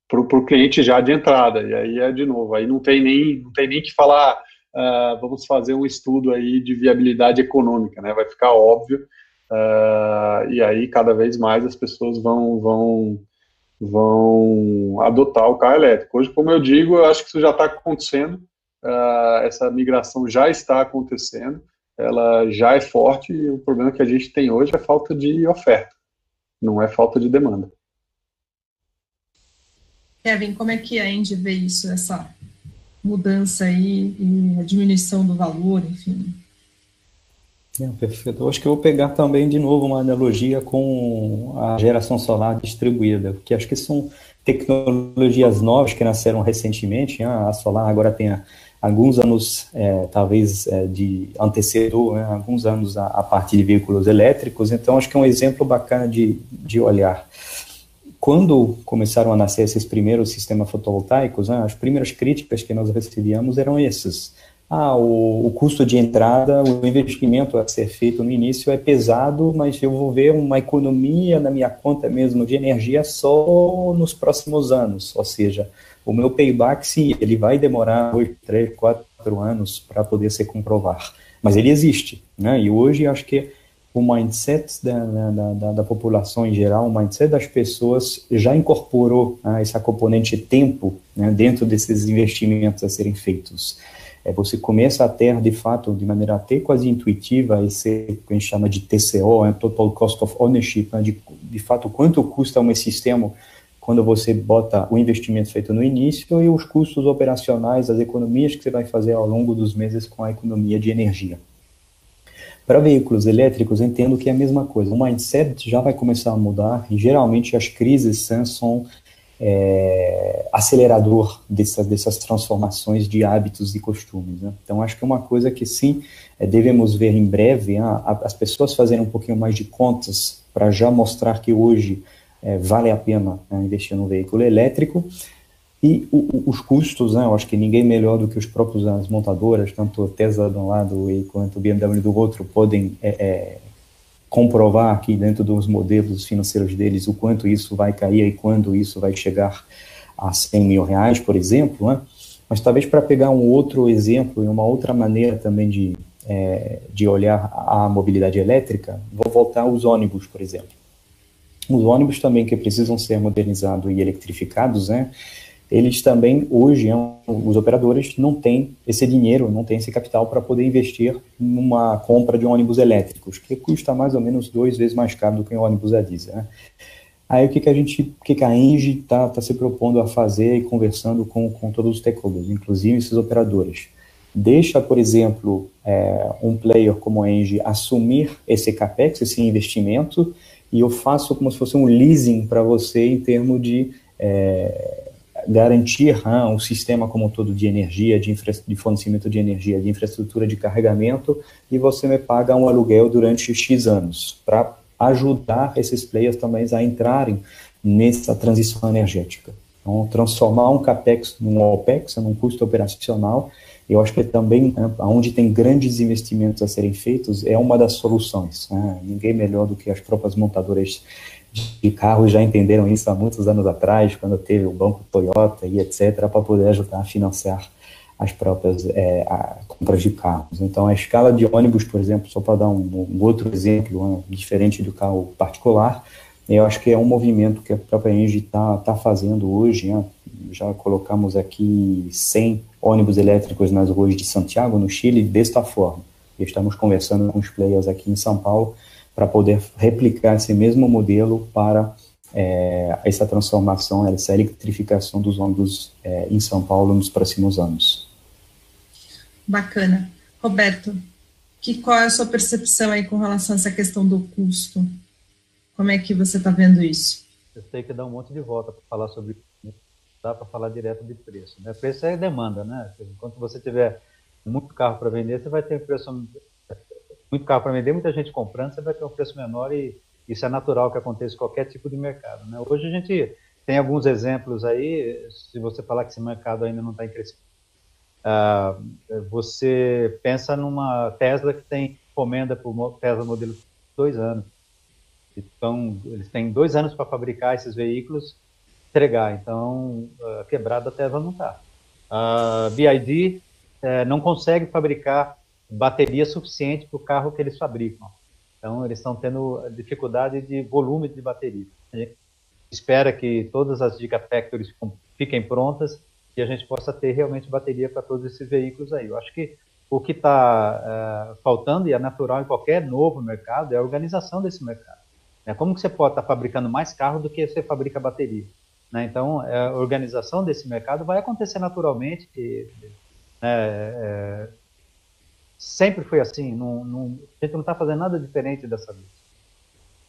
para o cliente já de entrada. E aí é de novo, aí não tem nem, não tem nem que falar, uh, vamos fazer um estudo aí de viabilidade econômica, né? Vai ficar óbvio. e aí, cada vez mais as pessoas vão, vão, vão adotar o carro elétrico. Hoje, como eu digo, eu acho que isso já está acontecendo uh, essa migração já está acontecendo, ela já é forte e o problema que a gente tem hoje é falta de oferta, não é falta de demanda. Kevin, como é que a Andy vê isso, essa mudança aí e a diminuição do valor, enfim? É, perfeito. Eu acho que eu vou pegar também de novo uma analogia com a geração solar distribuída, porque acho que são tecnologias novas que nasceram recentemente. Né? A solar agora tem alguns anos, é, talvez, é, de antecedor, né, alguns anos a, a, parte de veículos elétricos, então acho que é um exemplo bacana de, de olhar. Quando começaram a nascer esses primeiros sistemas fotovoltaicos, né, as primeiras críticas que nós recebíamos eram essas. Ah, o, o, custo de entrada, o investimento a ser feito no início é pesado, mas eu vou ver uma economia na minha conta mesmo de energia só nos próximos anos, ou seja, o meu payback, sim, ele vai demorar dois, três, quatro anos para poder se comprovar, mas ele existe, né? E hoje acho que o mindset da, da, da, da, população em geral, o mindset das pessoas já incorporou né, esse componente tempo né, dentro desses investimentos a serem feitos. É, você começa a ter, de fato, de maneira até quase intuitiva, esse que a gente chama de TCO, né, Total Cost of Ownership, né, de, de fato, quanto custa um sistema quando você bota o investimento feito no início e os custos operacionais, as economias que você vai fazer ao longo dos meses com a economia de energia. Para veículos elétricos, entendo que é a mesma coisa. O mindset já vai começar a mudar e geralmente as crises são é, acelerador dessas, dessas transformações de hábitos e costumes. Né? Então, acho que é uma coisa que sim é, devemos ver em breve, as pessoas fazerem um pouquinho mais de contas para já mostrar que hoje é, vale a pena né, investir no veículo elétrico e o, os custos, né, eu acho que ninguém melhor do que os próprios as montadoras, tanto Tesla de um lado e quanto BMW do outro, podem é, é, comprovar aqui dentro dos modelos financeiros deles o quanto isso vai cair e quando isso vai chegar a 100 mil reais, por exemplo. Né? Mas talvez para pegar um outro exemplo e uma outra maneira também de, é, de olhar a mobilidade elétrica, vou voltar aos ônibus, por exemplo. Os ônibus também que precisam ser modernizados e eletrificados, né? Eles também, hoje, os operadores não têm esse dinheiro, não têm esse capital para poder investir numa compra de ônibus elétricos, que custa mais ou menos duas vezes mais caro do que um ônibus a diesel. Né? Aí o que, que a gente, o que, que a Engie está tá se propondo a fazer e conversando com, com todos os stakeholders, inclusive esses operadores? Deixa, por exemplo, é, um player como a Engie assumir esse capex, esse investimento, e eu faço como se fosse um leasing para você em termos de é, garantir um sistema como um todo de energia, de, de, fornecimento de energia, de infraestrutura de carregamento, e você me paga um aluguel durante X anos, para ajudar esses players também a entrarem nessa transição energética. Então, transformar um CAPEX num OPEX, num custo operacional, eu acho que também, né, onde tem grandes investimentos a serem feitos, é uma das soluções. Né? Ninguém melhor do que as próprias montadoras de carros já entenderam isso há muitos anos atrás, quando teve o banco Toyota e etc., para poder ajudar a financiar as próprias é, compras de carros. Então, a escala de ônibus, por exemplo, só para dar um, um outro exemplo um, diferente do carro particular, eu acho que é um movimento que a própria Engie está tá fazendo hoje. Né? Já colocamos aqui 100 ônibus elétricos nas ruas de Santiago, no Chile, desta forma. E estamos conversando com os players aqui em São Paulo para poder replicar esse mesmo modelo para é, essa transformação, essa eletrificação dos ônibus é, em São Paulo nos próximos anos. Bacana. Roberto, que, qual é a sua percepção aí com relação a essa questão do custo? Como é que você está vendo isso? Eu tenho que dar um monte de volta para falar sobre dá para falar direto de preço. Né? Preço é demanda, né? Enquanto você tiver muito carro para vender, você vai ter um preço muito carro para vender, muita gente comprando, você vai ter um preço menor e isso é natural que aconteça em qualquer tipo de mercado. Né? Hoje a gente tem alguns exemplos aí, se você falar que esse mercado ainda não está em crescimento, uh, você pensa numa Tesla que tem encomenda por Tesla modelo dois anos. Então, eles têm dois anos para fabricar esses veículos, entregar. Então, uh, quebrada a Tesla não está. A BID uh, não consegue fabricar bateria suficiente para o carro que eles fabricam. Então, eles estão tendo dificuldade de volume de bateria. A gente espera que todas as Gigafactories fiquem prontas e a gente possa ter realmente bateria para todos esses veículos aí. Eu acho que o que está uh, é, faltando, e é natural em qualquer novo mercado, é a organização desse mercado. Né? Como que você pode estar tá fabricando mais carro do que você fabrica bateria? Né? Então, a organização desse mercado vai acontecer naturalmente, e, é, sempre foi assim. Não, não, a gente não está fazendo nada diferente dessa vez.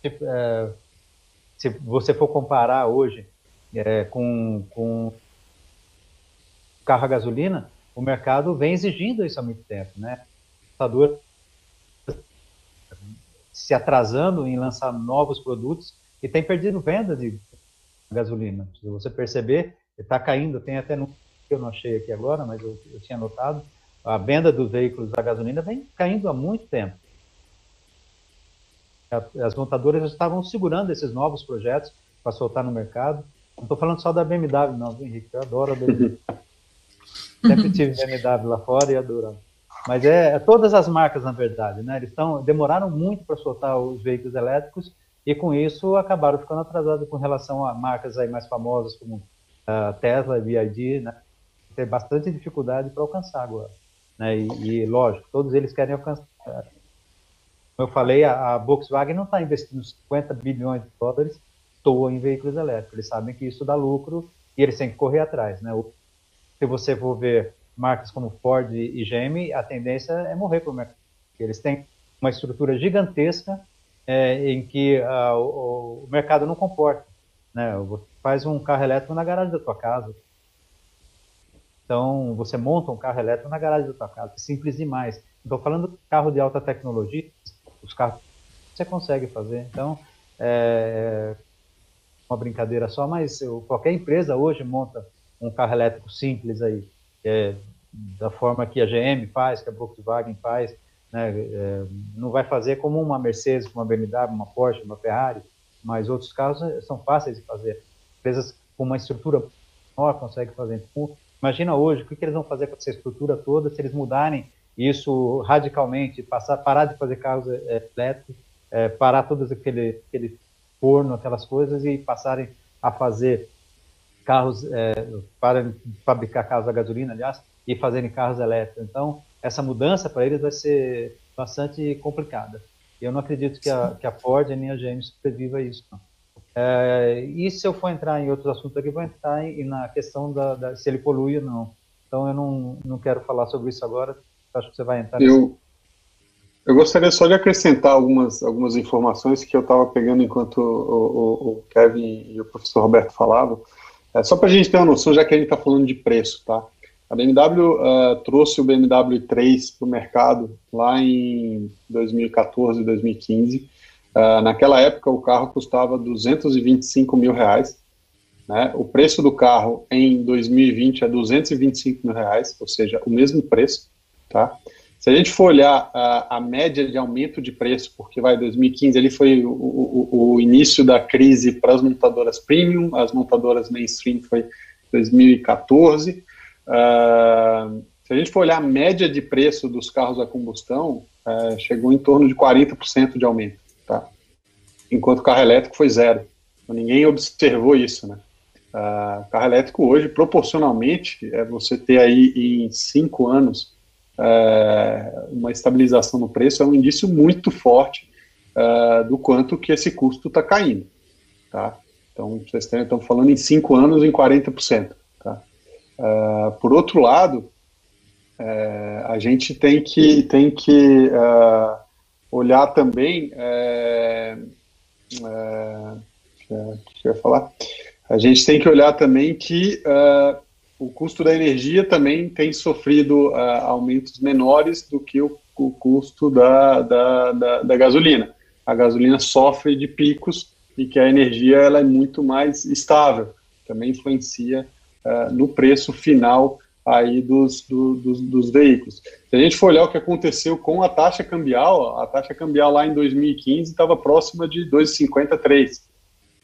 Se, é, se você for comparar hoje é, com, com carro a gasolina, o mercado vem exigindo isso há muito tempo, né? O se atrasando em lançar novos produtos e tem perdido venda de gasolina. Se você perceber, está caindo, tem até no eu não achei aqui agora, mas eu, eu tinha notado, a venda dos veículos a gasolina vem caindo há muito tempo. As montadoras estavam segurando esses novos projetos para soltar no mercado. Não estou falando só da BMW, não, Henrique? Eu adoro a BMW. Sempre tive BMW lá fora e adoro. Mas é, é, todas as marcas, na verdade, né? Eles estão demoraram muito para soltar os veículos elétricos e com isso acabaram ficando atrasados com relação a marcas aí mais famosas como a Tesla, BYD, né? Tem bastante dificuldade para alcançar agora, né? E, e, lógico, todos eles querem alcançar. Como eu falei, a, a Volkswagen não está investindo 50 bilhões de dólares toa em veículos elétricos. Eles sabem que isso dá lucro e eles têm que correr atrás, né? Se você for ver marcas como Ford e GM, a tendência é morrer para o mercado. Eles têm uma estrutura gigantesca é, em que uh, o, o, mercado não comporta. Né? Faz um carro elétrico na garagem da tua casa. Então, você monta um carro elétrico na garagem da tua casa. É simples demais. Estou falando carro de alta tecnologia, os carros você consegue fazer. Então, é, é uma brincadeira só, mas qualquer empresa hoje monta um carro elétrico simples aí é, da forma que a GM faz, que a Volkswagen faz, né, é, não vai fazer como uma Mercedes, uma BMW, uma Porsche, uma Ferrari, mas outros carros é, são fáceis de fazer. Empresas com uma estrutura maior conseguem fazer. Então, imagina hoje, o que, que eles vão fazer com essa estrutura toda se eles mudarem isso radicalmente, passar, parar de fazer carros é, elétricos, é, parar todos aquele, aquele forno, aquelas coisas e passarem a fazer carros, é, para fabricar carros a gasolina, aliás, e fazerem carros elétricos. Então, essa mudança para eles vai ser bastante complicada. Eu não acredito que a, que a Ford nem a GM sobreviva a isso. É, e se eu for entrar em outros assuntos aqui, vou entrar em, na questão da, da, se ele polui ou não. Então, eu não, não quero falar sobre isso agora. Acho que você vai entrar. Eu, eu gostaria só de acrescentar algumas, algumas informações que eu estava pegando enquanto o, o, o, Kevin e o professor Roberto falavam. É, só para a gente ter uma noção, já que a gente está falando de preço, tá? A BMW uh, trouxe o BMW 3 para o mercado lá em 2014, 2015. Uh, naquela época, o carro custava 225 mil reais. Né? O preço do carro em 2020 é 225 mil reais, ou seja, o mesmo preço. Tá? Se a gente for olhar a, a média de aumento de preço, porque vai 2015 ali foi o, o, o início da crise para as montadoras premium, as montadoras mainstream foi 2014. Uh, se a gente for olhar a média de preço dos carros a combustão, uh, chegou em torno de 40% de aumento, tá? enquanto carro elétrico foi zero. Então, ninguém observou isso, né? Uh, carro elétrico hoje, proporcionalmente, é você ter aí em cinco anos é, uma estabilização no preço é um indício muito forte é, do quanto que esse custo está caindo. Tá? Então, vocês estão falando em 5 anos em 40%. Tá? Por outro lado, é, a gente tem que, tem que olhar também. É, é, eu falar? A gente tem que olhar também que o custo da energia também tem sofrido uh, aumentos menores do que o, o custo da, da, da, da, gasolina. A gasolina sofre de picos e que a energia ela é muito mais estável, também influencia uh, no preço final aí dos, do, dos, dos, veículos. Se a gente for olhar o que aconteceu com a taxa cambial, a taxa cambial lá em 2015 estava próxima de 2,53.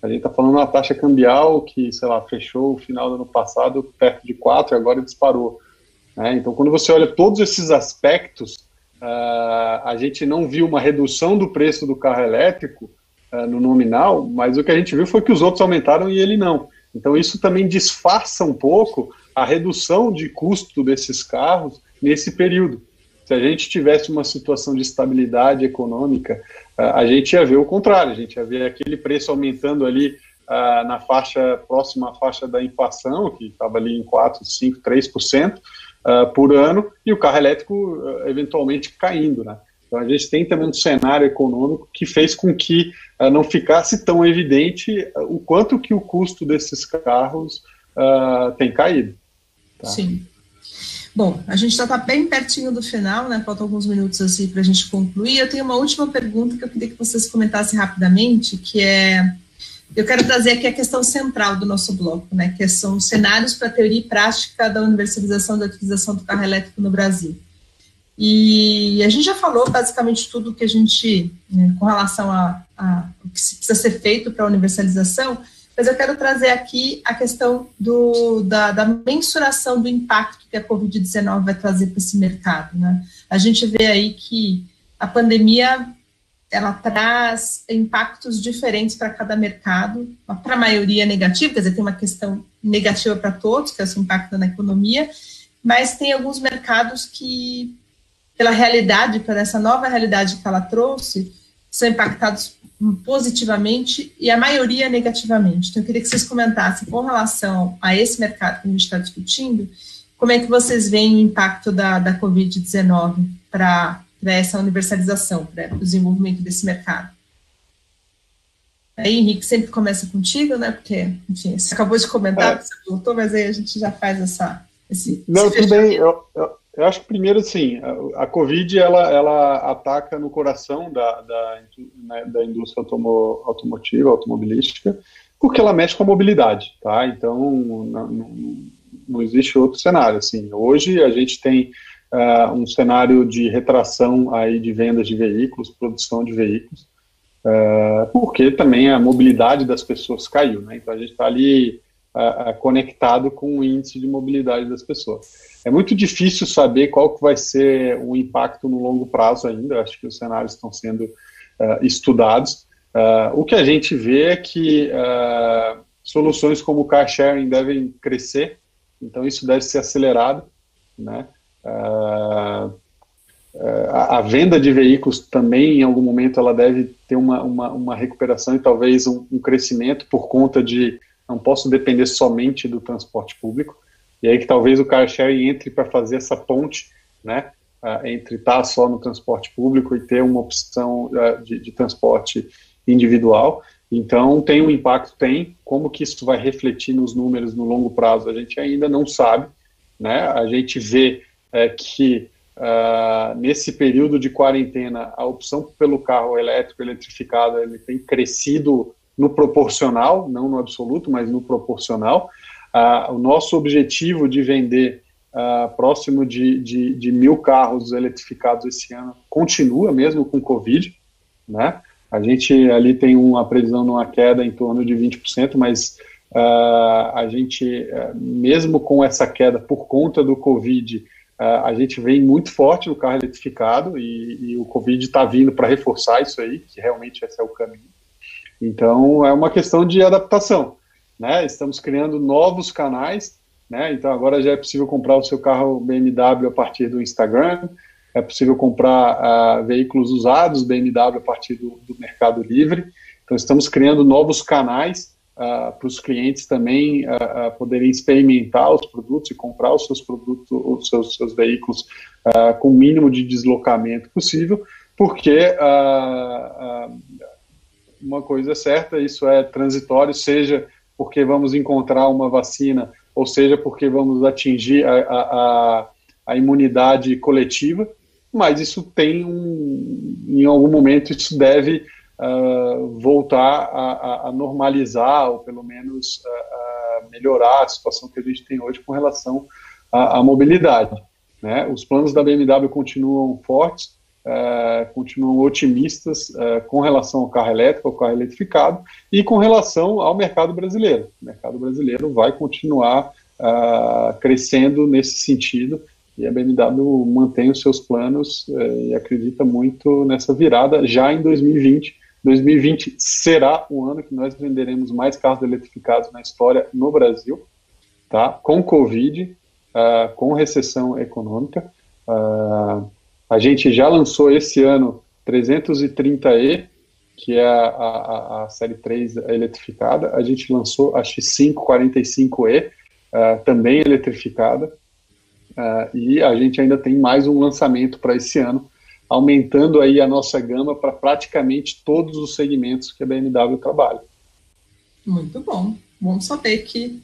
A gente está falando uma taxa cambial que, sei lá, fechou o final do ano passado perto de 4 e agora disparou. Né? Então, quando você olha todos esses aspectos, uh, a gente não viu uma redução do preço do carro elétrico uh, no nominal, mas o que a gente viu foi que os outros aumentaram e ele não. Então, isso também disfarça um pouco a redução de custo desses carros nesse período. Se a gente tivesse uma situação de estabilidade econômica, a gente ia ver o contrário, a gente ia ver aquele preço aumentando ali uh, na faixa próxima à faixa da inflação, que estava ali em 4, 5, 3% uh, por ano, e o carro elétrico uh, eventualmente caindo. Né? Então a gente tem também um cenário econômico que fez com que uh, não ficasse tão evidente o quanto que o custo desses carros tem caído. Tá? Sim. Bom, a gente já está bem pertinho do final, né? Faltam alguns minutos assim para a gente concluir. Eu tenho uma última pergunta que eu queria que vocês comentassem rapidamente, que é eu quero trazer aqui a questão central do nosso bloco, né? Que são cenários para teoria e prática da universalização da utilização do carro elétrico no Brasil. E a gente já falou basicamente tudo que a gente, né, com relação a, a o que precisa ser feito para a universalização, mas eu quero trazer aqui a questão do, da, da mensuração do impacto que a Covid-19 vai trazer para esse mercado. Né? A gente vê aí que a pandemia ela traz impactos diferentes para cada mercado, para a maioria negativo, quer dizer, tem uma questão negativa para todos, que é o seu impacto na economia, mas tem alguns mercados que, pela realidade, pela essa nova realidade que ela trouxe, são impactados positivamente e a maioria negativamente. Então, eu queria que vocês comentassem com relação a esse mercado que a gente está discutindo, como é que vocês veem o impacto da, da Covid-19 para essa universalização, para o desenvolvimento desse mercado. Aí, Henrique, sempre começa contigo, né? Porque, enfim, você acabou de comentar, é. você voltou, mas aí a gente já faz essa. Esse, Não, esse tudo bem. Eu, eu, eu, acho que primeiro, assim, a, a, Covid ela, ela ataca no coração da, da, né, da indústria automo, automotiva, automobilística, porque ela mexe com a mobilidade, tá? Então, não, não, não existe outro cenário. Assim, hoje a gente tem uh, um cenário de retração aí de vendas de veículos, produção de veículos, uh, porque também a mobilidade das pessoas caiu, né? Então a gente está ali uh, conectado com o índice de mobilidade das pessoas. É muito difícil saber qual que vai ser o impacto no longo prazo ainda. Acho que os cenários estão sendo estudados. o que a gente vê é que soluções como o car sharing devem crescer, então isso deve ser acelerado, né? Uh, a, a, venda de veículos também, em algum momento, ela deve ter uma, uma, uma recuperação e talvez um, um, crescimento por conta de não posso depender somente do transporte público. E aí que talvez o car sharing entre para fazer essa ponte, né, entre estar só no transporte público e ter uma opção de, de transporte individual. Então, tem um impacto? Tem. Como que isso vai refletir nos números no longo prazo? A gente ainda não sabe. Né? A gente vê é que uh, nesse período de quarentena a opção pelo carro elétrico eletrificado ele tem crescido no proporcional, não no absoluto, mas no proporcional. Uh, o nosso objetivo de vender uh, próximo de, de, de, mil carros eletrificados esse ano continua mesmo com Covid, né? A gente ali tem uma previsão numa queda em torno de 20%, mas uh, a gente, mesmo com essa queda por conta do Covid, a gente vem muito forte no carro eletrificado e, e o Covid está vindo para reforçar isso aí, que realmente esse é o caminho. Então, é uma questão de adaptação. Né? Estamos criando novos canais, né? então agora já é possível comprar o seu carro BMW a partir do Instagram, é possível comprar uh, veículos usados BMW a partir do, do Mercado Livre. Então, estamos criando novos canais uh, para os clientes também uh, poderem experimentar os produtos e comprar os seus produtos, os seus, seus veículos com o mínimo de deslocamento possível, porque uma coisa certa, isso é transitório, seja porque vamos encontrar uma vacina, ou seja porque vamos atingir a, a, a imunidade coletiva, mas isso tem um, em algum momento isso deve uh, voltar a, a, normalizar, ou pelo menos uh, melhorar a situação que a gente tem hoje com relação à, à mobilidade. Né? Os planos da BMW continuam fortes, Uh, continuam otimistas uh, com relação ao carro elétrico, ao carro eletrificado e com relação ao mercado brasileiro. O mercado brasileiro vai continuar uh, crescendo nesse sentido e a BMW mantém os seus planos e acredita muito nessa virada já em 2020, 2020 será o ano que nós venderemos mais carros eletrificados na história no Brasil, tá? Com Covid, com recessão econômica. Uh, a gente já lançou esse ano 330e, que é a, a, a, série 3 eletrificada. A gente lançou a X5 45e, uh, também eletrificada. Uh, e a gente ainda tem mais um lançamento para esse ano, aumentando aí a nossa gama para praticamente todos os segmentos que a BMW trabalha. Muito bom. Bom saber que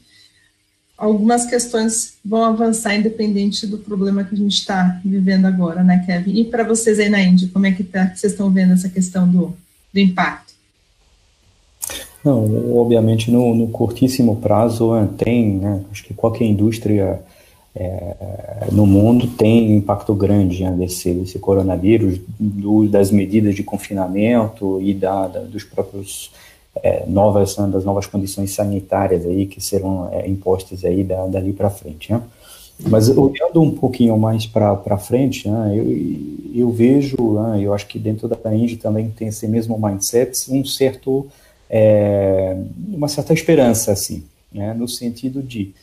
algumas questões vão avançar independente do problema que a gente está vivendo agora, né, Kevin? E para vocês aí na Índia, como é que, tá, vocês estão vendo essa questão do, do impacto? Não, obviamente no, no curtíssimo prazo tem, né, acho que qualquer indústria é, no mundo tem impacto grande né, desse, desse coronavírus, do, das medidas de confinamento e da, da dos próprios é, novas das novas condições sanitárias aí que serão é, impostas aí da, dali para frente. Né? Mas olhando um pouquinho mais para frente, né, eu, eu vejo, né, eu acho que dentro da Indy também tem esse mesmo mindset, um certo, é, uma certa esperança, assim, né, no sentido de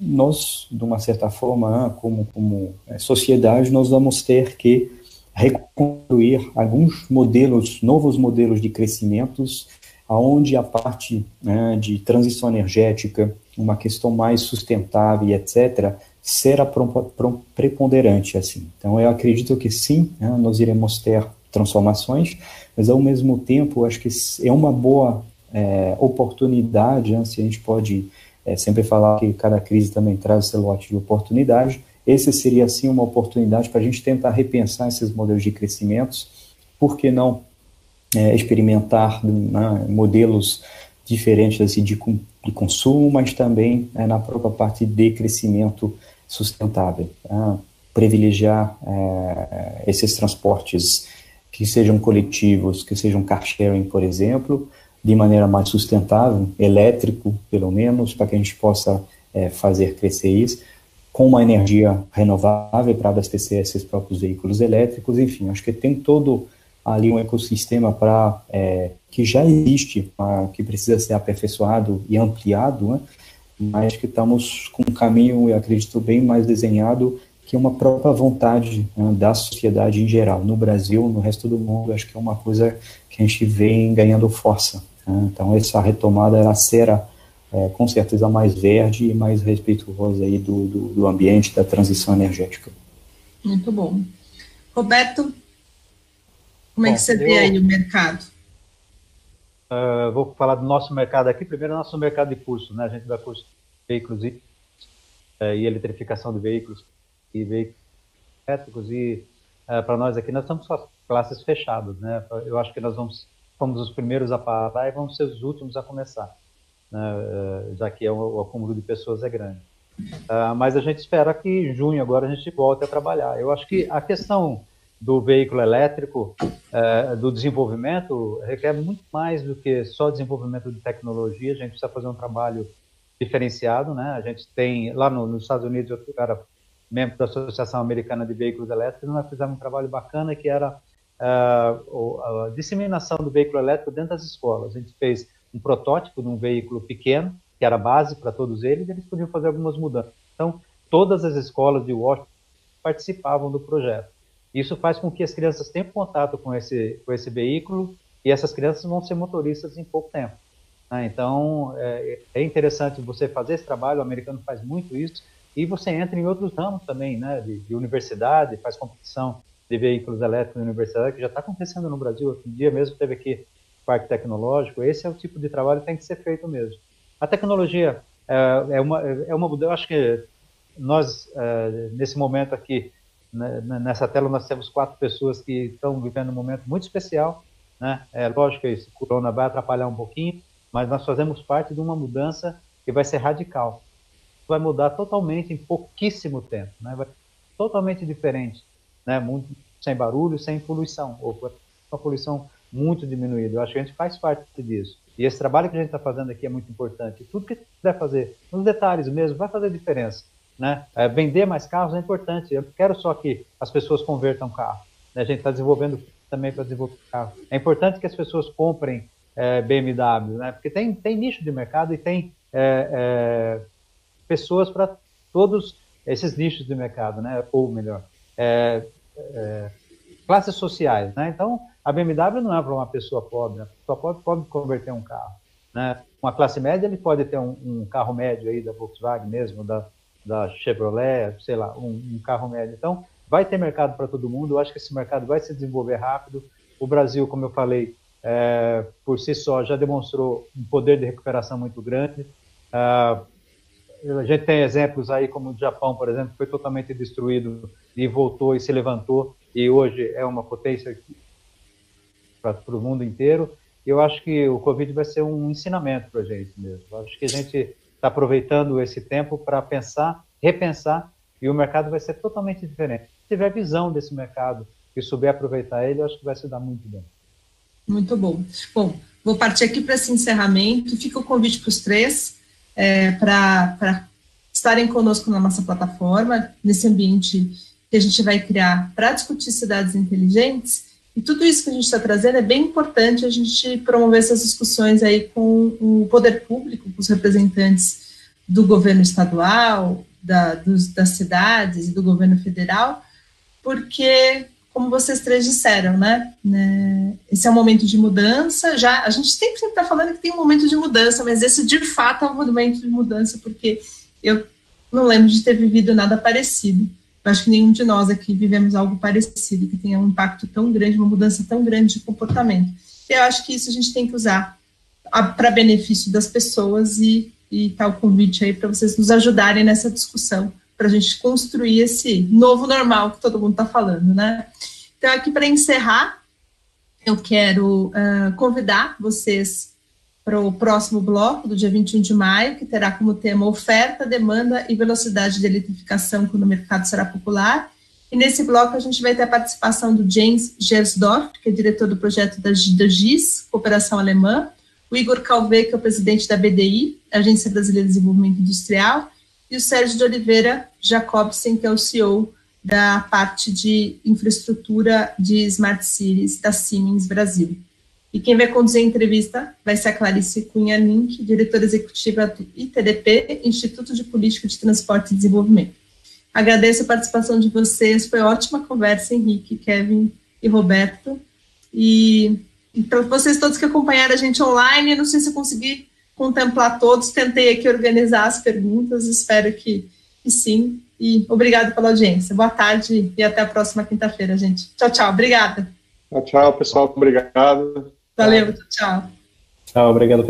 nós, de uma certa forma, né, como, como é, sociedade, nós vamos ter que reconstruir alguns modelos, novos modelos de crescimentos, aonde a parte né, de transição energética, uma questão mais sustentável e etc., será preponderante assim. Então eu acredito que sim, né, nós iremos ter transformações, mas ao mesmo tempo acho que é uma boa é, oportunidade, né, se a gente pode é, sempre falar que cada crise também traz seu lote de oportunidade, esse seria sim uma oportunidade para a gente tentar repensar esses modelos de crescimentos, por que não é, experimentar né, modelos diferentes assim, de, de consumo, mas também é, na própria parte de crescimento sustentável. Tá? Privilegiar é, esses transportes que sejam coletivos, que sejam car sharing, por exemplo, de maneira mais sustentável, elétrico, pelo menos, para que a gente possa é, fazer crescer isso, com uma energia renovável para abastecer esses próprios veículos elétricos, enfim, acho que tem todo ali um ecossistema para é, que já existe, pra, que precisa ser aperfeiçoado e ampliado, né, mas que estamos com um caminho, eu acredito, bem mais desenhado que uma própria vontade né, da sociedade em geral, no Brasil, no resto do mundo, acho que é uma coisa que a gente vem ganhando força. Né? Então, essa retomada ela será, é, com certeza, mais verde e mais respeituosa aí do, do, do ambiente, da transição energética. Muito bom. Roberto, como bom, é que você eu... vê aí o mercado? Uh, vou falar do nosso mercado aqui. Primeiro, nosso mercado de curso, né? A gente dá curso de veículos e, uh, e eletrificação de veículos e veículos elétricos. E uh, para nós aqui, nós estamos com as classes fechadas, né? Eu acho que nós vamos, fomos os primeiros a parar e vamos ser os últimos a começar, né? já que é o, o, acúmulo de pessoas é grande. mas a gente espera que em junho agora a gente volte a trabalhar. Eu acho que a questão do veículo elétrico, é, do desenvolvimento, requer muito mais do que só desenvolvimento de tecnologia. A gente precisa fazer um trabalho diferenciado, né? A gente tem lá no, nos Estados Unidos, eu era membro da Associação Americana de Veículos Elétricos, nós fizemos um trabalho bacana que era uh, a disseminação do veículo elétrico dentro das escolas. A gente fez um protótipo de um veículo pequeno, que era base para todos eles, e eles podiam fazer algumas mudanças. Então, todas as escolas de Washington participavam do projeto. Isso faz com que as crianças tenham contato com esse, com esse veículo e essas crianças vão ser motoristas em pouco tempo. Né? Então, é, é, interessante você fazer esse trabalho, o americano faz muito isso, e você entra em outros ramos também, né? de, de universidade, faz competição de veículos elétricos na universidade, que já está acontecendo no Brasil. Outro dia mesmo teve aqui parque tecnológico. Esse é o tipo de trabalho que tem que ser feito mesmo. A tecnologia é, é uma, é uma. Eu acho que nós, é, nesse momento aqui, nessa tela nós temos quatro pessoas que estão vivendo um momento muito especial. Né? É lógico que esse corona vai atrapalhar um pouquinho, mas nós fazemos parte de uma mudança que vai ser radical. Vai mudar totalmente em pouquíssimo tempo, né? vai totalmente diferente, né? Muito, sem barulho, sem poluição, ou uma poluição muito diminuída. Eu acho que a gente faz parte disso. E esse trabalho que a gente está fazendo aqui é muito importante. Tudo que puder fazer, nos detalhes mesmo, vai fazer diferença. Né? É, vender mais carros é importante. Eu quero só que as pessoas convertam carro. Né? A gente está desenvolvendo também para desenvolver carro. É importante que as pessoas comprem é, BMW, né? Porque tem, tem nicho de mercado e tem é, é pessoas para todos esses nichos de mercado, né? Ou melhor, é, é, classes sociais, né? Então, a BMW não é para uma pessoa pobre. A pessoa pobre pode converter um carro, né? Uma classe média ele pode ter um, um carro médio aí da Volkswagen mesmo, da da Chevrolet, sei lá, um, um carro médio. Então, vai ter mercado para todo mundo. Eu acho que esse mercado vai se desenvolver rápido. O Brasil, como eu falei, é, por si só já demonstrou um poder de recuperação muito grande. Ah, a gente tem exemplos aí como o Japão, por exemplo, foi totalmente destruído e voltou e se levantou e hoje é uma potência para o mundo inteiro. Eu acho que o Covid vai ser um ensinamento para a gente mesmo. Eu acho que a gente está aproveitando esse tempo para pensar, repensar, e o mercado vai ser totalmente diferente. Se tiver visão desse mercado e souber aproveitar ele, eu acho que vai se dar muito bem. Muito bom. Bom, vou partir aqui para esse encerramento. Fica o convite para os três é, para estarem conosco na nossa plataforma, nesse ambiente que a gente vai criar para discutir cidades inteligentes. E tudo isso que a gente está trazendo é bem importante a gente promover essas discussões aí com o poder público, com os representantes do governo estadual, da, dos, das cidades e do governo federal, porque, como vocês três disseram, né, né esse é um momento de mudança, já, a gente sempre está falando que tem um momento de mudança, mas esse de fato é um momento de mudança, porque eu não lembro de ter vivido nada parecido. Eu acho que nenhum de nós aqui vivemos algo parecido, que tenha um impacto tão grande, uma mudança tão grande de comportamento. Eu acho que isso a gente tem que usar para benefício das pessoas e, e tá o convite aí para vocês nos ajudarem nessa discussão, para a gente construir esse novo normal que todo mundo está falando, né? Então, aqui para encerrar, eu quero uh, convidar vocês para o próximo bloco, do dia 21 de maio, que terá como tema oferta, demanda e velocidade de eletrificação quando o mercado será popular. E nesse bloco a gente vai ter a participação do James Gersdorf, que é diretor do projeto da, GIS, Cooperação Alemã, o Igor Calvé, que é o presidente da BDI, Agência Brasileira de Desenvolvimento Industrial, e o Sérgio de Oliveira Jacobsen, que é o CEO da parte de infraestrutura de Smart Cities da Siemens Brasil. E quem vai conduzir a entrevista vai ser a Clarice Cunha Link, diretora executiva do ITDP, Instituto de Política de Transporte e Desenvolvimento. Agradeço a participação de vocês, foi ótima conversa, Henrique, Kevin e Roberto. E, e para vocês todos que acompanharam a gente online, não sei se eu consegui contemplar todos, tentei aqui organizar as perguntas, espero que, que sim. E obrigado pela audiência. Boa tarde e até a próxima quinta-feira, gente. Tchau, tchau. Obrigada. Tchau, tchau, pessoal. Obrigado. Valeu, tchau. Tchau, obrigado.